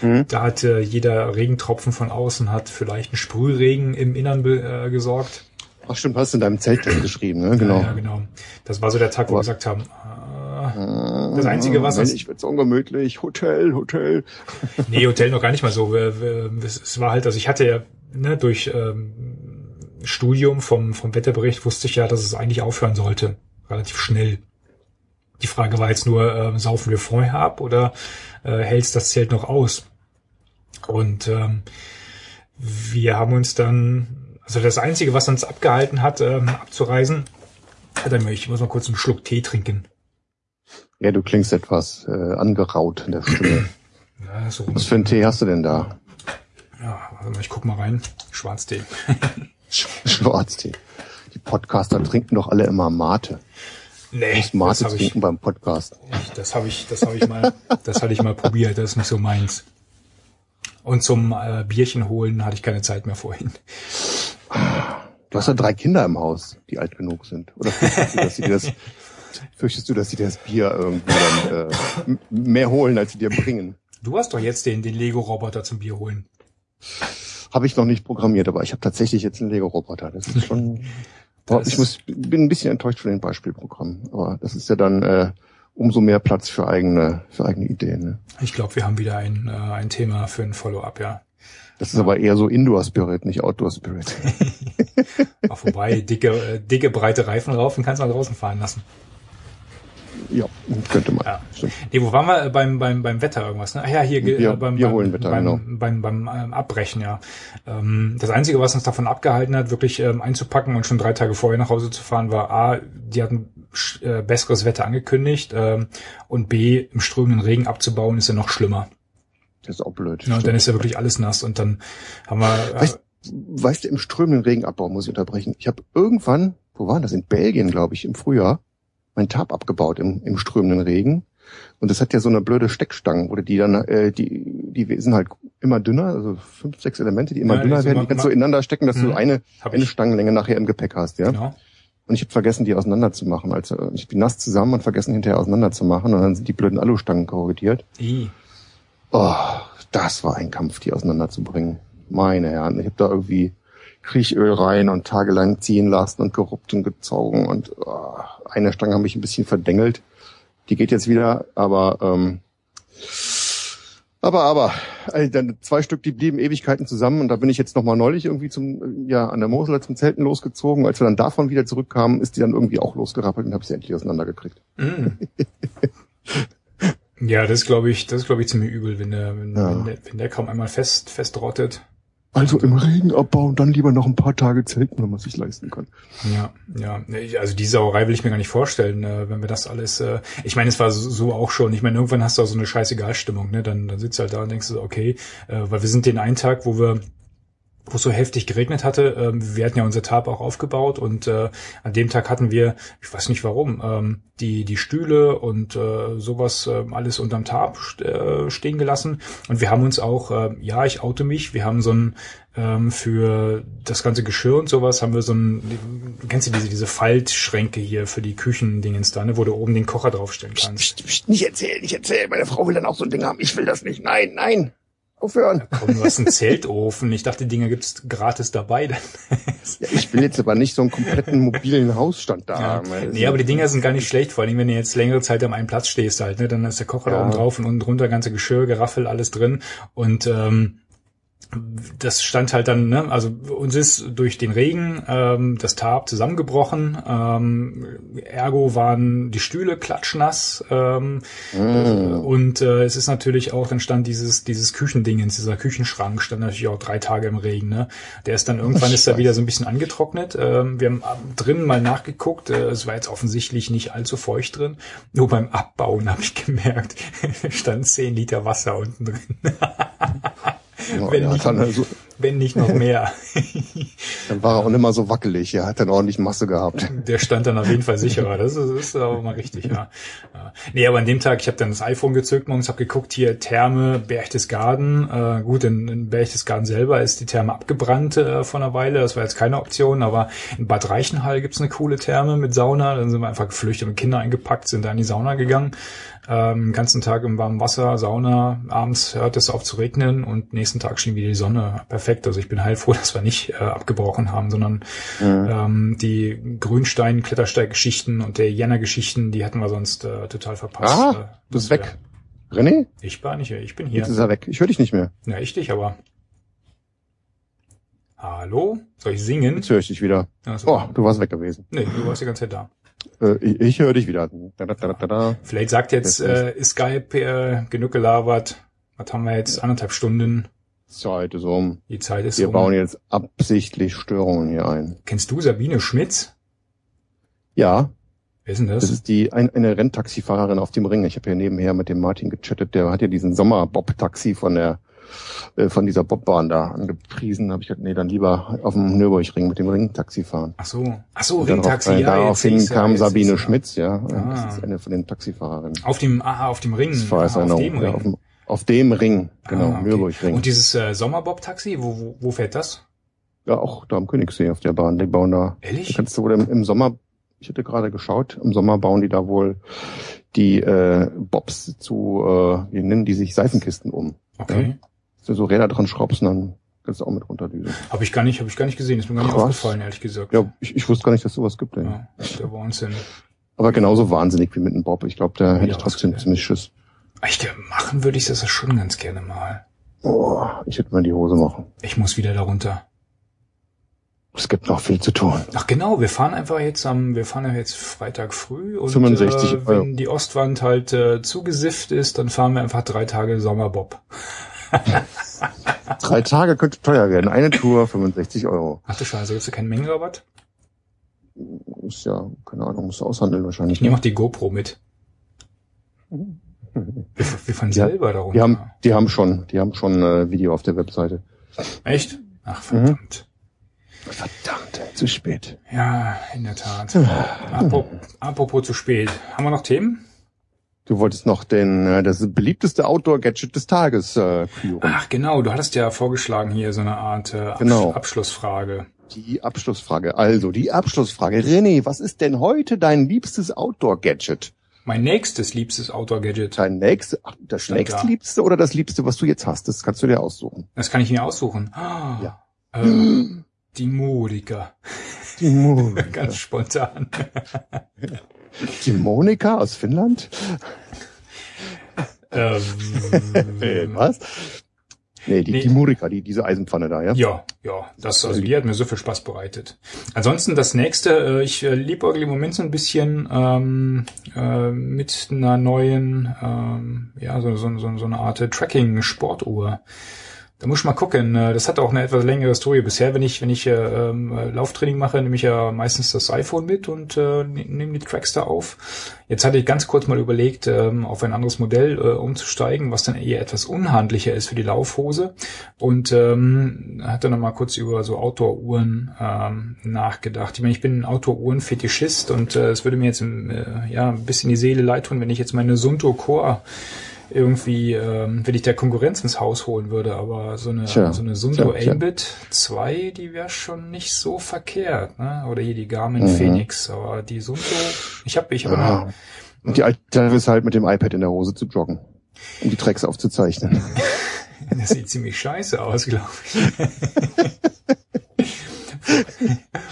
Mhm. Da hat äh, jeder Regentropfen von außen hat vielleicht einen Sprühregen im Innern äh, gesorgt. Ach stimmt, hast du in deinem Zelt geschrieben, ne? Genau. Ja, ja, genau. Das war so der Tag, wo wir gesagt haben, ah, das Einzige, was uns... Ich werd's ungemütlich. Hotel, Hotel. nee, Hotel noch gar nicht mal so. Es war halt, also ich hatte ja ne, durch ähm, Studium vom, vom Wetterbericht wusste ich ja, dass es eigentlich aufhören sollte. Relativ schnell. Die Frage war jetzt nur, äh, saufen wir vorher ab oder äh, hältst das Zelt noch aus? Und ähm, wir haben uns dann, also das Einzige, was uns abgehalten hat, ähm, abzureisen, dann ich muss mal kurz einen Schluck Tee trinken. Ja, du klingst etwas äh, angeraut in der Stimme. [CLEARS THROAT] Ja, so Was für einen Tee hast du denn da? Ja, warte mal, ich guck mal rein. Schwarztee. [LAUGHS] Schwarztee. Die Podcaster trinken doch alle immer Mate. Nee, Muss Mate das habe ich, trinken beim Podcast. das habe ich, das habe ich mal, das hatte ich mal probiert. Das ist nicht so meins. Und zum äh, Bierchen holen hatte ich keine Zeit mehr vorhin. Du hast ja drei Kinder im Haus, die alt genug sind. Oder fürchtest du, dass sie dir das, [LAUGHS] fürchtest du, dass sie dir das Bier irgendwie dann äh, mehr holen, als sie dir bringen? Du hast doch jetzt den, den Lego-Roboter zum Bier holen. Habe ich noch nicht programmiert, aber ich habe tatsächlich jetzt einen Lego-Roboter. Das ist schon. Das- ich muss, bin ein bisschen enttäuscht von den Beispielprogrammen, aber das ist ja dann äh, umso mehr Platz für eigene, für eigene Ideen. Ne? Ich glaube, wir haben wieder ein, äh, ein Thema für ein Follow-up, ja. Das ist aber eher so Indoor Spirit, nicht Outdoor Spirit. [LAUGHS] Auch wobei, dicke, äh, dicke, breite Reifen rauf und kannst mal draußen fahren lassen. Ja, könnte man. Ja. Stimmt. Nee, wo waren wir? Beim, beim, beim Wetter irgendwas, ne? Ach ja, hier Bier- äh, beim, Bier beim, Wetter, beim, genau. beim, beim, ähm, Abbrechen, ja. Ähm, das Einzige, was uns davon abgehalten hat, wirklich ähm, einzupacken und schon drei Tage vorher nach Hause zu fahren, war A, die hatten äh, besseres Wetter angekündigt ähm, und B, im strömenden Regen abzubauen, ist ja noch schlimmer. Das ist auch blöd. Ja, und dann ist ja wirklich alles nass und dann haben wir... Äh, Weißt, weißt du, im strömenden Regenabbau muss ich unterbrechen. Ich habe irgendwann, wo war das? In Belgien, glaube ich, im Frühjahr, mein Tab abgebaut im, im strömenden Regen. Und das hat ja so eine blöde Steckstange, oder die dann, äh, die, die sind halt immer dünner, also fünf, sechs Elemente, die immer Ja, die dünner sind werden, immer- die kannst du ineinander stecken, dass Mhm. du eine, hab eine ich, Stangenlänge nachher im Gepäck hast, ja. genau. Und ich habe vergessen, die auseinander zu machen. Also ich die nass zusammen und vergessen hinterher auseinander zu machen und dann sind die blöden Alustangen korrigiert. I. Oh, das war ein Kampf, die auseinanderzubringen. Meine Herren, ich habe da irgendwie Kriechöl rein und tagelang ziehen lassen und geruppt und gezogen und oh, eine Stange habe ich ein bisschen verdengelt. Die geht jetzt wieder, aber ähm, aber aber also dann zwei Stück, die blieben Ewigkeiten zusammen und da bin ich jetzt noch mal neulich irgendwie zum ja an der Mosel zum Zelten losgezogen. Als wir dann davon wieder zurückkamen, ist die dann irgendwie auch losgerappelt und habe sie endlich auseinandergekriegt. Mm. [LAUGHS] Ja, das glaube ich, das ist glaube ich ziemlich übel, wenn der, wenn, Ja. wenn, der, wenn der kaum einmal fest festrottet. Also im Regen abbauen dann lieber noch ein paar Tage zelten, wenn man sich leisten kann. Ja, ja. Also die Sauerei will ich mir gar nicht vorstellen, äh, wenn wir das alles. Äh, ich meine, es war so, auch schon. Ich meine, irgendwann hast du auch so eine scheißegal-Stimmung, ne? Dann, dann sitzt du halt da und denkst du, okay, äh, weil wir sind den einen Tag, wo wir wo es so heftig geregnet hatte. Ähm, wir hatten ja unser Tab auch aufgebaut und äh, an dem Tag hatten wir, ich weiß nicht warum, ähm, die die Stühle und äh, sowas äh, alles unterm Tab st äh, stehen gelassen und wir haben uns auch, äh, ja, ich oute mich, wir haben so ein ähm, für das ganze Geschirr und sowas haben wir so ein, kennst du diese diese Faltschränke hier für die Küchendingens da, ne, wo du oben den Kocher draufstellen kannst. Psst, psst, nicht erzählen, nicht erzählen. Meine Frau will dann auch so ein Ding haben. Ich will das nicht. Nein, nein. Aufhören. Komm, du hast einen Zeltofen. Ich dachte, die Dinger gibt's gratis dabei. Dann. [LAUGHS] Ja, ich will jetzt aber nicht so einen kompletten mobilen Hausstand da Ja. haben. das Nee, aber die Dinger sind gar nicht schlecht, vor allem wenn du jetzt längere Zeit am einen Platz stehst halt, ne? Dann ist der Kocher da oben drauf und unten drunter ganze Geschirr, Geraffel, alles drin. Und ähm, das stand halt dann, ne, also uns ist durch den Regen ähm, das Tab zusammengebrochen. Ähm, ergo waren die Stühle klatschnass. Ähm, Mm. und äh, es ist natürlich auch, dann stand dieses, dieses Küchendingens, dieser Küchenschrank, stand natürlich auch drei Tage im Regen. Ne? Der ist dann irgendwann ist Scheiße. wieder so ein bisschen angetrocknet. Ähm, wir haben ab- drinnen mal nachgeguckt, äh, es war jetzt offensichtlich nicht allzu feucht drin. Nur beim Abbauen habe ich gemerkt, [LAUGHS] stand 10 Liter Wasser unten drin. [LAUGHS] Ja, wenn nicht- also, Wenn nicht noch mehr. [LAUGHS] dann war er auch nicht mal so wackelig. Er hat dann ordentlich Masse gehabt. Der stand dann auf jeden Fall sicherer. Das ist, ist aber mal richtig, ja. ja. Nee, aber an dem Tag, ich habe dann das iPhone gezückt morgens, habe geguckt, hier Therme Berchtesgaden. Äh, gut, in, in Berchtesgaden selber ist die Therme abgebrannt äh, vor einer Weile. Das war jetzt keine Option, aber in Bad Reichenhall gibt's eine coole Therme mit Sauna. Dann sind wir einfach geflüchtet und Kinder eingepackt, sind da in die Sauna gegangen. Ähm, ganzen Tag im warmen Wasser, Sauna. Abends hört es auf zu regnen und nächsten Tag schien wieder die Sonne. Perfekt. Also ich bin heilfroh, [LAUGHS] dass wir nicht äh, abgebrochen haben, sondern Mhm. ähm, die Grünstein-Klettersteig-Geschichten und der Jänner-Geschichten, die hätten wir sonst äh, total verpasst. Ah, Äh, du bist ja. weg. René? Ich war nicht hier, ich bin hier. Jetzt ist er weg. Ich höre dich nicht mehr. Ja, ich dich aber. Hallo? Soll ich singen? Jetzt höre ich dich wieder. Also, Oh, du warst weg gewesen. Nee, du warst die ganze Zeit da. Äh, ich ich höre dich wieder. Da, da, da. Vielleicht sagt jetzt äh, Skype äh, genug gelabert. Was haben wir jetzt? Anderthalb Stunden. Zeit ist um. Die Zeit ist Wir um. bauen jetzt absichtlich Störungen hier ein. Kennst du Sabine Schmitz? Ja, Wer ist denn das? das ist die ein, eine Renntaxifahrerin auf dem Ring. Ich habe ja nebenher mit dem Martin gechattet. Der hat ja diesen Sommer-Bob-Taxi von der äh, von dieser Bobbahn da angepriesen. habe ich gedacht, nee, dann lieber auf dem Nürburgring mit dem Ringtaxi fahren. Ach so, ach so, Ringtaxi, darauf, äh, ja. Daraufhin ja, kam Sabine ja. Schmitz, ja. Ah. Das ist eine von den Taxifahrerinnen. Auf dem, aha, auf dem Ring. Aha, auf dem ja, Ring. auf, dem, auf dem Ring, genau, Ah, okay. Nürburgring. Und dieses äh, Sommerbob-Taxi, wo, wo, wo fährt das? Ja, auch da am Königssee auf der Bahn. Die bauen da. Da Ehrlich? kannst du wohl im, im Sommer, ich hatte gerade geschaut, im Sommer bauen die da wohl die äh, Bobs zu, äh, wie nennen die sich, Seifenkisten um. Okay. Dass du so Räder dran schraubst und dann kannst du auch mit runterdüsen. Habe ich gar nicht, habe ich gar nicht gesehen. Ist mir gar nicht Krass. aufgefallen, ehrlich gesagt. Ja, ich, ich wusste gar nicht, dass sowas gibt. Ey. Ja, das ist der Wahnsinn. Aber genauso wahnsinnig wie mit einem Bob. Ich glaube, da hätte Ja, ich trotzdem ziemlich Schiss. Echt, machen würde ich das schon ganz gerne mal. Oh, ich hätte mal die Hose machen. Ich muss wieder darunter. Es gibt noch viel zu tun. Ach genau, wir fahren einfach jetzt am, wir fahren ja jetzt Freitag früh und 65 äh, wenn die Ostwand halt äh, zugesifft ist, dann fahren wir einfach drei Tage Sommerbob. [LAUGHS] Drei Tage könnte teuer werden. Eine Tour 65 Euro. Ach du Scheiße, gibt's da keinen Mengenrabatt? Ist ja, keine Ahnung, muss aushandeln wahrscheinlich. Ich nehme auch die GoPro mit. Wir, wir fahren Ja, selber darunter. Die haben, die haben schon, die haben schon äh, Video auf der Webseite. Echt? Ach Mhm. verdammt. Verdammt, zu spät. Ja, in der Tat. Apropos, apropos zu spät. Haben wir noch Themen? Du wolltest noch den, äh, das beliebteste Outdoor-Gadget des Tages äh, führen. Ach genau, du hattest ja vorgeschlagen hier so eine Art äh, Absch Genau. Abschlussfrage. Die Abschlussfrage. Also, die Abschlussfrage. René, was ist denn heute dein liebstes Outdoor-Gadget? Mein nächstes liebstes Outdoor-Gadget. Dein nächstes, ach, das nächste liebste oder das liebste, was du jetzt hast? Das kannst du dir aussuchen. Das kann ich mir aussuchen. Ah, Ja. [GASPS] Ähm, die Modica. Die Monika. [LAUGHS] Ganz spontan. [LAUGHS] Die Monika aus Finnland? ähm, [LAUGHS] Äh, was? Nee, die, Nee. die Murika, die, diese Eisenpfanne da, ja? Ja, ja, das, also die hat mir so viel Spaß bereitet. Ansonsten das nächste, äh, ich äh, liebäugle im Moment so ein bisschen ähm, äh, mit einer neuen, ähm, ja, so, so, so, so eine Art Tracking-Sportuhr. Da muss ich mal gucken. äh, Das hat auch eine etwas längere Story. Bisher, wenn ich, wenn ich äh, ähm, äh, Lauftraining mache, nehme ich ja meistens das iPhone mit und äh, ne- nehme die Tracks da auf. Jetzt hatte ich ganz kurz mal überlegt, ähm, auf ein anderes Modell äh, umzusteigen, was dann eher etwas unhandlicher ist für die Laufhose. Und ähm, hatte noch mal kurz über so Outdoor-Uhren ähm, nachgedacht. Ich meine, ich bin ein Outdoor-Uhren-Fetischist und äh, es würde mir jetzt äh, ja ein bisschen die Seele leid tun, wenn ich jetzt meine Sunto Core irgendwie, ähm, wenn ich der Konkurrenz ins Haus holen würde, aber so eine, Tja, so eine tja. 8-Bit 2, die wäre schon nicht so verkehrt, ne? Oder hier die Garmin Mhm. Phoenix, aber die Sunto, ich habe ich hab Ah. immer, Und die Alternative ist halt mit dem iPad in der Hose zu joggen, um die Tracks aufzuzeichnen. [LAUGHS] das sieht ziemlich scheiße aus, glaube ich. [LAUGHS]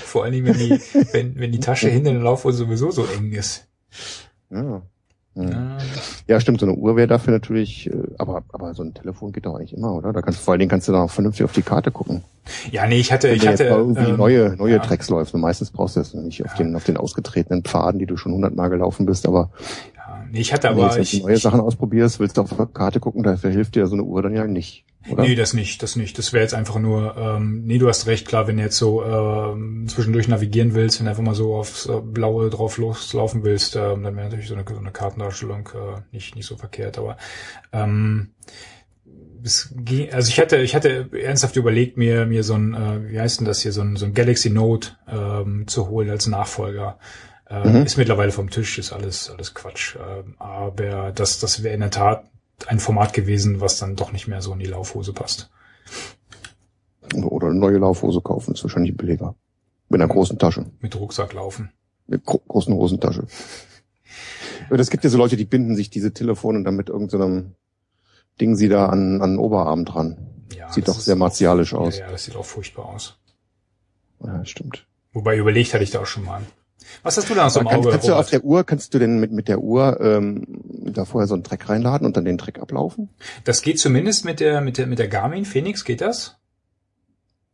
Vor allen Dingen, wenn die, wenn, wenn die Tasche hinter der Laufhose sowieso so eng ist. Ja. Ja. Ja, ja, stimmt, so eine Uhr wäre dafür natürlich, äh, aber, aber so ein Telefon geht doch eigentlich immer, oder? Da kannst, vor allen Dingen kannst du da auch vernünftig auf die Karte gucken. ja nee, ich hatte, Wenn ich hatte, irgendwie ähm, neue, neue ja. Tracks läufst. Und meistens brauchst du das nicht auf Ja. den, auf den ausgetretenen Pfaden, die du schon hundertmal gelaufen bist, aber ja, nee, ich hatte wenn du aber, jetzt ich, neue ich, Sachen ausprobierst, willst du auf der Karte gucken, dafür hilft dir so eine Uhr dann ja nicht, oder? Nee, das nicht, das nicht. Das wäre jetzt einfach nur, ähm, nee, du hast recht, klar, wenn du jetzt so ähm, zwischendurch navigieren willst, wenn du einfach mal so aufs äh, Blaue drauf loslaufen willst, ähm, dann wäre natürlich so eine, so eine Kartendarstellung äh, nicht, nicht so verkehrt. Aber ähm, es ging, also ich hatte, ich hatte ernsthaft überlegt, mir, mir so ein, äh, wie heißt denn das hier, so ein, so ein Galaxy Note ähm, zu holen als Nachfolger. Äh, Mhm. Ist mittlerweile vom Tisch, ist alles, alles Quatsch. Ähm, aber das, das wäre in der Tat ein Format gewesen, was dann doch nicht mehr so in die Laufhose passt. Oder eine neue Laufhose kaufen, ist wahrscheinlich billiger. Mit einer großen Tasche. Mit Rucksack laufen. Mit gro großen Hosentasche. Aber Das gibt ja so Leute, die binden sich diese Telefone dann mit irgendeinem Ding sie da an, an den Oberarm dran. Ja, Sieht doch sehr auch- martialisch aus. Ja, ja, das sieht auch furchtbar aus. Ja, stimmt. Wobei überlegt hatte ich da auch schon mal. Was hast du da Aber kann, Auge? kannst du auf der Uhr, kannst du denn mit, mit der Uhr ähm, da vorher so einen Track reinladen und dann den Track ablaufen? Das geht zumindest mit der, mit der, mit der Garmin Phoenix, geht das?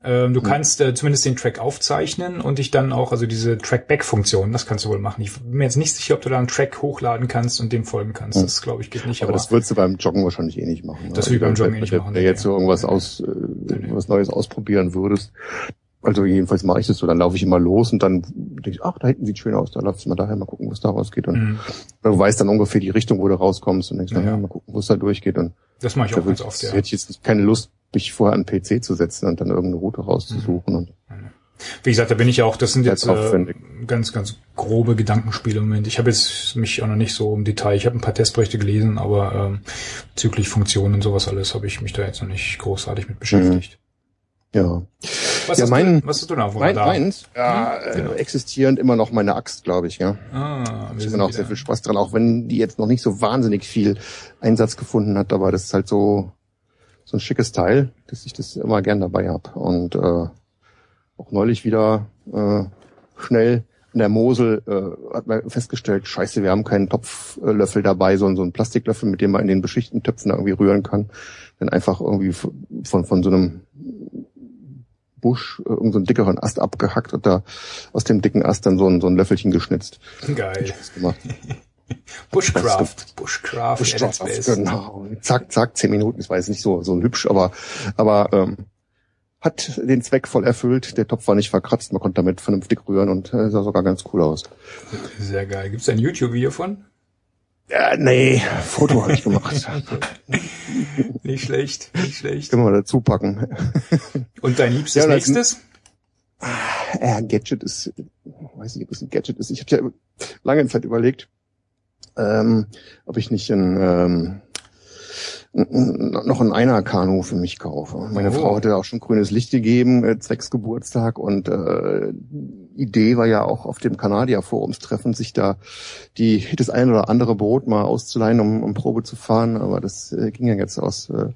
Ähm, du Hm. kannst äh, zumindest den Track aufzeichnen und dich dann auch, also diese Trackback-Funktion, das kannst du wohl machen. Ich bin mir jetzt nicht sicher, ob du da einen Track hochladen kannst und dem folgen kannst. Hm. Das glaube ich geht nicht. Aber Aber, das würdest du beim Joggen wahrscheinlich eh nicht machen. Das will ich beim Joggen eh nicht machen, Wenn du jetzt so irgendwas aus, äh, was Neues ausprobieren würdest. Also jedenfalls mache ich das so, dann laufe ich immer los und dann denke ich, ach, da hinten sieht schön aus, da laufst du mal daher, mal gucken, was da rausgeht. Und Mhm. du weißt dann ungefähr die Richtung, wo du rauskommst und denkst, Ja, na ja, ja. mal gucken, wo es da durchgeht. Und Das mache ich da auch ganz oft, ja. hätte ich jetzt keine Lust, mich vorher an den PC zu setzen und dann irgendeine Route rauszusuchen. Mhm. Und Wie gesagt, da bin ich ja auch, das sind Jetzt äh, ganz, ganz grobe Gedankenspiele im Moment. Ich habe jetzt mich auch noch nicht so im Detail, ich habe ein paar Testberichte gelesen, aber ähm, bezüglich Funktionen und sowas alles habe ich mich da jetzt noch nicht großartig mit beschäftigt. ja. Was, Ja, hast mein- du, was hast du da auf Mein, Radar? meins, ja, Genau. äh, existierend immer noch meine Axt, glaube ich, ja. Ah, wir Ich habe immer noch wieder- sehr viel Spaß dran, auch wenn die jetzt noch nicht so wahnsinnig viel Einsatz gefunden hat, aber das ist halt so so ein schickes Teil, dass ich das immer gern dabei hab Und äh, auch neulich wieder äh, schnell in der Mosel äh, hat man festgestellt, scheiße, wir haben keinen Topflöffel dabei, so, so einen Plastiklöffel, mit dem man in den beschichten Töpfen irgendwie rühren kann. Dann einfach irgendwie von, von so einem Busch äh, irgend so einen dickeren Ast abgehackt und da aus dem dicken Ast dann so ein, so ein Löffelchen geschnitzt. Geil. [LAUGHS] Bushcraft. Bushcraft. best. genau. Zack, zack, zehn Minuten. Das war jetzt nicht so, so hübsch, aber, aber ähm, hat den Zweck voll erfüllt. Der Topf war nicht verkratzt, man konnte damit vernünftig rühren und äh, sah sogar ganz cool aus. Sehr geil. Gibt's da ein YouTube-Video von? Ja, nee, Foto habe ich gemacht. [LAUGHS] Nicht schlecht, nicht schlecht. Können wir dazu packen. Und dein liebstes Ja, nächstes? Ja, Gadget ist, weiß nicht, ob es ein Gadget ist. Ich habe ja lange Zeit überlegt, ähm, ob ich nicht ein, ähm, noch ein Einer-Kanu für mich kaufe. Meine Oh. Frau hatte auch schon grünes Licht gegeben, äh, zwecks Geburtstag und äh, Idee war ja auch auf dem Kanadier-Forumstreffen, sich da die das ein oder andere Boot mal auszuleihen, um, um Probe zu fahren, aber das äh, ging ja jetzt aus äh,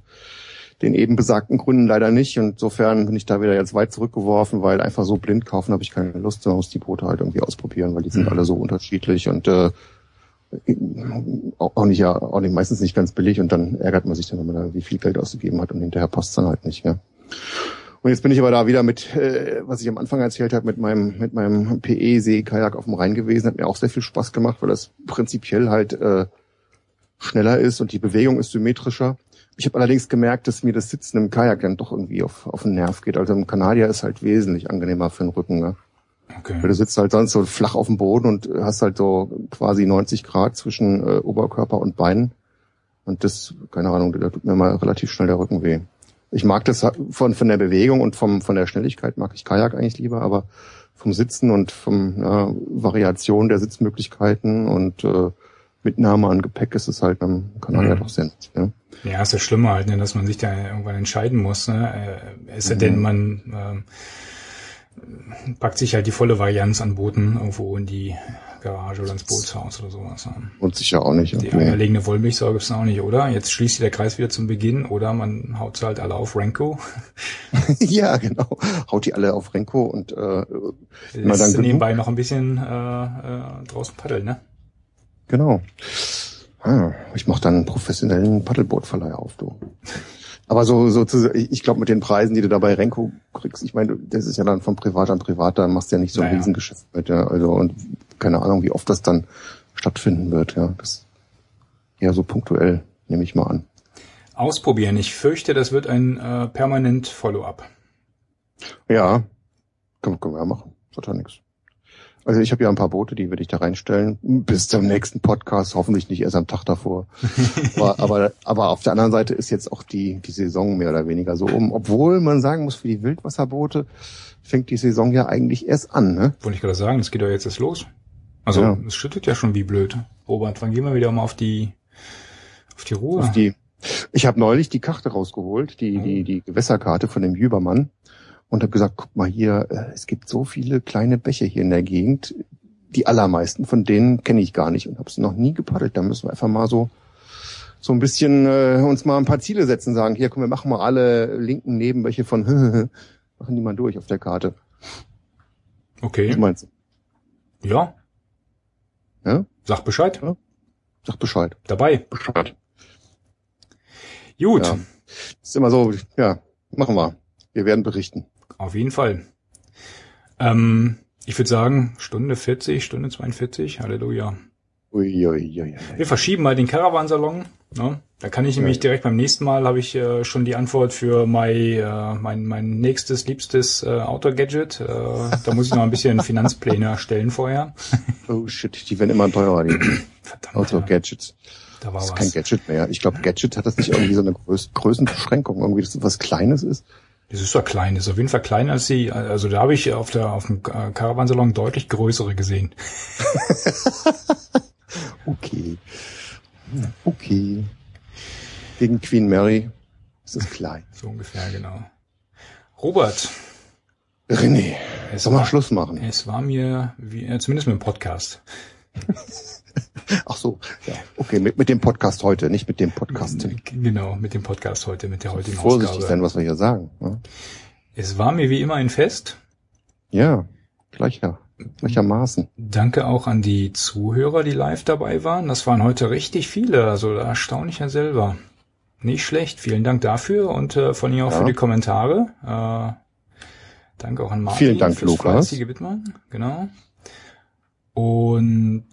den eben besagten Gründen leider nicht. Und insofern bin ich da wieder jetzt weit zurückgeworfen, weil einfach so blind kaufen habe ich keine Lust. Man muss die Boote halt irgendwie ausprobieren, weil die sind Mhm. alle so unterschiedlich und äh, auch nicht ja auch nicht meistens nicht ganz billig und dann ärgert man sich dann, wenn man da irgendwie viel Geld ausgegeben hat und hinterher passt dann halt nicht. Ja. Und jetzt bin ich aber da wieder mit, äh, was ich am Anfang erzählt habe, mit meinem mit meinem PE-See-Kajak auf dem Rhein gewesen, hat mir auch sehr viel Spaß gemacht, weil das prinzipiell halt äh, schneller ist und die Bewegung ist symmetrischer. Ich habe allerdings gemerkt, dass mir das Sitzen im Kajak dann doch irgendwie auf, auf den Nerv geht. Also im Kanadier ist halt wesentlich angenehmer für den Rücken. Ne? Weil Okay. du sitzt halt sonst so flach auf dem Boden und hast halt so quasi 90 Grad zwischen äh, Oberkörper und Beinen. Und das, keine Ahnung, da tut mir mal relativ schnell der Rücken weh. Ich mag das von, von der Bewegung und vom, von der Schnelligkeit mag ich Kajak eigentlich lieber, aber vom Sitzen und vom ja, Variation der Sitzmöglichkeiten und äh, Mitnahme an Gepäck ist es halt beim Kanadier Mhm. doch sehr nett. Ja. Ja, ist das Schlimme halt, ne, dass man sich da irgendwann entscheiden muss. Ne? Äh, sei denn, Mhm. man ähm, packt sich halt die volle Varianz an Booten irgendwo in die Garage oder ins Bootshaus oder sowas. Und sicher auch nicht. Die Okay. eierlegende Wollmilchsau gibt's auch nicht, oder? Jetzt schließt sich der Kreis wieder zum Beginn, oder man haut sie halt alle auf Renko. [LAUGHS] ja, genau. Haut die alle auf Renko und äh, Lässt dann genug. nebenbei noch ein bisschen äh, äh, draußen paddeln, ne? Genau. Ah, ich mache dann einen professionellen Paddelbootverleih auf, du. Aber so, so zu, ich glaube mit den Preisen, die du da bei Renko kriegst, ich meine, das ist ja dann von Privat an Privat, da machst du ja nicht so ein Naja. Riesengeschäft mit, ja. Also und keine Ahnung, wie oft das dann stattfinden wird, ja. Das eher so punktuell, nehme ich mal an. Ausprobieren. Ich fürchte, das wird ein äh, permanent Follow-up. Ja, können, können wir ja machen. Das hat ja nichts. Also ich habe ja ein paar Boote, die werde ich da reinstellen. Bis zum nächsten Podcast, hoffentlich nicht erst am Tag davor. [LAUGHS] aber, aber, aber auf der anderen Seite ist jetzt auch die, die Saison mehr oder weniger so um. Obwohl man sagen muss, für die Wildwasserboote fängt die Saison ja eigentlich erst an. Ne? Wollte ich gerade sagen, das geht doch jetzt erst los. Also Ja. es schüttet ja schon wie blöd. Robert, wann gehen wir wieder mal auf die auf die Ruhe? Auf die, ich habe neulich die Karte rausgeholt, die, Oh. die, die Gewässerkarte von dem Jübermann und habe gesagt, guck mal hier, äh, es gibt so viele kleine Bäche hier in der Gegend. Die allermeisten von denen kenne ich gar nicht und habe es noch nie gepaddelt. Da müssen wir einfach mal so so ein bisschen äh, uns mal ein paar Ziele setzen, sagen, hier, komm, wir machen mal alle linken Nebenbäche von [LAUGHS] machen die mal durch auf der Karte. okay. Was meinst du? Ja. Ja? Sag Bescheid. Sag Bescheid. Dabei. Bescheid. Gut. Ja. ist immer so, ja, machen wir. Wir werden berichten. Auf jeden Fall. Ähm, ich würde sagen, Stunde 40, Stunde 42. Halleluja. Ui, ui, ui, ui. Wir verschieben mal den Caravansalon Ne? Da kann ich nämlich direkt beim nächsten Mal habe ich äh, schon die Antwort für mein, äh, mein, mein nächstes, liebstes äh, Outdoor-Gadget. Äh, da muss ich noch ein bisschen [LAUGHS] Finanzpläne erstellen vorher. Oh shit, die werden immer teurer, die Verdammt. Outdoor-Gadgets. Da war Das ist was. kein Gadget mehr. Ich glaube, Gadget hat das nicht irgendwie so eine Größ Größenbeschränkung, irgendwie, dass das was Kleines ist. Das ist doch klein, das ist auf jeden Fall kleiner als die, also da habe ich auf der auf dem Caravansalon deutlich größere gesehen. [LAUGHS] Okay. Okay. Gegen Queen Mary ist es klein. So ungefähr, genau. Robert, René, es soll mal Schluss machen? es war mir, wie, äh, zumindest mit dem Podcast, [LAUGHS] Ach so, ja. Okay, mit, mit dem Podcast heute, nicht mit dem Podcast. genau, mit dem Podcast heute, mit der heutigen Vorsichtig Ausgabe. sein, was wir hier sagen. Ne? Es war mir wie immer ein Fest. Ja, gleicher, gleichermaßen. Danke auch an die Zuhörer, die live dabei waren. Das waren heute richtig viele, also da erstaune ich ja selber. Nicht schlecht, vielen Dank dafür und äh, von Ihnen auch Ja. für die Kommentare. Äh, danke auch an Martin Vielen Dank, Lukas. Genau. Und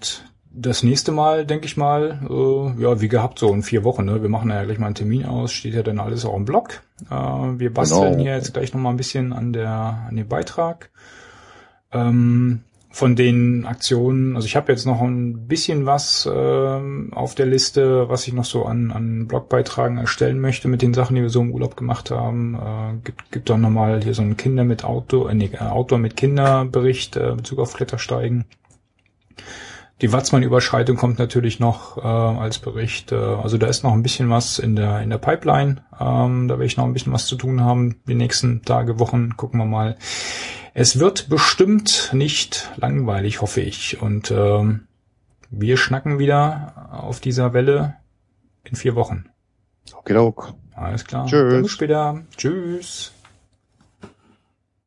das nächste Mal, denke ich mal, äh, ja, wie gehabt, so in vier Wochen. Ne? Wir machen ja gleich mal einen Termin aus, steht ja dann alles auch im Blog. Äh, wir basteln Genau. hier jetzt gleich noch mal ein bisschen an der an dem Beitrag. Ähm, von den Aktionen, also ich habe jetzt noch ein bisschen was ähm, auf der Liste, was ich noch so an, an Blogbeitragen erstellen möchte mit den Sachen, die wir so im Urlaub gemacht haben. Äh, gibt, gibt auch nochmal hier so einen Kinder mit Outdoor, äh, nee, Outdoor mit Kinderbericht äh, Bezug auf Klettersteigen. Die Watzmann-Überschreitung kommt natürlich noch äh, als Bericht. Äh, also da ist noch ein bisschen was in der in der Pipeline. Ähm, da werde ich noch ein bisschen was zu tun haben. Die nächsten Tage, Wochen gucken wir mal. Es wird bestimmt nicht langweilig, hoffe ich. Und ähm, wir schnacken wieder auf dieser Welle in vier Wochen. Okay, okay. Alles klar. Tschüss. Dann bis später. Tschüss.